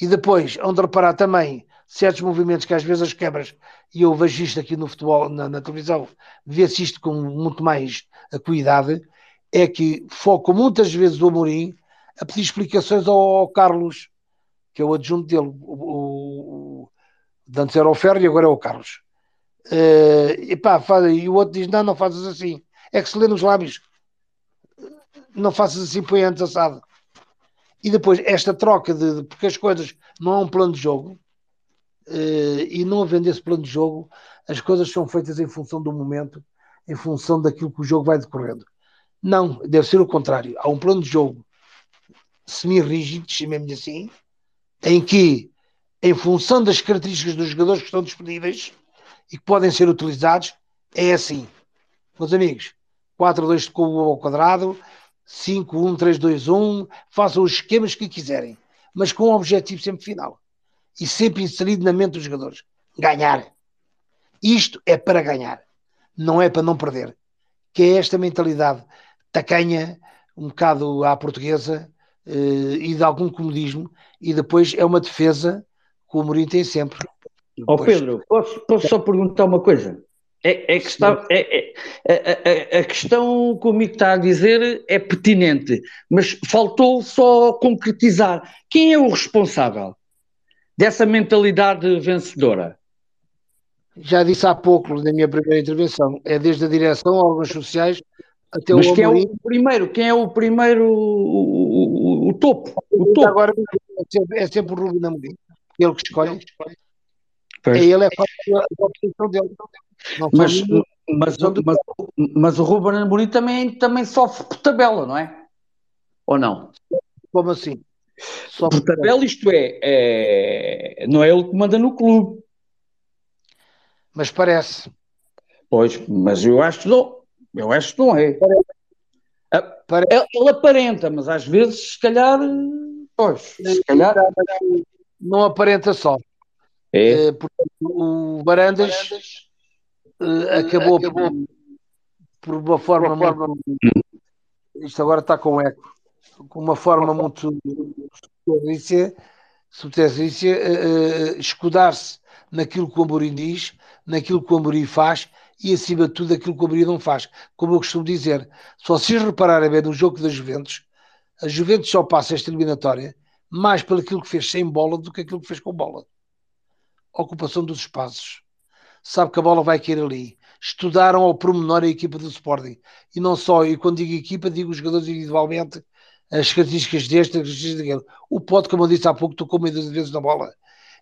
E depois, onde reparar também certos movimentos que às vezes as quebras, e eu vejo isto aqui no futebol, na, na televisão, vê-se isto com muito mais cuidado, é que foco muitas vezes o Amorim a pedir explicações ao, ao Carlos, que é o adjunto dele. O, o, antes era o Ferro e agora é o Carlos. Uh, e, pá, faz, e o outro diz: Não, não fazes assim. É que se lê nos lábios. Não faças assim, põe antes assado. E depois, esta troca de. Porque as coisas não há um plano de jogo. Uh, e não havendo esse plano de jogo, as coisas são feitas em função do momento, em função daquilo que o jogo vai decorrendo. Não, deve ser o contrário. Há um plano de jogo semi-rígido, chamemos assim, em que, em função das características dos jogadores que estão disponíveis e que podem ser utilizados, é assim. Meus amigos, 4-2 de cubo ao quadrado, 5-1-3-2-1, façam os esquemas que quiserem, mas com um objetivo sempre final e sempre inserido na mente dos jogadores: ganhar. Isto é para ganhar, não é para não perder. Que é esta mentalidade tacanha, um bocado à portuguesa eh, e de algum comodismo, e depois é uma defesa que o Mourinho tem sempre. Ó oh, Pedro, posso, posso só perguntar uma coisa? É, é que está, é, é, a, a, questão que o amigo está a dizer é pertinente, mas faltou só concretizar. Quem é o responsável? dessa mentalidade vencedora? Já disse há pouco, na minha primeira intervenção, é desde a direção, órgãos sociais, até Mas o quem é o primeiro? Quem é o primeiro, o, o, o topo? O topo. Agora é sempre, é sempre o Rubem Amorim, ele que escolhe. Pois. Ele é a dele. Não mas, mas, mas, mas, o Ruben Amorim também, também sofre por tabela, não é? Ou não? Como assim? Só por tabela, isto é, é, não é ele que manda no clube. Mas parece. Pois, mas eu acho que não. Eu acho que não é. Parece. Ele, ele aparenta, mas às vezes, se calhar, pois, se calhar. Não aparenta só. É. Eh, o Barandas, uh, acabou, acabou por, por, uma forma, uma forma muito, isto agora está com eco com uma forma muito subterrícia, uh, escudar-se naquilo que o Amorim diz, naquilo que o Amorim faz e, acima de tudo, aquilo que o Amorim não faz. Como eu costumo dizer, se vocês repararem bem no jogo das Juventus, a Juventus só passa esta eliminatória mais pelo aquilo que fez sem bola do que aquilo que fez com bola. Ocupação dos espaços. sabe que a bola vai cair ali. Estudaram ao pormenor a equipa do Sporting. E não só, e quando digo equipa, digo os jogadores individualmente, as características deste, as características daquele. O Pote, como eu disse há pouco, tocou meio de vezes na bola.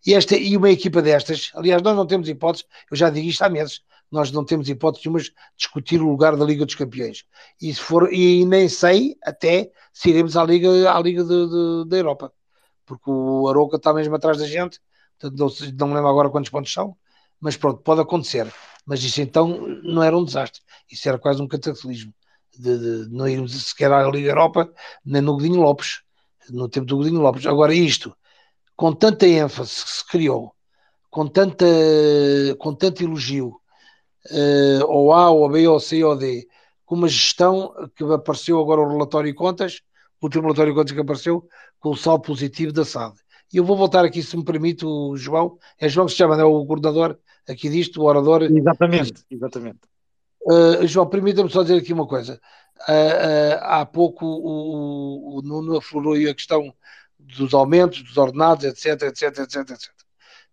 E, esta, e uma equipa destas, aliás, nós não temos hipótese, eu já digo isto há meses, nós não temos hipótese nenhuma de discutir o lugar da Liga dos Campeões. E, se for, e nem sei até se iremos à Liga, à Liga de, de, da Europa, porque o Aroca está mesmo atrás da gente, não, não me lembro agora quantos pontos são, mas pronto, pode acontecer. Mas isso então não era um desastre, isso era quase um cataclismo. De, de, de não irmos sequer à Liga Europa, nem no Godinho Lopes, no tempo do Godinho Lopes. Agora, isto, com tanta ênfase que se criou, com, tanta, com tanto elogio, uh, ou A, ou B, ou C, ou D, com uma gestão que apareceu agora o relatório de contas, o último relatório de contas que apareceu, com o saldo positivo da SAD. E eu vou voltar aqui, se me permite, o João, é João que se chama, é o coordenador aqui disto, o orador. Exatamente, exatamente. Uh, João, permita-me só dizer aqui uma coisa. Uh, uh, há pouco o, o, o Nuno aflorou a questão dos aumentos, dos ordenados, etc, etc, etc, etc.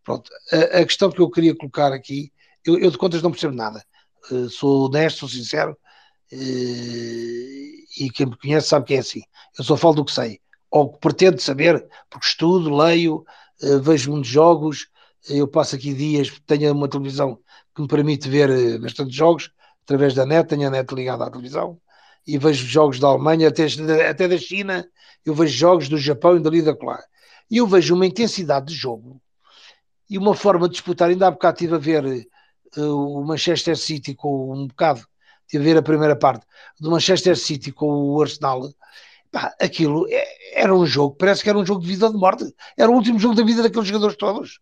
Pronto, a, a questão que eu queria colocar aqui eu, eu de contas não percebo nada. Uh, sou honesto, sou sincero. Uh, e quem me conhece sabe que é assim. Eu só falo do que sei. Ou que pretendo saber, porque estudo, leio, uh, vejo muitos jogos. Eu passo aqui dias, tenho uma televisão que me permite ver bastante jogos através da net, tenho a net ligada à televisão e vejo jogos da Alemanha, até, até da China, eu vejo jogos do Japão e dali da Colar. E eu vejo uma intensidade de jogo e uma forma de disputar. Ainda há bocado estive a ver o Manchester City com um bocado, de ver a primeira parte do Manchester City com o Arsenal, pá, aquilo é, era um jogo, parece que era um jogo de vida ou de morte, era o último jogo da vida daqueles jogadores todos.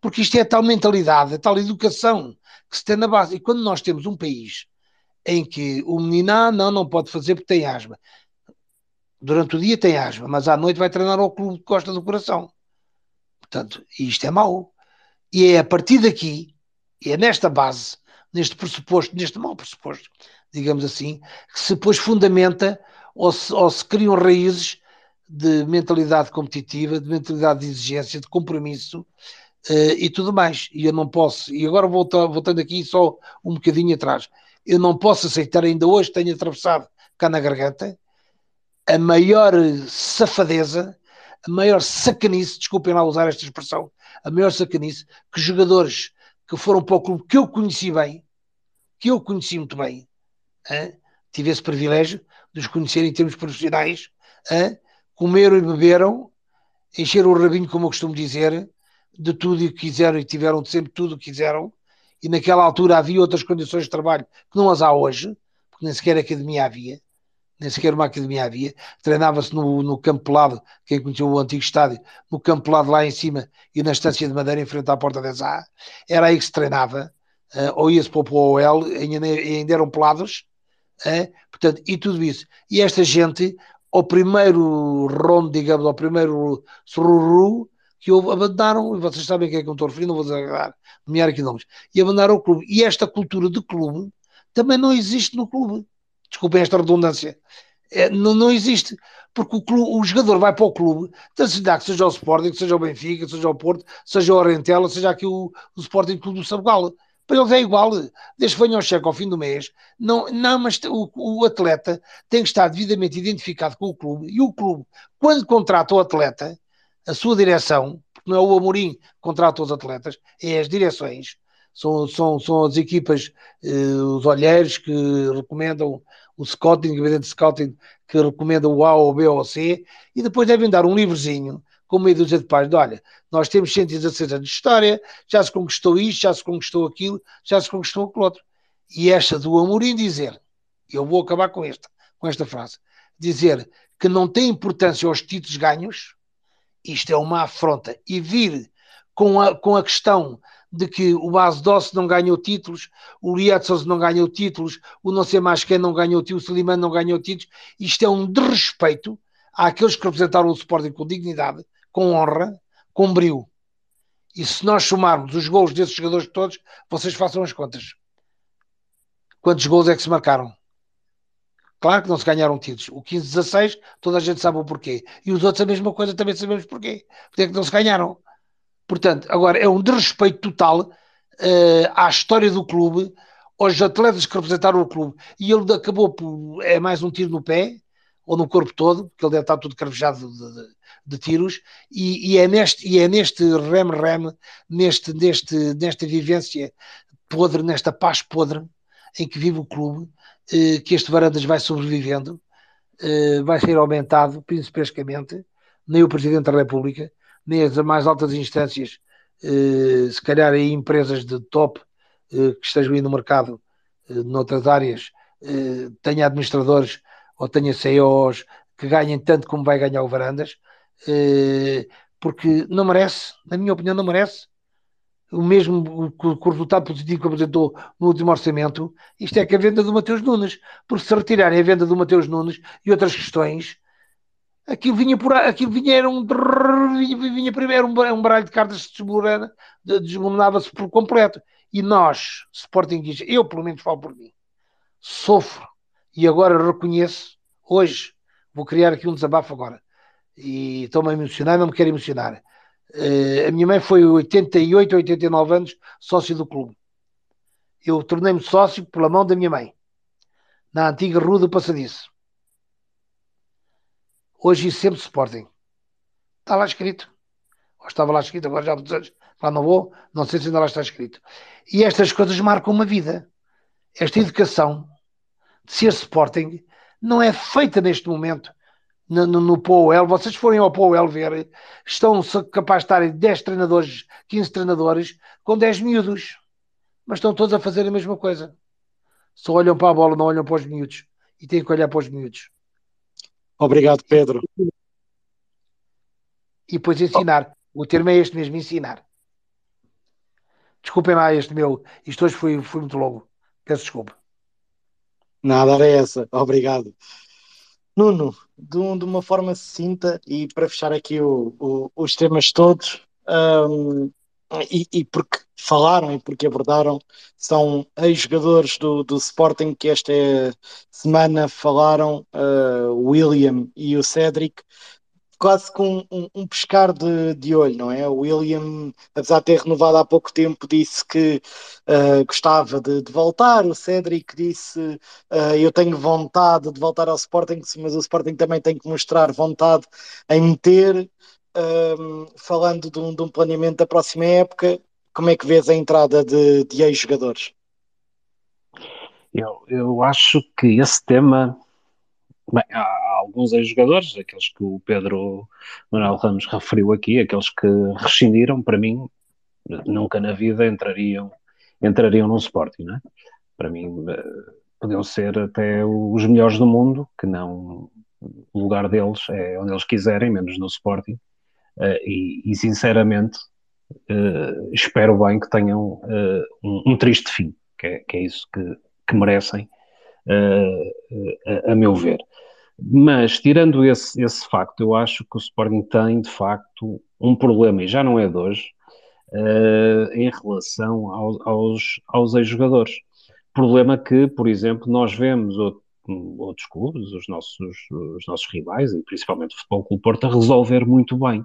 Porque isto é tal mentalidade, é tal educação que se tem na base. E quando nós temos um país em que o menino, ah, não, não pode fazer porque tem asma. Durante o dia tem asma, mas à noite vai treinar ao clube de Costa do Coração. Portanto, isto é mau. E é a partir daqui e é nesta base, neste pressuposto, neste mau pressuposto, digamos assim, que se depois fundamenta ou se, ou se criam raízes de mentalidade competitiva, de mentalidade de exigência, de compromisso uh, e tudo mais. E eu não posso, e agora voltando, voltando aqui só um bocadinho atrás, eu não posso aceitar, ainda hoje tenho atravessado cá na garganta, a maior safadeza, a maior sacanice, desculpem lá usar esta expressão, a maior sacanice que jogadores que foram para o clube que eu conheci bem, que eu conheci muito bem, hein? privilégio de os conhecer em termos profissionais, hein? comeram e beberam, encheram o rabinho, como eu costumo dizer, de tudo o que quiseram e tiveram sempre tudo o que quiseram, e naquela altura havia outras condições de trabalho que não as há hoje, porque nem sequer academia havia, nem sequer uma academia havia, treinava-se no, no campo pelado, quem conheceu o antigo estádio, no campo pelado lá em cima e na estância de madeira em frente à porta da ZA, era aí que se treinava, uh, ou ia-se para o OL, ainda eram pelados, uh, portanto, e tudo isso. E esta gente, ao primeiro rondo, digamos, ao primeiro sururu, que houve, abandonaram, e vocês sabem quem é que eu estou a referir, não vou desagradar, nomear aqui nomes, e abandonaram o clube. E esta cultura de clube também não existe no clube desculpem esta redundância, é, não, não existe. Porque o, clube, o jogador vai para o clube, tanto que seja o Sporting, seja o Benfica, seja o Porto, seja o Orentela, seja aqui o, o Sporting Clube do Sabugal. Para eles é igual, desde que venham o cheque ao fim do mês. Não, não mas o, o atleta tem que estar devidamente identificado com o clube. E o clube, quando contrata o atleta, a sua direção, porque não é o Amorim que contrata os atletas, é as direções, são, são, são as equipas, eh, os olheiros que recomendam o scouting, o evidente scouting que recomenda o A ou o B ou o C, e depois devem dar um livrozinho com meia dúzia de páginas. Olha, nós temos 116 anos de história, já se conquistou isto, já se conquistou aquilo, já se conquistou aquilo outro. E esta do Amorim dizer, eu vou acabar com esta, com esta frase, dizer que não tem importância aos títulos ganhos, isto é uma afronta. E vir com a, com a questão de que o Base Doce não ganhou títulos, o Lietzos não ganhou títulos, o não sei mais quem não ganhou títulos, o Slimane não ganhou títulos. Isto é um desrespeito àqueles que representaram o Sporting com dignidade, com honra, com brilho. E se nós somarmos os gols desses jogadores todos, vocês façam as contas. Quantos gols é que se marcaram? Claro que não se ganharam títulos. O 15-16, toda a gente sabe o porquê. E os outros a mesma coisa, também sabemos porquê. Porque é que não se ganharam. Portanto, agora é um desrespeito total uh, à história do clube, aos atletas que representaram o clube. E ele acabou por. É mais um tiro no pé, ou no corpo todo, porque ele deve estar tudo cravejado de, de, de tiros, e, e, é neste, e é neste rem-rem, neste, neste, nesta vivência podre, nesta paz podre em que vive o clube, eh, que este Varandas vai sobrevivendo, eh, vai ser aumentado principescamente, nem o Presidente da República, nem as mais altas instâncias, eh, se calhar aí empresas de top eh, que estejam aí no mercado, eh, noutras áreas, eh, tenha administradores ou tenha CEOs que ganhem tanto como vai ganhar o Varandas, porque não merece, na minha opinião, não merece. O mesmo com o resultado positivo que apresentou no último orçamento, isto é que a venda do Mateus Nunes, porque se retirarem a venda do Mateus Nunes e outras questões, aquilo vinha por aquilo vinha era um vinha, primeiro um, baralho de cartas desmoronava-se por completo. E nós Sportingistas, eu pelo menos falo por mim sofro. E agora reconheço hoje vou criar aqui um desabafo agora e estou-me a emocionar, não me quero emocionar. Uh, a minha mãe foi 88, 89 anos sócio do clube. Eu tornei-me sócio pela mão da minha mãe, na antiga Rua do Passadiço. Hoje sempre Sporting. Está lá escrito. Ou estava lá escrito, agora já lá não vou, não sei se ainda lá está escrito. E estas coisas marcam uma vida. Esta educação de ser Sporting não é feita neste momento no, no, Powell, vocês forem ao Powell ver, estão capazes de estarem 10 treinadores, 15 treinadores, com 10 miúdos, mas estão todos a fazer a mesma coisa. Só olham para a bola, não olham para os miúdos. E têm que olhar para os miúdos. Obrigado, Pedro. E depois ensinar. O termo é este mesmo, ensinar. Desculpem lá este meu. Isto hoje foi, foi muito longo. Peço desculpa. Nada, era essa. Obrigado. Nuno, de, de, uma forma sucinta e para fechar aqui o, o, os temas todos, um, e, e, porque falaram e porque abordaram, são ex-jogadores do, do Sporting que esta semana falaram, uh, William e o Cédric, quase com um, um, pescar de, de, olho, não é? O William, apesar de ter renovado há pouco tempo, disse que uh, gostava de, de, voltar. O Cédric disse: uh, Eu tenho vontade de voltar ao Sporting, mas o Sporting também tem que mostrar vontade em meter. Uh, falando de um, de um, planeamento da próxima época, como é que vês a entrada de, de ex-jogadores? Eu, eu acho que esse tema. Bem, alguns ex-jogadores, aqueles que o Pedro Manuel Ramos referiu aqui, aqueles que rescindiram, para mim, nunca na vida entrariam, entrariam num Sporting, não é? Para mim, eh, podiam ser até os melhores do mundo, que não o lugar deles é onde eles quiserem, menos no Sporting. Eh, e, e sinceramente, eh, espero bem que tenham um, um triste fim, que é, que é isso que, que merecem, a, a meu ver. Mas, tirando esse, esse facto, eu acho que o Sporting tem, de facto, um problema, e já não é de hoje, uh, em relação aos, aos, aos ex-jogadores. Problema que, por exemplo, nós vemos outro, outros clubes, os nossos, os nossos rivais, e principalmente o Futebol Clube Porto, a resolver muito bem.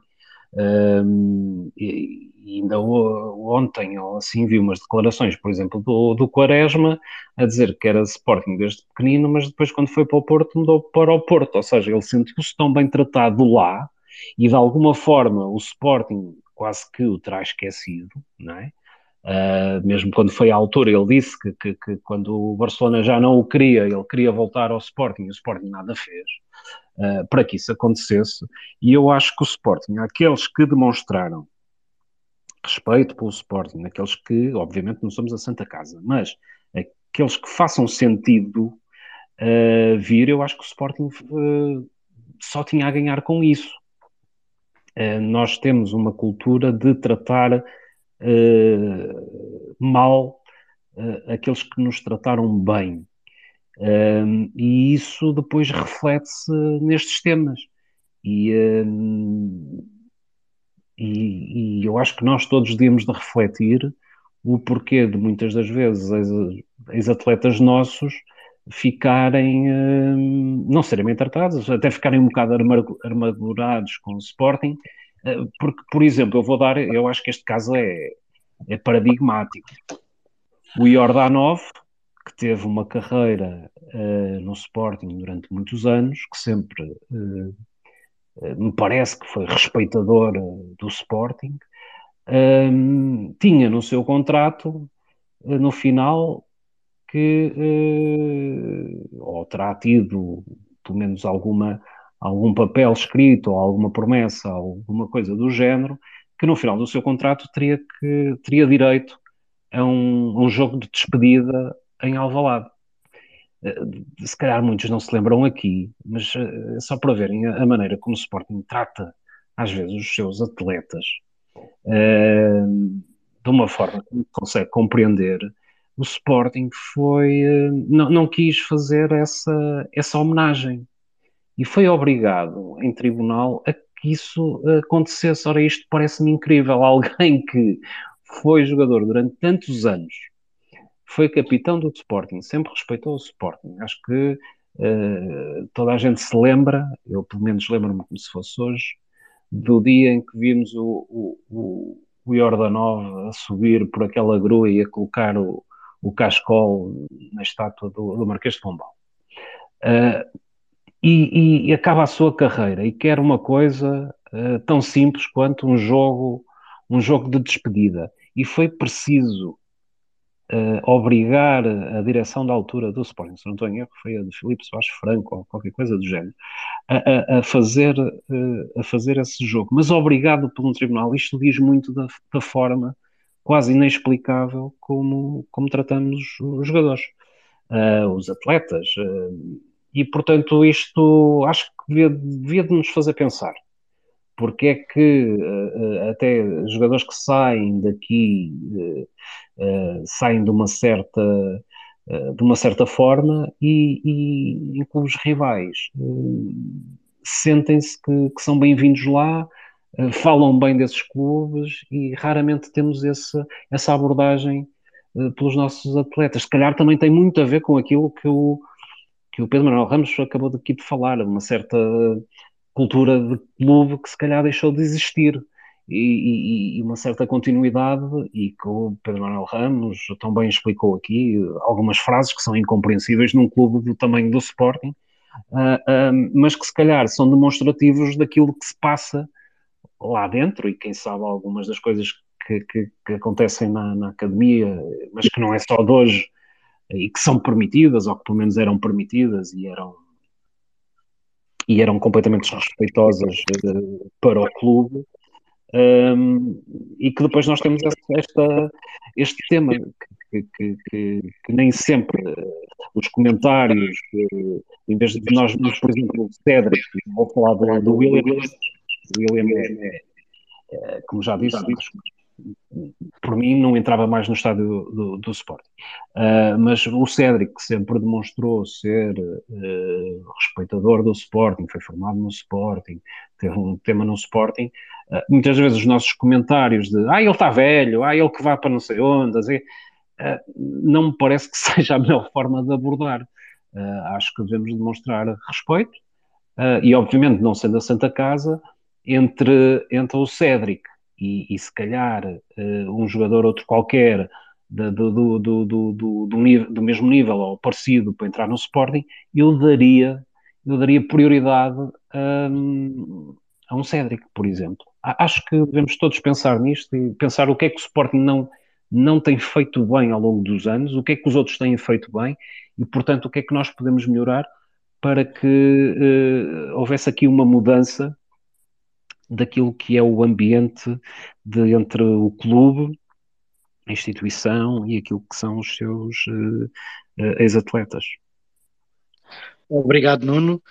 Um, e, e, ainda ontem, ou assim, vi umas declarações, por exemplo, do, do Quaresma, a dizer que era Sporting desde pequenino, mas depois, quando foi para o Porto, mudou para o Porto. Ou seja, ele sentiu-se tão bem tratado lá e, de alguma forma, o Sporting quase que o terá esquecido, não é? Uh, mesmo quando foi à altura, ele disse que, que, que, quando o Barcelona já não o queria, ele queria voltar ao Sporting e o Sporting nada fez uh, para que isso acontecesse. E eu acho que o Sporting, aqueles que demonstraram respeito pelo Sporting, aqueles que, obviamente, não somos a Santa Casa, mas aqueles que façam sentido uh, vir, eu acho que o Sporting uh, só tinha a ganhar com isso. Uh, nós temos uma cultura de tratar mal aqueles que nos trataram bem. Um, e isso depois reflete-se nestes temas. E, um, e, e, eu acho que nós todos devíamos de refletir o porquê de muitas das vezes ex-atletas nossos ficarem, um, não serem bem tratados, até ficarem um bocado armadurados com o Sporting, porque, por exemplo, eu vou dar, eu acho que este caso é, é paradigmático. O Jordanov, que teve uma carreira uh, no Sporting durante muitos anos, que sempre uh, me parece que foi respeitador do Sporting, um, tinha no seu contrato, no final, que ou terá tido pelo menos alguma algum papel escrito ou alguma promessa, alguma coisa do género, que no final do seu contrato teria, que, teria direito a um, um jogo de despedida em Alvalade. Eh, se calhar muitos não se lembram aqui, mas é só para verem a, maneira como o Sporting trata às vezes os seus atletas uh, de uma forma que consegue compreender, o Sporting foi não, não quis fazer essa, essa homenagem e foi obrigado em tribunal a que isso acontecesse. Ora, isto parece-me incrível. Alguém que foi jogador durante tantos anos, foi capitão do Sporting, sempre respeitou o Sporting. Acho que uh, toda a gente se lembra, eu pelo menos lembro-me como se fosse hoje, do dia em que vimos o, o, o, o Jordanov a subir por aquela grua e a colocar o, o cascol na estátua do, do Marquês de Pombal. Uh, e, e, acaba a sua carreira e quer uma coisa uh, tão simples quanto um jogo, um jogo de despedida. E foi preciso uh, obrigar a direção da altura do Sporting, se não estou em erro, foi a de Filipe Soares Franco ou qualquer coisa do género, a, a, a fazer, uh, a fazer esse jogo. Mas obrigado por um tribunal. Isto diz muito da, da forma quase inexplicável como, como tratamos os jogadores, os atletas e, portanto, isto acho que devia, devia de nos fazer pensar. Porque é que uh, até jogadores que saem daqui uh, saem de uma certa de uma certa forma e, e em clubes rivais sentem-se que, que, são bem-vindos lá, falam bem desses clubes e raramente temos esse, essa abordagem pelos nossos atletas. Se calhar também tem muito a ver com aquilo que o, que o Pedro Manuel Ramos acabou aqui de falar, uma certa cultura de clube que se calhar deixou de existir. E, e, e, uma certa continuidade e que o Pedro Manuel Ramos também explicou aqui algumas frases que são incompreensíveis num clube do tamanho do Sporting, uh, uh, mas que se calhar são demonstrativos daquilo que se passa lá dentro e quem sabe algumas das coisas que, que, que acontecem na, na, academia, mas que não é só de hoje, e que são permitidas, ou que pelo menos eram permitidas e eram e eram completamente respeitosas uh, para o clube. Um, e que depois nós temos esta, este tema que, que, que, que nem sempre uh, os comentários, uh, em vez de nós, por exemplo, o Cedric, vou falar do, do William, William é, é, como já disse, por mim não entrava mais no estádio do, do, do Sporting. Uh, mas o Cédric, que sempre demonstrou ser uh, respeitador do Sporting, foi formado no Sporting, teve um tema no Sporting, uh, muitas vezes os nossos comentários de ah, ele está velho, ah, ele que vai para não sei onde, assim, não me parece que seja a melhor forma de abordar. acho que devemos demonstrar respeito e, obviamente, não sendo a Santa Casa, entre, entre o Cédric e, e se calhar uh, um jogador outro qualquer do, do, do, do, do, mesmo nível ou parecido para entrar no Sporting, eu daria, eu daria prioridade um, a um Cédric, por exemplo. Acho que devemos todos pensar nisto e pensar o que é que o Sporting não, não tem feito bem ao longo dos anos, o que é que os outros têm feito bem e, portanto, o que é que nós podemos melhorar para que uh, houvesse aqui uma mudança daquilo que é o ambiente de, entre o clube, a instituição e aquilo que são os seus uh, uh, ex-atletas. Obrigado, Nuno.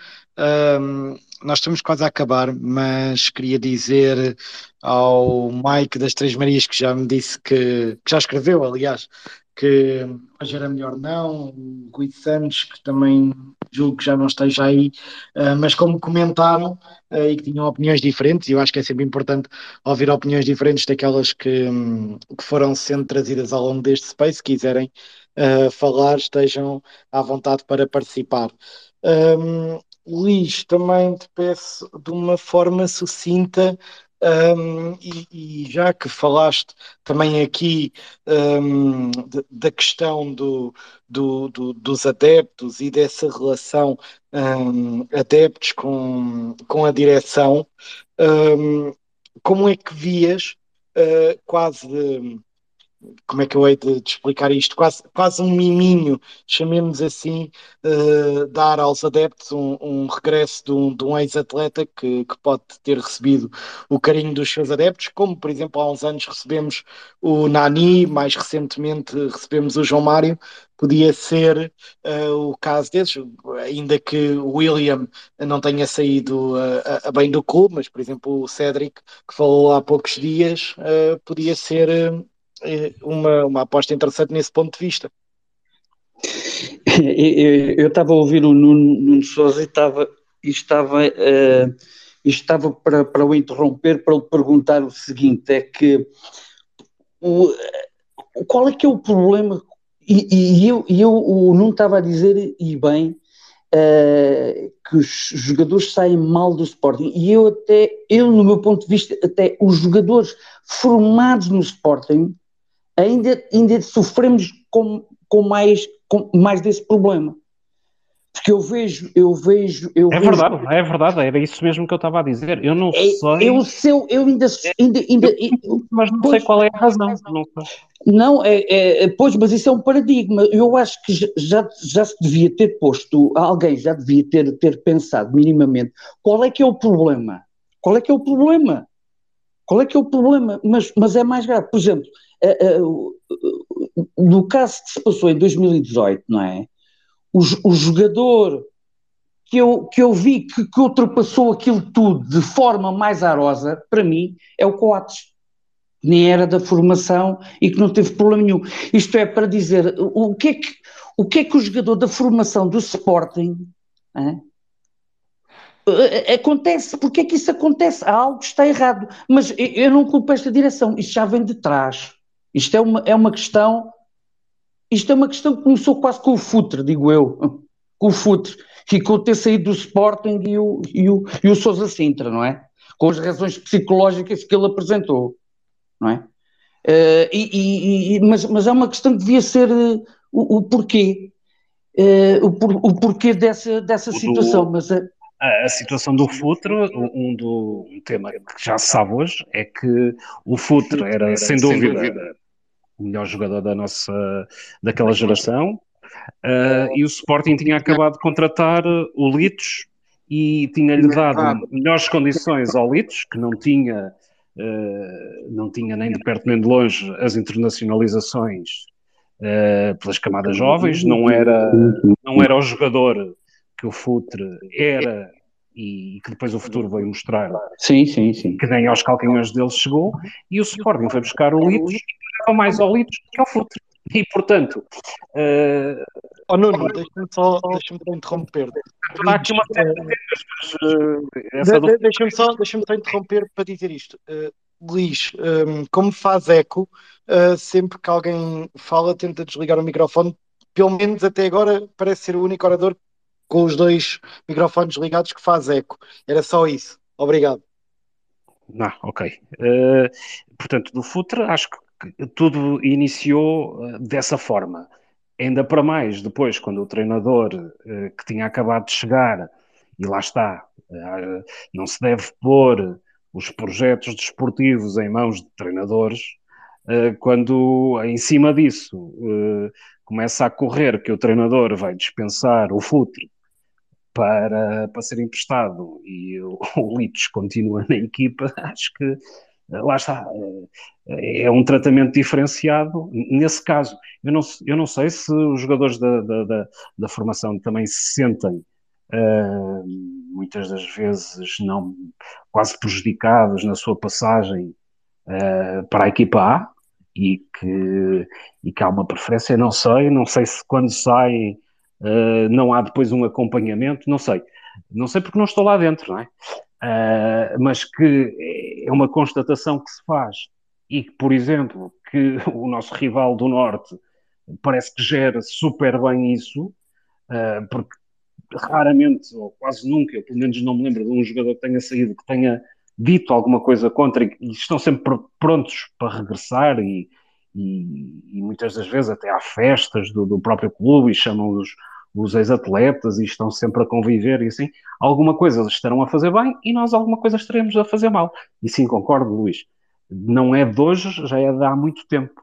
Nós estamos quase a acabar, mas queria dizer ao Mike das Três Marias, que já me disse que, que já escreveu, aliás, que hoje era melhor não, o Rui Santos, que também julgo que já não esteja aí, uh, mas como comentaram uh, e que tinham opiniões diferentes, e eu acho que é sempre importante ouvir opiniões diferentes daquelas que, um, que foram sendo trazidas ao longo deste space, se quiserem uh, falar, estejam à vontade para participar. Um, Luís, também te peço de uma forma sucinta Um, e, e, já que falaste também aqui um, de, da questão do, do, do, dos adeptos e dessa relação um, adeptos com, com a direção, como é que vias uh, quase como é que eu hei de, de, explicar isto? Quase, quase um miminho, chamemos assim, uh, dar aos adeptos um, um regresso de um, um ex-atleta que, que, pode ter recebido o carinho dos seus adeptos, como por exemplo há uns anos recebemos o Nani, mais recentemente recebemos o João Mário, podia ser uh, o caso desses, ainda que o William não tenha saído uh, a, a, bem do clube, mas por exemplo o Cédric, que falou há poucos dias, podia ser uma, uma aposta interessante nesse ponto de vista. Eu estava a ouvir o Nuno, Nuno Souza e estava, e estava, uh, estava para, para o interromper para lhe perguntar o seguinte: é que o, qual é que é o problema? E, e eu, eu, o Nuno estava a dizer, e bem, uh, que os jogadores saem mal do Sporting, e eu até, eu no meu ponto de vista, até os jogadores formados no Sporting ainda, ainda sofremos com, com, mais, com mais desse problema. Porque eu vejo, eu vejo, eu É vejo... verdade, é verdade, era isso mesmo que eu estava a dizer. Eu não é, sei. Eu, seu, eu ainda, ainda, ainda mas não pois, sei qual é a razão. Não, não é, é, pois, mas isso é um paradigma. Eu acho que já, já se devia ter posto, alguém já devia ter, ter pensado minimamente qual é que é o problema. Qual é que é o problema? Qual é que é o problema? Mas, mas é mais grave. Por exemplo, no caso que se passou em 2018, não é? O, o jogador que eu, que eu vi que, que, ultrapassou aquilo tudo de forma mais arosa, para mim, é o Coates. Nem era da formação e que não teve problema nenhum. Isto é para dizer o que é que o, que é que o jogador da formação do Sporting é? acontece, porque é que isso acontece? Há algo que está errado, mas eu não culpo esta direção, isso já vem de trás. Isto é uma, é uma questão. Isto é uma questão que começou quase com o Futre, digo eu. Com o Futre. Ficou ter saído do Sporting e o, e o, e o Sousa Sintra, não é? Com as razões psicológicas que ele apresentou, não é? Uh, e, e, mas, mas é uma questão que devia ser uh, o, o, porquê. Uh, o, por, o, porquê dessa, dessa o situação. Do, mas, a, situação do Futre, um, do, um tema que já se sabe hoje, é que o Futre era, sem dúvida, sem dúvida o melhor jogador da nossa, daquela geração, uh, e o Sporting tinha acabado de contratar o Litos e tinha-lhe dado melhores condições ao Litos, que não tinha, uh, não tinha nem de perto nem de longe as internacionalizações uh, pelas camadas jovens, não era, não era o jogador que o Futre era e que depois o futuro veio mostrar sim, sim, sim. que nem aos calcanhões deles chegou, e o Sporting foi buscar o Litos leva mais ao Litos que ao Futre. E portanto. Uh... Oh, Nuno, deixa-me só, deixa interromper. Há aqui uma série de temas, de, Deixa-me só, deixa só interromper para dizer isto. Uh, Luís, um, como faz eco, uh, sempre que alguém fala, tenta desligar o microfone. Pelo menos até agora parece ser o único orador com os dois microfones ligados que faz eco. Era só isso. Obrigado. Ah, ok. Uh, portanto, do Futre, acho que tudo iniciou uh, dessa forma. Ainda para mais, depois, quando o treinador uh, que tinha acabado de chegar, e lá está, não se deve pôr os projetos desportivos em mãos de treinadores, quando em cima disso começa a correr que o treinador vai dispensar o Futre para, para ser emprestado e o, o Litos continua na equipa, acho que lá está, é, é um tratamento diferenciado nesse caso. Eu não, eu não sei se os jogadores da, da, da, da formação também se sentem uh, muitas das vezes não quase prejudicados na sua passagem uh, para a equipa A e que, e que há uma preferência, não sei, não sei se quando saem Uh, não há depois um acompanhamento, não sei. Não sei porque não estou lá dentro, não é? Uh, mas que é uma constatação que se faz e que, por exemplo, que o nosso rival do Norte parece que gera super bem isso, uh, porque raramente, ou quase nunca, eu pelo menos não me lembro de um jogador que tenha saído que tenha dito alguma coisa contra e estão sempre prontos para regressar e, e, e muitas das vezes até há festas do, do próprio clube e chamam os, os ex-atletas e estão sempre a conviver e assim, alguma coisa eles estarão a fazer bem e nós alguma coisa estaremos a fazer mal. E sim, concordo, Luís. Não é de hoje, já é de há muito tempo.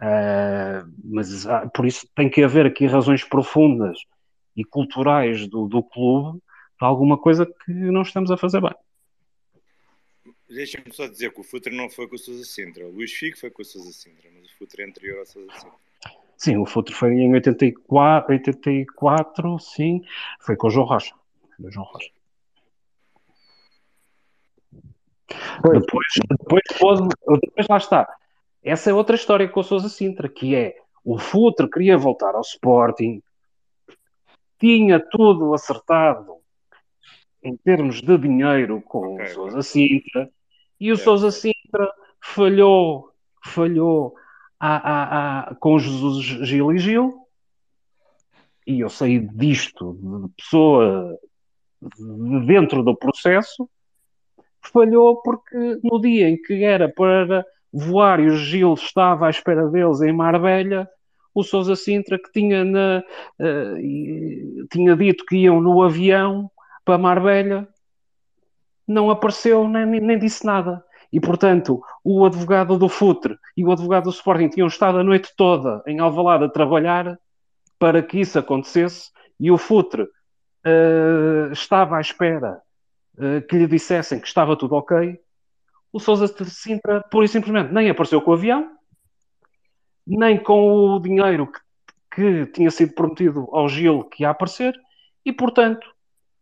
Uh, mas ah, por isso tem que haver aqui razões profundas e culturais do, do clube de alguma coisa que não estamos a fazer bem. Deixa-me só dizer que o Futre não foi com o Sousa Sintra. O Luís Figo foi com o Sousa Sintra, mas o Futre é anterior ao Sousa Sintra. Sim, o Futre foi em 84, 84 sim, foi com o João Rocha. O João Rocha. Depois, depois, depois, depois lá está. Essa é outra história com o Sousa Sintra, que é o Futre queria voltar ao Sporting, tinha tudo acertado em termos de dinheiro com okay, o Sousa Sintra, e o Sousa Sintra falhou, falhou com Jesus Gil e Gil, e eu saí disto de pessoa de dentro do processo, falhou porque no dia em que era para voar e o Gil estava à espera deles em Marbella, o Sousa Sintra que tinha, na, uh, tinha dito que iam no avião para Marbella, não apareceu nem, nem disse nada. E, portanto, o advogado do Futre e o advogado do Sporting tinham estado a noite toda em Alvalade a trabalhar para que isso acontecesse e o Futre uh, estava à espera uh, que lhe dissessem que estava tudo ok. O Sousa Sintra, pura e simplesmente, nem apareceu com o avião, nem com o dinheiro que, que tinha sido prometido ao Gil que ia aparecer, e, portanto,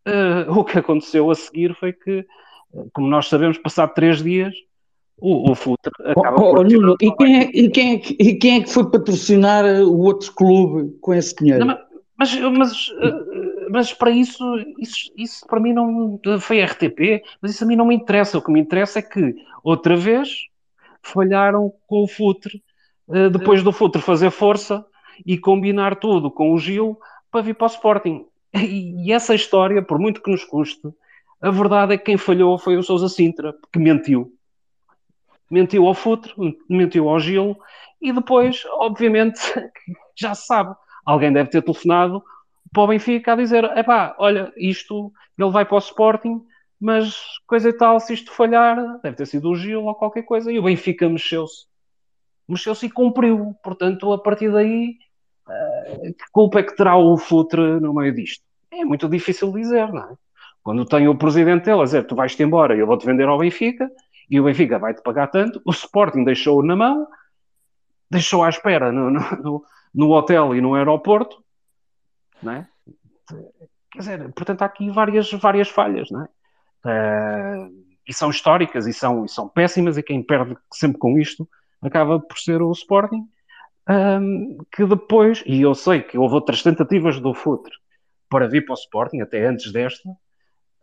uh, o que aconteceu a seguir foi que como nós sabemos, passado três dias, o, o Futre acaba oh, por. Oh, Nuno, e, quem é, e, quem é que, e quem é que foi patrocinar o outro clube com esse dinheiro? Não, mas, mas, mas para isso, isso, isso para mim não foi RTP, mas isso a mim não me interessa. O que me interessa é que outra vez falharam com o Futre, eh, depois do Futre fazer força e combinar tudo com o Gil para vir para o Sporting. E essa história, por muito que nos custe, a verdade é que quem falhou foi o Sousa Sintra, que mentiu. Mentiu ao Futre, mentiu ao Gil, e depois, obviamente, já se sabe, alguém deve ter telefonado para o Benfica a dizer: epá, olha, isto, ele vai para o Sporting, mas coisa e tal, se isto falhar, deve ter sido o Gil ou qualquer coisa, e o Benfica mexeu-se. Mexeu-se e cumpriu. Portanto, a partir daí, uh, que culpa é que terá o Futre no meio disto? É muito difícil dizer, não é? Quando tem o presidente dele a dizer tu vais-te embora, eu vou-te vender ao Benfica, e o Benfica vai-te pagar tanto, o Sporting deixou-o na mão, deixou à espera no, no, no, hotel e no aeroporto, não é? Quer dizer, portanto, há aqui várias, várias falhas, não é? Uh, e são históricas e são, e são péssimas, e quem perde sempre com isto acaba por ser o Sporting, um, que depois, e eu sei que houve outras tentativas do Futre para vir para o Sporting, até antes desta,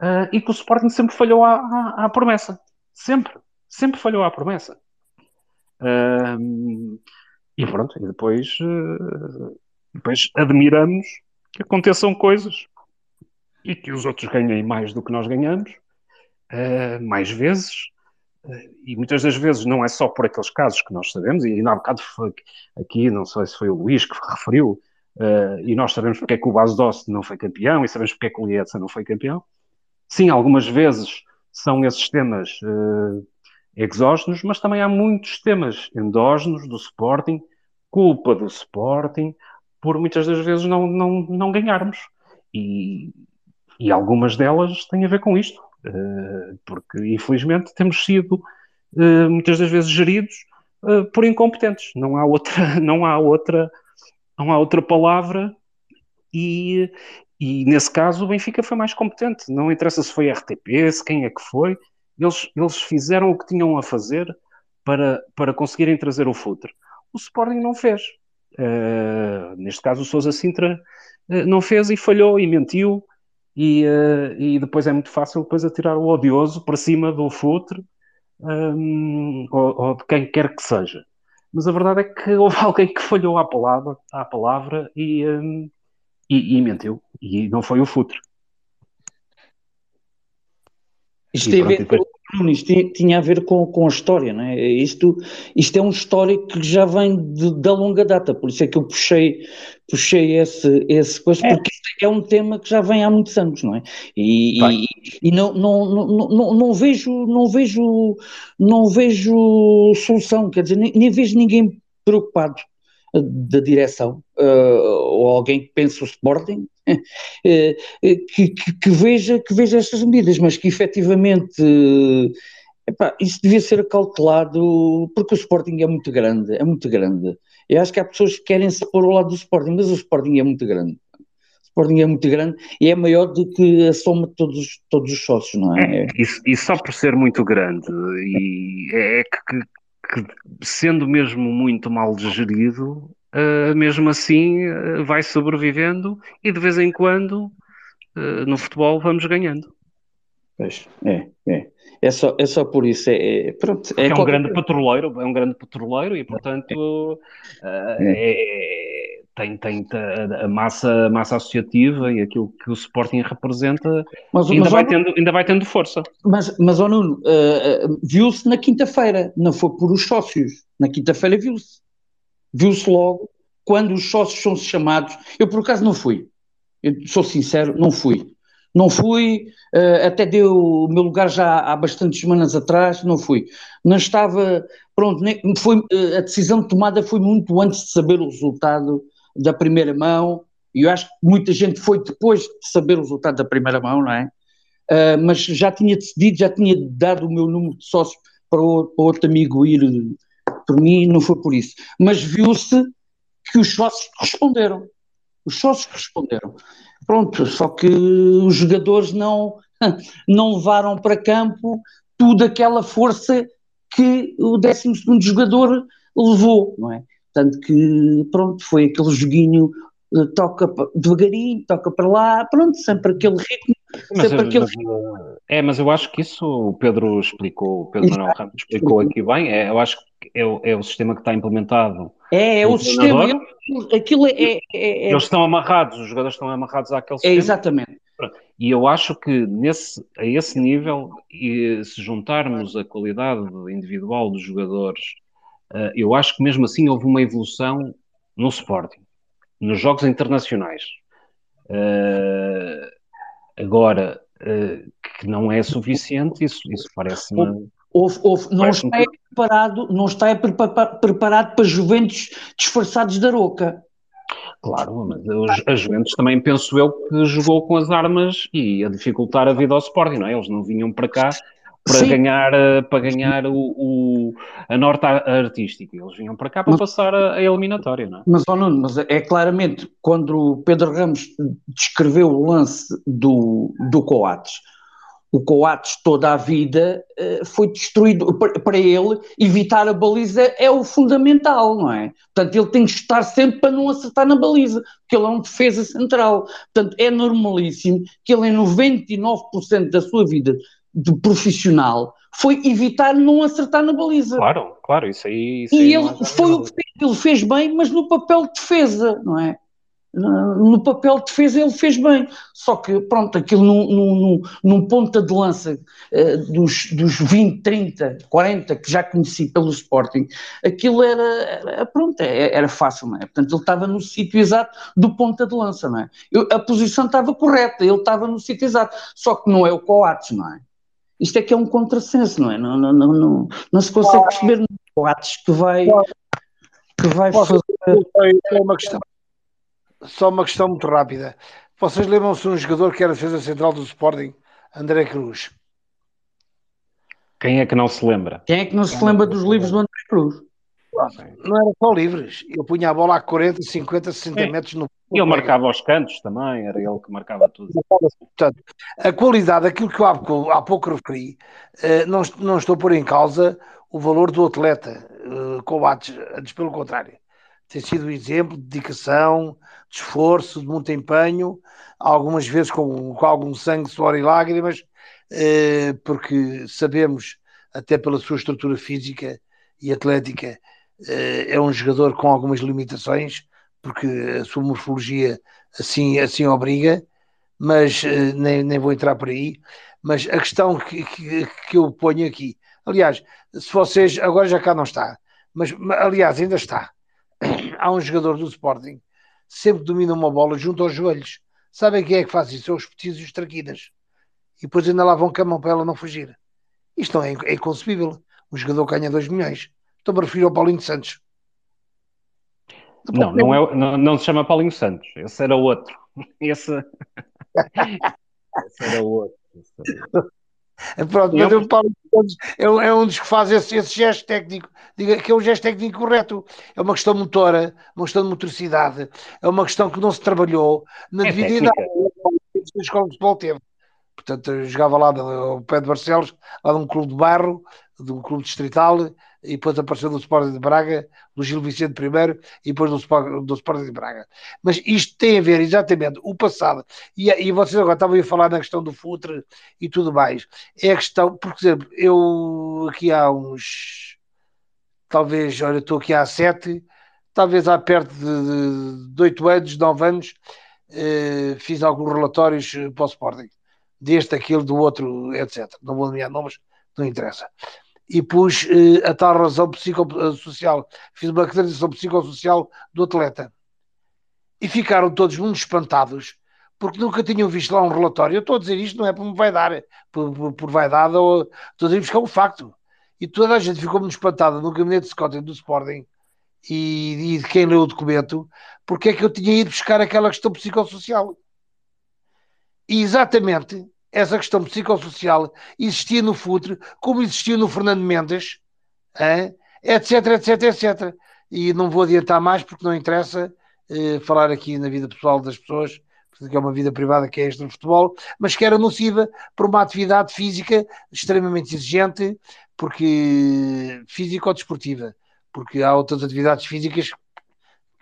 uh, e que o Sporting sempre falhou à, à, à, promessa. Sempre. Sempre falhou à promessa. Uh, e pronto, e depois, uh, depois admiramos que aconteçam coisas e que os outros ganhem mais do que nós ganhamos, mais vezes, e muitas das vezes não é só por aqueles casos que nós sabemos, e ainda há bocado foi aqui, não sei se foi o Luís que referiu, uh, e nós sabemos porque é que o Bas Dost não foi campeão, e sabemos porque é que o Lietza não foi campeão, Sim, algumas vezes são esses temas uh, exógenos, mas também há muitos temas endógenos do Sporting, culpa do Sporting, por muitas das vezes não, não, não ganharmos. E, e algumas delas têm a ver com isto, uh, porque infelizmente temos sido uh, muitas das vezes geridos por incompetentes. Não há outra, não há outra, não há outra palavra e, e nesse caso o Benfica foi mais competente. Não interessa se foi RTP, se quem é que foi. Eles, eles fizeram o que tinham a fazer para, para conseguirem trazer o Futre. O Sporting não fez. Uh, neste caso o Sousa Sintra uh, não fez e falhou e mentiu. E, uh, e depois é muito fácil depois atirar o odioso para cima do Futre um, ou, ou, de quem quer que seja. Mas a verdade é que houve alguém que falhou à palavra, à palavra e, um, e, e mentiu. E não foi o Futre. Isto, tem a ver com, isto tinha a ver com, com a história, não é? Isto, isto é um histórico que já vem de, da longa data, por isso é que eu puxei, puxei esse, esse coisa, é. porque é um tema que já vem há muitos anos, não é? E, e, e, não, não, não, não, não, vejo, não vejo, não vejo solução, quer dizer, nem, nem vejo ninguém preocupado da direção, uh, ou alguém que pense o Sporting, que, que, que, veja, que veja estas medidas, mas que efetivamente uh, epá, isso devia ser acautelado, porque o Sporting é muito grande, é muito grande. Eu acho que há pessoas que querem se pôr ao lado do Sporting, mas o Sporting é muito grande. O Sporting é muito grande e é maior do que a soma de todos, todos os sócios, não é? é e, e, só por ser muito grande, e é que, que sendo mesmo muito mal gerido, uh, mesmo assim uh, vai sobrevivendo e de vez em quando uh, no futebol vamos ganhando. Pois, é, é. É só, é só por isso. É, é pronto, é, é um grande petroleiro, é um grande petroleiro e portanto é. é tem, tem a massa, a massa associativa e aquilo que o Sporting representa mas, ainda, mas, vai tendo, ainda vai tendo força. Mas, mas oh Nuno, uh, viu-se na quinta-feira, não foi por os sócios. Na quinta-feira viu-se. Viu-se logo quando os sócios são chamados. Eu por acaso não fui. Eu sou sincero, não fui. Não fui, uh, até deu o meu lugar já há bastantes semanas atrás, não fui. Não estava, pronto, nem, foi, uh, a decisão tomada foi muito antes de saber o resultado da primeira mão, e eu acho que muita gente foi depois de saber o resultado da primeira mão, não é? Uh, mas já tinha decidido, já tinha dado o meu número de sócio para, o, para outro amigo ir por mim, não foi por isso. Mas viu-se que os sócios responderam. Os sócios responderam. Pronto, só que os jogadores não, não levaram para campo toda aquela força que o 12 jogador levou, não é? Tanto que, pronto, foi aquele joguinho, eh, toca devagarinho, toca para lá, pronto, sempre aquele ritmo. Mas, sempre aquele... Mas, é, mas eu acho que isso o Pedro explicou, o Pedro Manuel Ramos explicou aqui bem, é, eu acho que é o, é o sistema que está implementado. É, é o sistema, aquilo é, é, é, Eles estão amarrados, os jogadores estão amarrados àquele é, sistema. É, exatamente. E eu acho que nesse, a esse nível, e se juntarmos a qualidade individual dos jogadores uh, eu acho que mesmo assim houve uma evolução no Sporting, nos jogos internacionais. Uh, agora, uh, que não é suficiente, isso, isso parece-me. Houve, houve, não, está preparado, não está preparado para Juventus disfarçados da roca. Claro, mas a Juventus também penso eu que jogou com as armas e a dificultar a vida ao Sporting, não é? Eles não vinham para cá para Sim. ganhar, eh, para ganhar o, o, a nota artística. Eles vinham para cá para mas, passar a, a, eliminatória, não é? Mas, oh Nuno, mas é claramente quando o Pedro Ramos descreveu o lance do, do Coates, o Coates toda a vida eh, foi destruído. Para ele, evitar a baliza é o fundamental, não é? Portanto, ele tem que estar sempre para não acertar na baliza, porque ele é um defesa central. Portanto, é normalíssimo que ele, em 99% da sua vida de profissional foi evitar não acertar na baliza. Claro, claro, isso aí. Isso e aí ele foi o que ele fez bem, mas no papel de defesa, não é? No papel de defesa ele fez bem, só que pronto, aquilo num, num, num ponta de lança uh, dos, dos 20, 30, 40 que já conheci pelo Sporting, aquilo era, era pronto, é, era fácil, não é? Portanto, ele estava no sítio exato do ponta de lança, não é? Eu, a posição estava correta, ele estava no sítio exato, só que não é o Coates, não é? Isto é que é um contrassenso, não é? Não, não, não, não, não se consegue perceber no atos que vai, que vai fazer. Só uma, questão, só uma questão muito rápida. Vocês lembram-se de um jogador que era defesa central do Sporting, André Cruz? Quem é que não se lembra? Quem é que não se lembra dos livros do André Cruz? Não era só livres. Eu punha a bola a 40, 50, 60 é. metros no. E ele marcava os cantos também, era ele que marcava tudo. Portanto, a qualidade, aquilo que eu há, há pouco referi, eh, não, não estou a pôr em causa o valor do atleta, uh, combates, antes pelo contrário. Tem sido exemplo de dedicação, de esforço, de muito empenho, algumas vezes com, com algum sangue, suor e lágrimas, eh, porque sabemos, até pela sua estrutura física e atlética, eh, é um jogador com algumas limitações, porque a sua morfologia assim, assim obriga, mas uh, nem, nem vou entrar por aí. Mas a questão que, que, que eu ponho aqui, aliás, se vocês, agora já cá não está, mas aliás, ainda está. Há um jogador do Sporting, sempre domina uma bola junto aos joelhos. Sabem quem é que faz isso? São os petis e os traquinas. E depois ainda lá vão com a mão para ela não fugir. Isto não é, é inconcebível. Um jogador ganha 2 milhões. Então me refiro ao Paulinho Santos. Não, não, é, não, não se chama Paulinho Santos. Esse era outro. Esse, esse era outro. Pronto, mas o Paulo Santos é, é um dos que faz esse, esse gesto técnico, diga que é um gesto técnico correto. É uma questão motora, uma questão de motricidade, é uma questão que não se trabalhou na é devida idade que a escola de futebol teve. Portanto, eu jogava lá no pé de Barcelos, lá num clube de bairro, de um clube distrital, e depois apareceu do Sporting de Braga, do Gil Vicente I, e depois do Sporting de Braga. Mas isto tem a ver exatamente o passado, e, e vocês agora estavam a falar na questão do futre e tudo mais. É a questão, por exemplo, eu aqui há uns, talvez, olha, estou aqui há sete, talvez há perto de oito anos, nove anos, eh, fiz alguns relatórios para o Sporting deste, aquele, do outro, etc. Não vou nomear nomes, não interessa. E pus eh, a tal razão psicossocial, fiz uma caracterização psicossocial do atleta. E ficaram todos muito espantados, porque nunca tinham visto lá um relatório. Eu estou a dizer isto não é por me vai dar, por, por, por vaidade, ou estou a dizer que é um facto. E toda a gente ficou muito espantada no gabinete de scouting do Sporting e, e de quem leu o documento, porque é que eu tinha ido buscar aquela questão psicossocial. E exatamente essa questão psicossocial existia no Futre, como existia no Fernando Mendes, hein? etc, etc, etc. E não vou adiantar mais porque não interessa eh, falar aqui na vida pessoal das pessoas, porque é uma vida privada que é esta do futebol, mas que era nociva por uma atividade física extremamente exigente, porque física ou desportiva, porque há outras atividades físicas,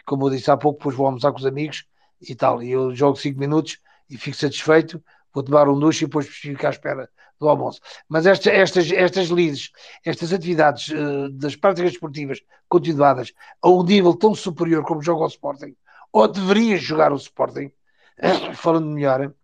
como eu disse há pouco, depois vou almoçar com os amigos e tal, e eu jogo 5 minutos e fico satisfeito, vou tomar um duche e depois fico à espera do almoço. Mas esta, estas, estas leads, estas atividades uh, das práticas esportivas continuadas a um nível tão superior como joga o Sporting, ou deveria jogar o Sporting, falando melhor,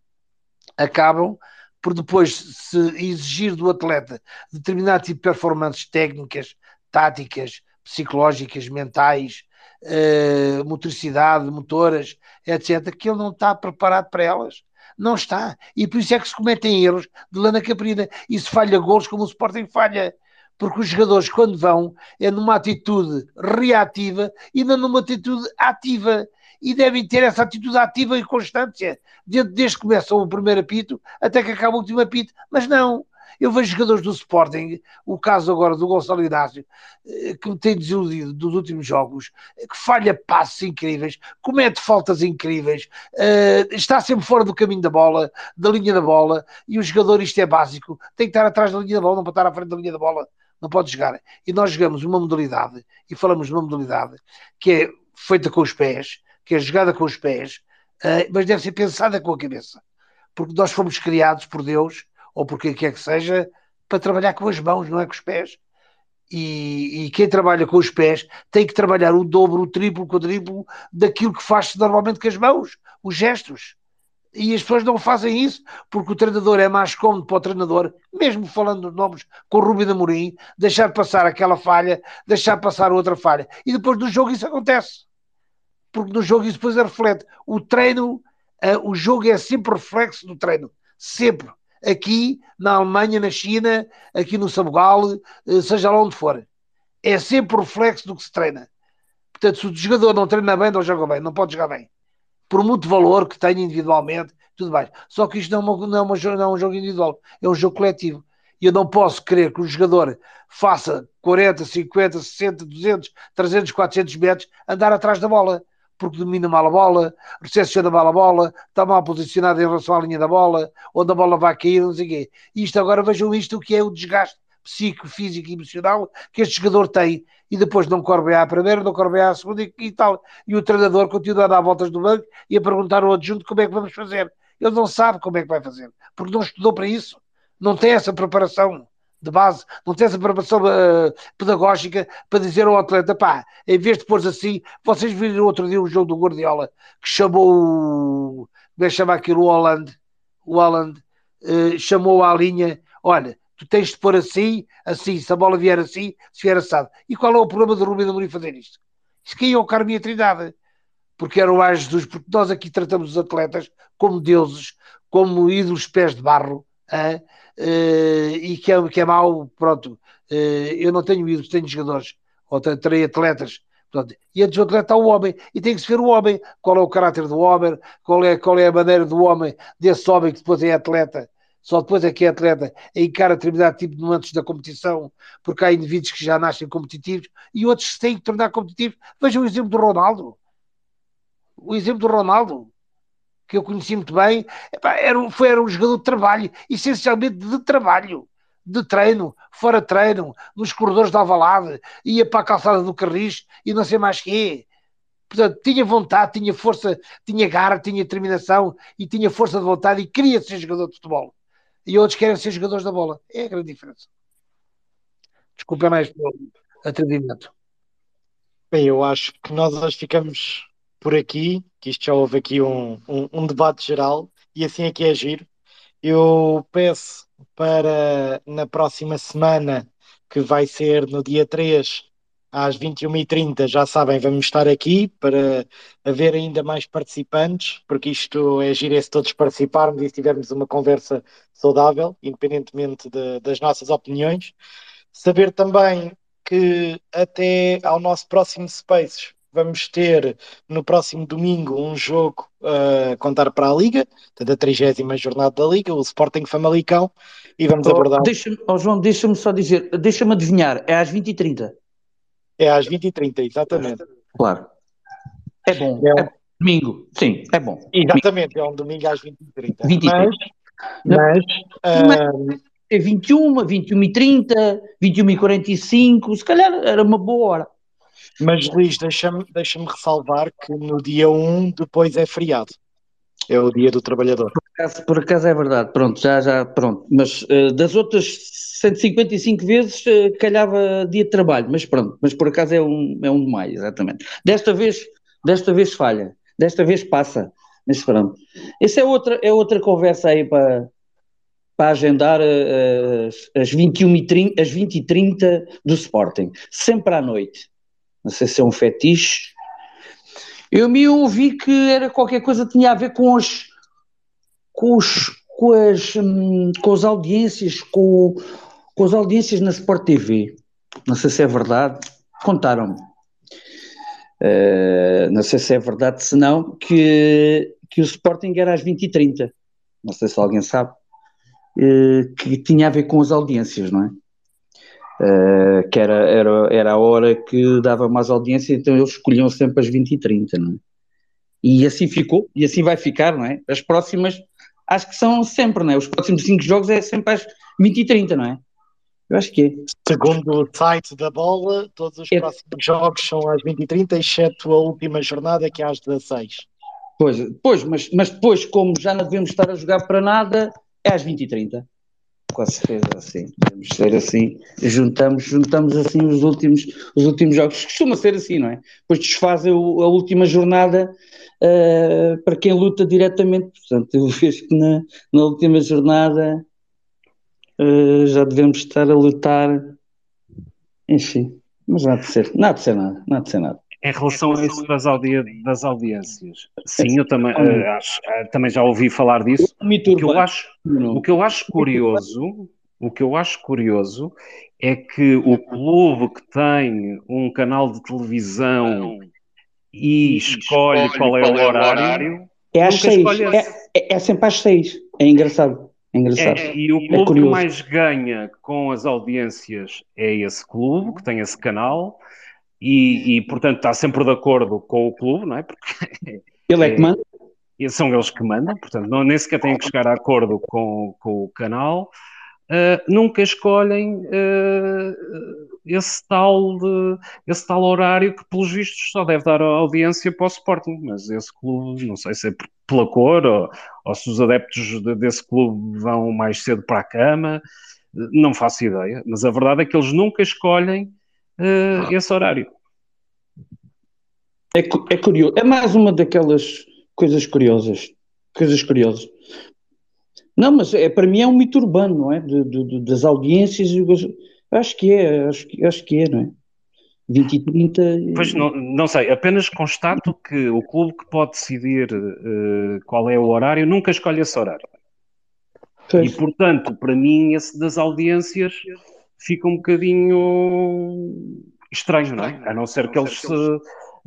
acabam por depois se exigir do atleta determinado tipo de performances técnicas, táticas, psicológicas, mentais, uh, motricidade, motoras, etc., que ele não está preparado para elas. Não está. E por isso é que se cometem erros de lana caprina. E se falha gols como o Sporting falha. Porque os jogadores, quando vão, é numa atitude reativa e não numa atitude ativa. E devem ter essa atitude ativa e constância, desde que começa o primeiro apito até que acaba o último apito. Mas não, eu vejo jogadores do Sporting, o caso agora do Gonçalo Inácio, eh, que me tem desiludido dos últimos jogos, eh, que falha passos incríveis, comete faltas incríveis, eh, está sempre fora do caminho da bola, da linha da bola, e o jogador, isto é básico, tem que estar atrás da linha da bola, não pode estar à frente da linha da bola, não pode jogar. E nós jogamos uma modalidade, e falamos de uma modalidade que é feita com os pés, que é jogada com os pés, mas deve ser pensada com a cabeça. Porque nós fomos criados por Deus ou por quem quer que seja, para trabalhar com as mãos, não é com os pés. E, e, quem trabalha com os pés tem que trabalhar o dobro, o triplo, o quadriplo daquilo que faz normalmente com as mãos, os gestos. E as pessoas não fazem isso porque o treinador é mais cômodo para o treinador, mesmo falando dos nomes com o Rubem Amorim, deixar passar aquela falha, deixar passar outra falha. E depois do jogo isso acontece. Porque no jogo isso depois é reflete. O treino, uh, o jogo é sempre reflexo do treino. Sempre aqui na Alemanha, na China, aqui no Sabugal, eh, seja lá onde for. É sempre o reflexo do que se treina. Portanto, se o jogador não treina bem, não joga bem, não pode jogar bem. Por muito valor que tenha individualmente, tudo bem. Só que isto não é, uma, não, é uma, não é um jogo individual, é um jogo coletivo. E eu não posso querer que o jogador faça 40, 50, 60, 200, 300, 400 metros andar atrás da bola porque domina mal a bola, recepciona mal a bola, está mal posicionado em relação à linha da bola, onde a bola vai cair, não sei o quê. Isto agora vejam isto, o que é o desgaste psíquico, físico e emocional que este jogador tem e depois não corre bem à primeira, não corre bem à segunda e, e, tal. E o treinador continua a dar voltas do banco e a perguntar ao adjunto como é que vamos fazer. Ele não sabe como é que vai fazer, porque não estudou para isso, não tem essa preparação de base, não tem essa preparação uh, pedagógica para dizer ao atleta, pá, em vez de pôr assim, vocês viram outro dia o jogo do Guardiola, que chamou, como é que chama aquilo, o Holland, o Alan uh, chamou à linha: olha, tu tens de pôr assim, assim, se a bola vier assim, se vier assado. E qual é o problema do Rubem Amorim fazer isto? Isso ia ao Carminha Trindade, porque era o Jesus, porque nós aqui tratamos os atletas como deuses, como ídolos pés de barro, uh, e que é, que é mau, pronto, uh, eu não tenho ídolos, tenho jogadores, ou terei atletas. Portanto, e antes do atleta o homem, e tem que se ver o homem, qual é o caráter do homem, qual é, qual é a maneira do homem, desse homem que depois é atleta, só depois é que é atleta, encara determinado tipo de momentos da competição, porque há indivíduos que já nascem competitivos e outros se têm que tornar competitivos. Vejam o exemplo do Ronaldo. O exemplo do Ronaldo, que eu conheci muito bem, era, foi, era um jogador de trabalho, essencialmente de trabalho de treino, fora treino, nos corredores da Alvalade, ia para a calçada do Carris e não sei mais quê. Portanto, tinha vontade, tinha força, tinha garra, tinha determinação e tinha força de vontade e queria ser jogador de futebol. E outros querem ser jogadores da bola. É a grande diferença. Desculpa mais pelo atrevimento. Bem, eu acho que nós hoje ficamos por aqui, que isto já houve aqui um, um, um debate geral e assim é que é giro. Eu peço para na próxima semana, que vai ser no dia 3, às 21h30, já sabem, vamos estar aqui para haver ainda mais participantes, porque isto é giro se todos participarmos e tivermos uma conversa saudável, independentemente de, das nossas opiniões. Saber também que até ao nosso próximo Spaces vamos ter no próximo domingo um jogo a uh, contar para a Liga, da 30 jornada da Liga, o Sporting Famalicão, e vamos oh, abordar. Deixa oh, João, deixa-me só dizer, deixa-me adivinhar, é às 20h30. É às 20h30, exatamente. Claro. É bom. É, um... é domingo, sim, é bom. Exatamente, é um domingo às 20h30. 20 mas, mas, mas é 21, 21 h 30, 21 h 45, se calhar era uma boa hora. Mas Luís, deixa-me deixa ressalvar que no dia 1 depois é feriado. É o dia do trabalhador. Por acaso, por acaso é verdade, pronto, já, já, pronto. Mas uh, das outras 155 vezes uh, calhava dia de trabalho, mas pronto, mas por acaso é um, é um de maio, exatamente. Desta vez, desta vez falha, desta vez passa, mas pronto. Essa é outra, é outra conversa aí para, para agendar uh, as, as 21 e 30, as 20 e 30 do Sporting, sempre à noite não sei se é um fetiche. Eu me ouvi que era qualquer coisa que tinha a ver com as com, os, com as hum, com as audiências, com, com as audiências na Sport TV. Não sei se é verdade. Contaram-me. Uh, não sei se é verdade, se não, que, que o Sporting era às 20h30. Não sei se alguém sabe. Uh, que tinha a ver com as audiências, não é? Uh, que era, era, era a hora que dava mais audiência, então eles escolhiam sempre as 20 e 30, não é? E assim ficou, e assim vai ficar, não é? As próximas, acho que são sempre, não é? Os próximos 5 jogos é sempre às 20 e 30, não é? Eu acho que é. Segundo o site da bola, todos os é. próximos jogos são às 20 e 30, exceto a última jornada, que é às 16. Pois, pois mas, mas depois, como já não devemos estar a jogar para nada, é às 20 e 30 com certeza, assim, podemos ser assim, juntamos, juntamos assim os últimos, os últimos jogos, costuma ser assim, não é? Depois desfazem a última jornada uh, para quem luta diretamente, portanto, eu vejo que na, na última jornada uh, já devemos estar a lutar, enfim, mas nada de ser, nada de ser nada, nada de ser nada. Em relação a isso das, audi das audiências, sim, eu também, uh, acho, uh, também já ouvi falar disso. O que eu acho, o que eu acho curioso, o que eu acho curioso é que o clube que tem um canal de televisão e escolhe qual é o horário, é às seis. É, é, é, sempre às seis. É engraçado. É engraçado. É, e o clube que mais ganha com as audiências é esse clube, que tem esse canal, e, e, portanto está sempre de acordo com o clube, não é? Porque ele é que manda. É, são eles que mandam, portanto não, nem sequer têm que chegar a acordo com, com o canal. Uh, nunca escolhem uh, esse, tal de, esse tal horário que, pelos vistos, só deve dar audiência para o Sporting. Mas esse clube, não sei se é pela cor ou, ou se os adeptos de, desse clube vão mais cedo para a cama, não faço ideia. Mas a verdade é que eles nunca escolhem uh, esse horário. É, é curioso, é mais uma daquelas coisas curiosas, coisas curiosas. Não, mas é, para mim é um mito urbano, não é? De, de, de, das audiências, acho que é, acho, acho que é, não é? 20 e 30. Pois não, não sei, apenas constato que o clube que pode decidir uh, qual é o horário nunca escolhe esse horário. Pois. E portanto, para mim, esse das audiências fica um bocadinho estranho, não é? A não ser que eles se,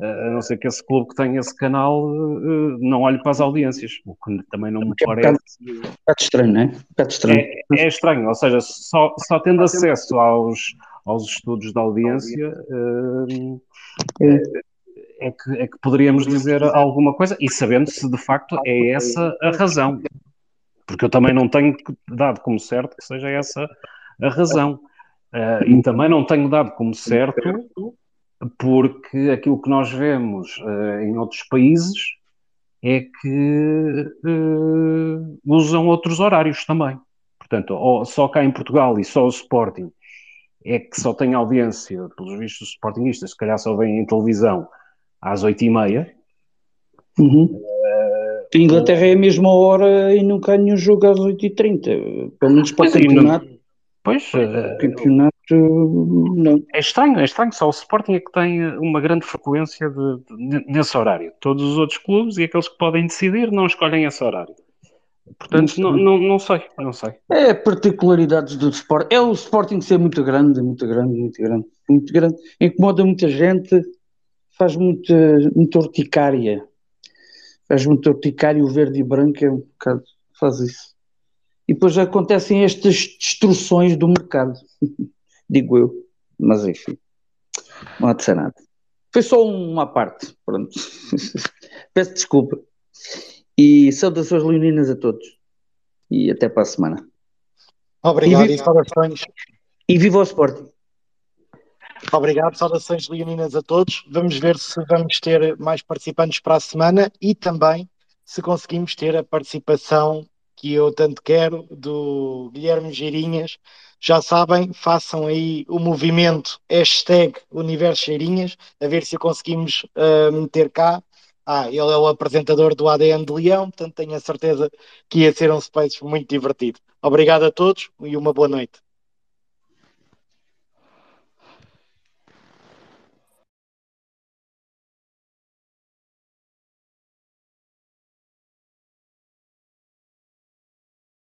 a não ser que esse clube que tem esse canal uh, não olhe para as audiências, o que também não me parece. É um bocado, estranho, não é? Um bocado estranho. É, é, estranho, ou seja, só, só tendo acesso aos, aos estudos da audiência. Uh, é. É que, é que poderíamos dizer alguma coisa e sabendo se de facto é essa a razão, porque eu também não tenho dado como certo que seja essa a razão. Uh, e também não tenho dado como certo porque aquilo que nós vemos uh, em outros países é que uh, usam outros horários também. Portanto, só cá em Portugal e só o Sporting é que só tem audiência, pelos vistos, os Sportingistas, se calhar só vêm em televisão às oito e meia. Uhum. Uh, Inglaterra é a mesma hora e nunca há nenhum jogo às 8h30, pelo menos para o campeonato. Pois, uh, campeonato não. É estranho, é estranho. Só o Sporting é que tem uma grande frequência de, de, nesse horário. Todos os outros clubes e aqueles que podem decidir não escolhem esse horário. Portanto, não, não, não sei, não sei. É particularidades do Sporting. É o Sporting ser muito grande, muito grande, muito grande, muito grande. Incomoda muita gente, faz muita, muita urticária. Faz muita urticária, o verde e branco é um bocado, faz isso e depois acontecem estas destruções do mercado, digo eu, mas enfim, não há de ser nada. Foi só uma parte, pronto. Peço desculpa. E saudações leoninas a todos. E até para a semana. Obrigado e, saudações. E viva o Sporting. Obrigado, saudações leoninas a todos. Vamos ver se vamos ter mais participantes para a semana e também se conseguimos ter a participação que eu tanto quero, do Guilherme Geirinhas. Já sabem, façam aí o movimento hashtag Universo Geirinhas, a ver se conseguimos uh, meter cá. Ah, ele é o apresentador do ADN de Leão, portanto tenho a certeza que ia ser um space muito divertido. Obrigado a todos e uma boa noite.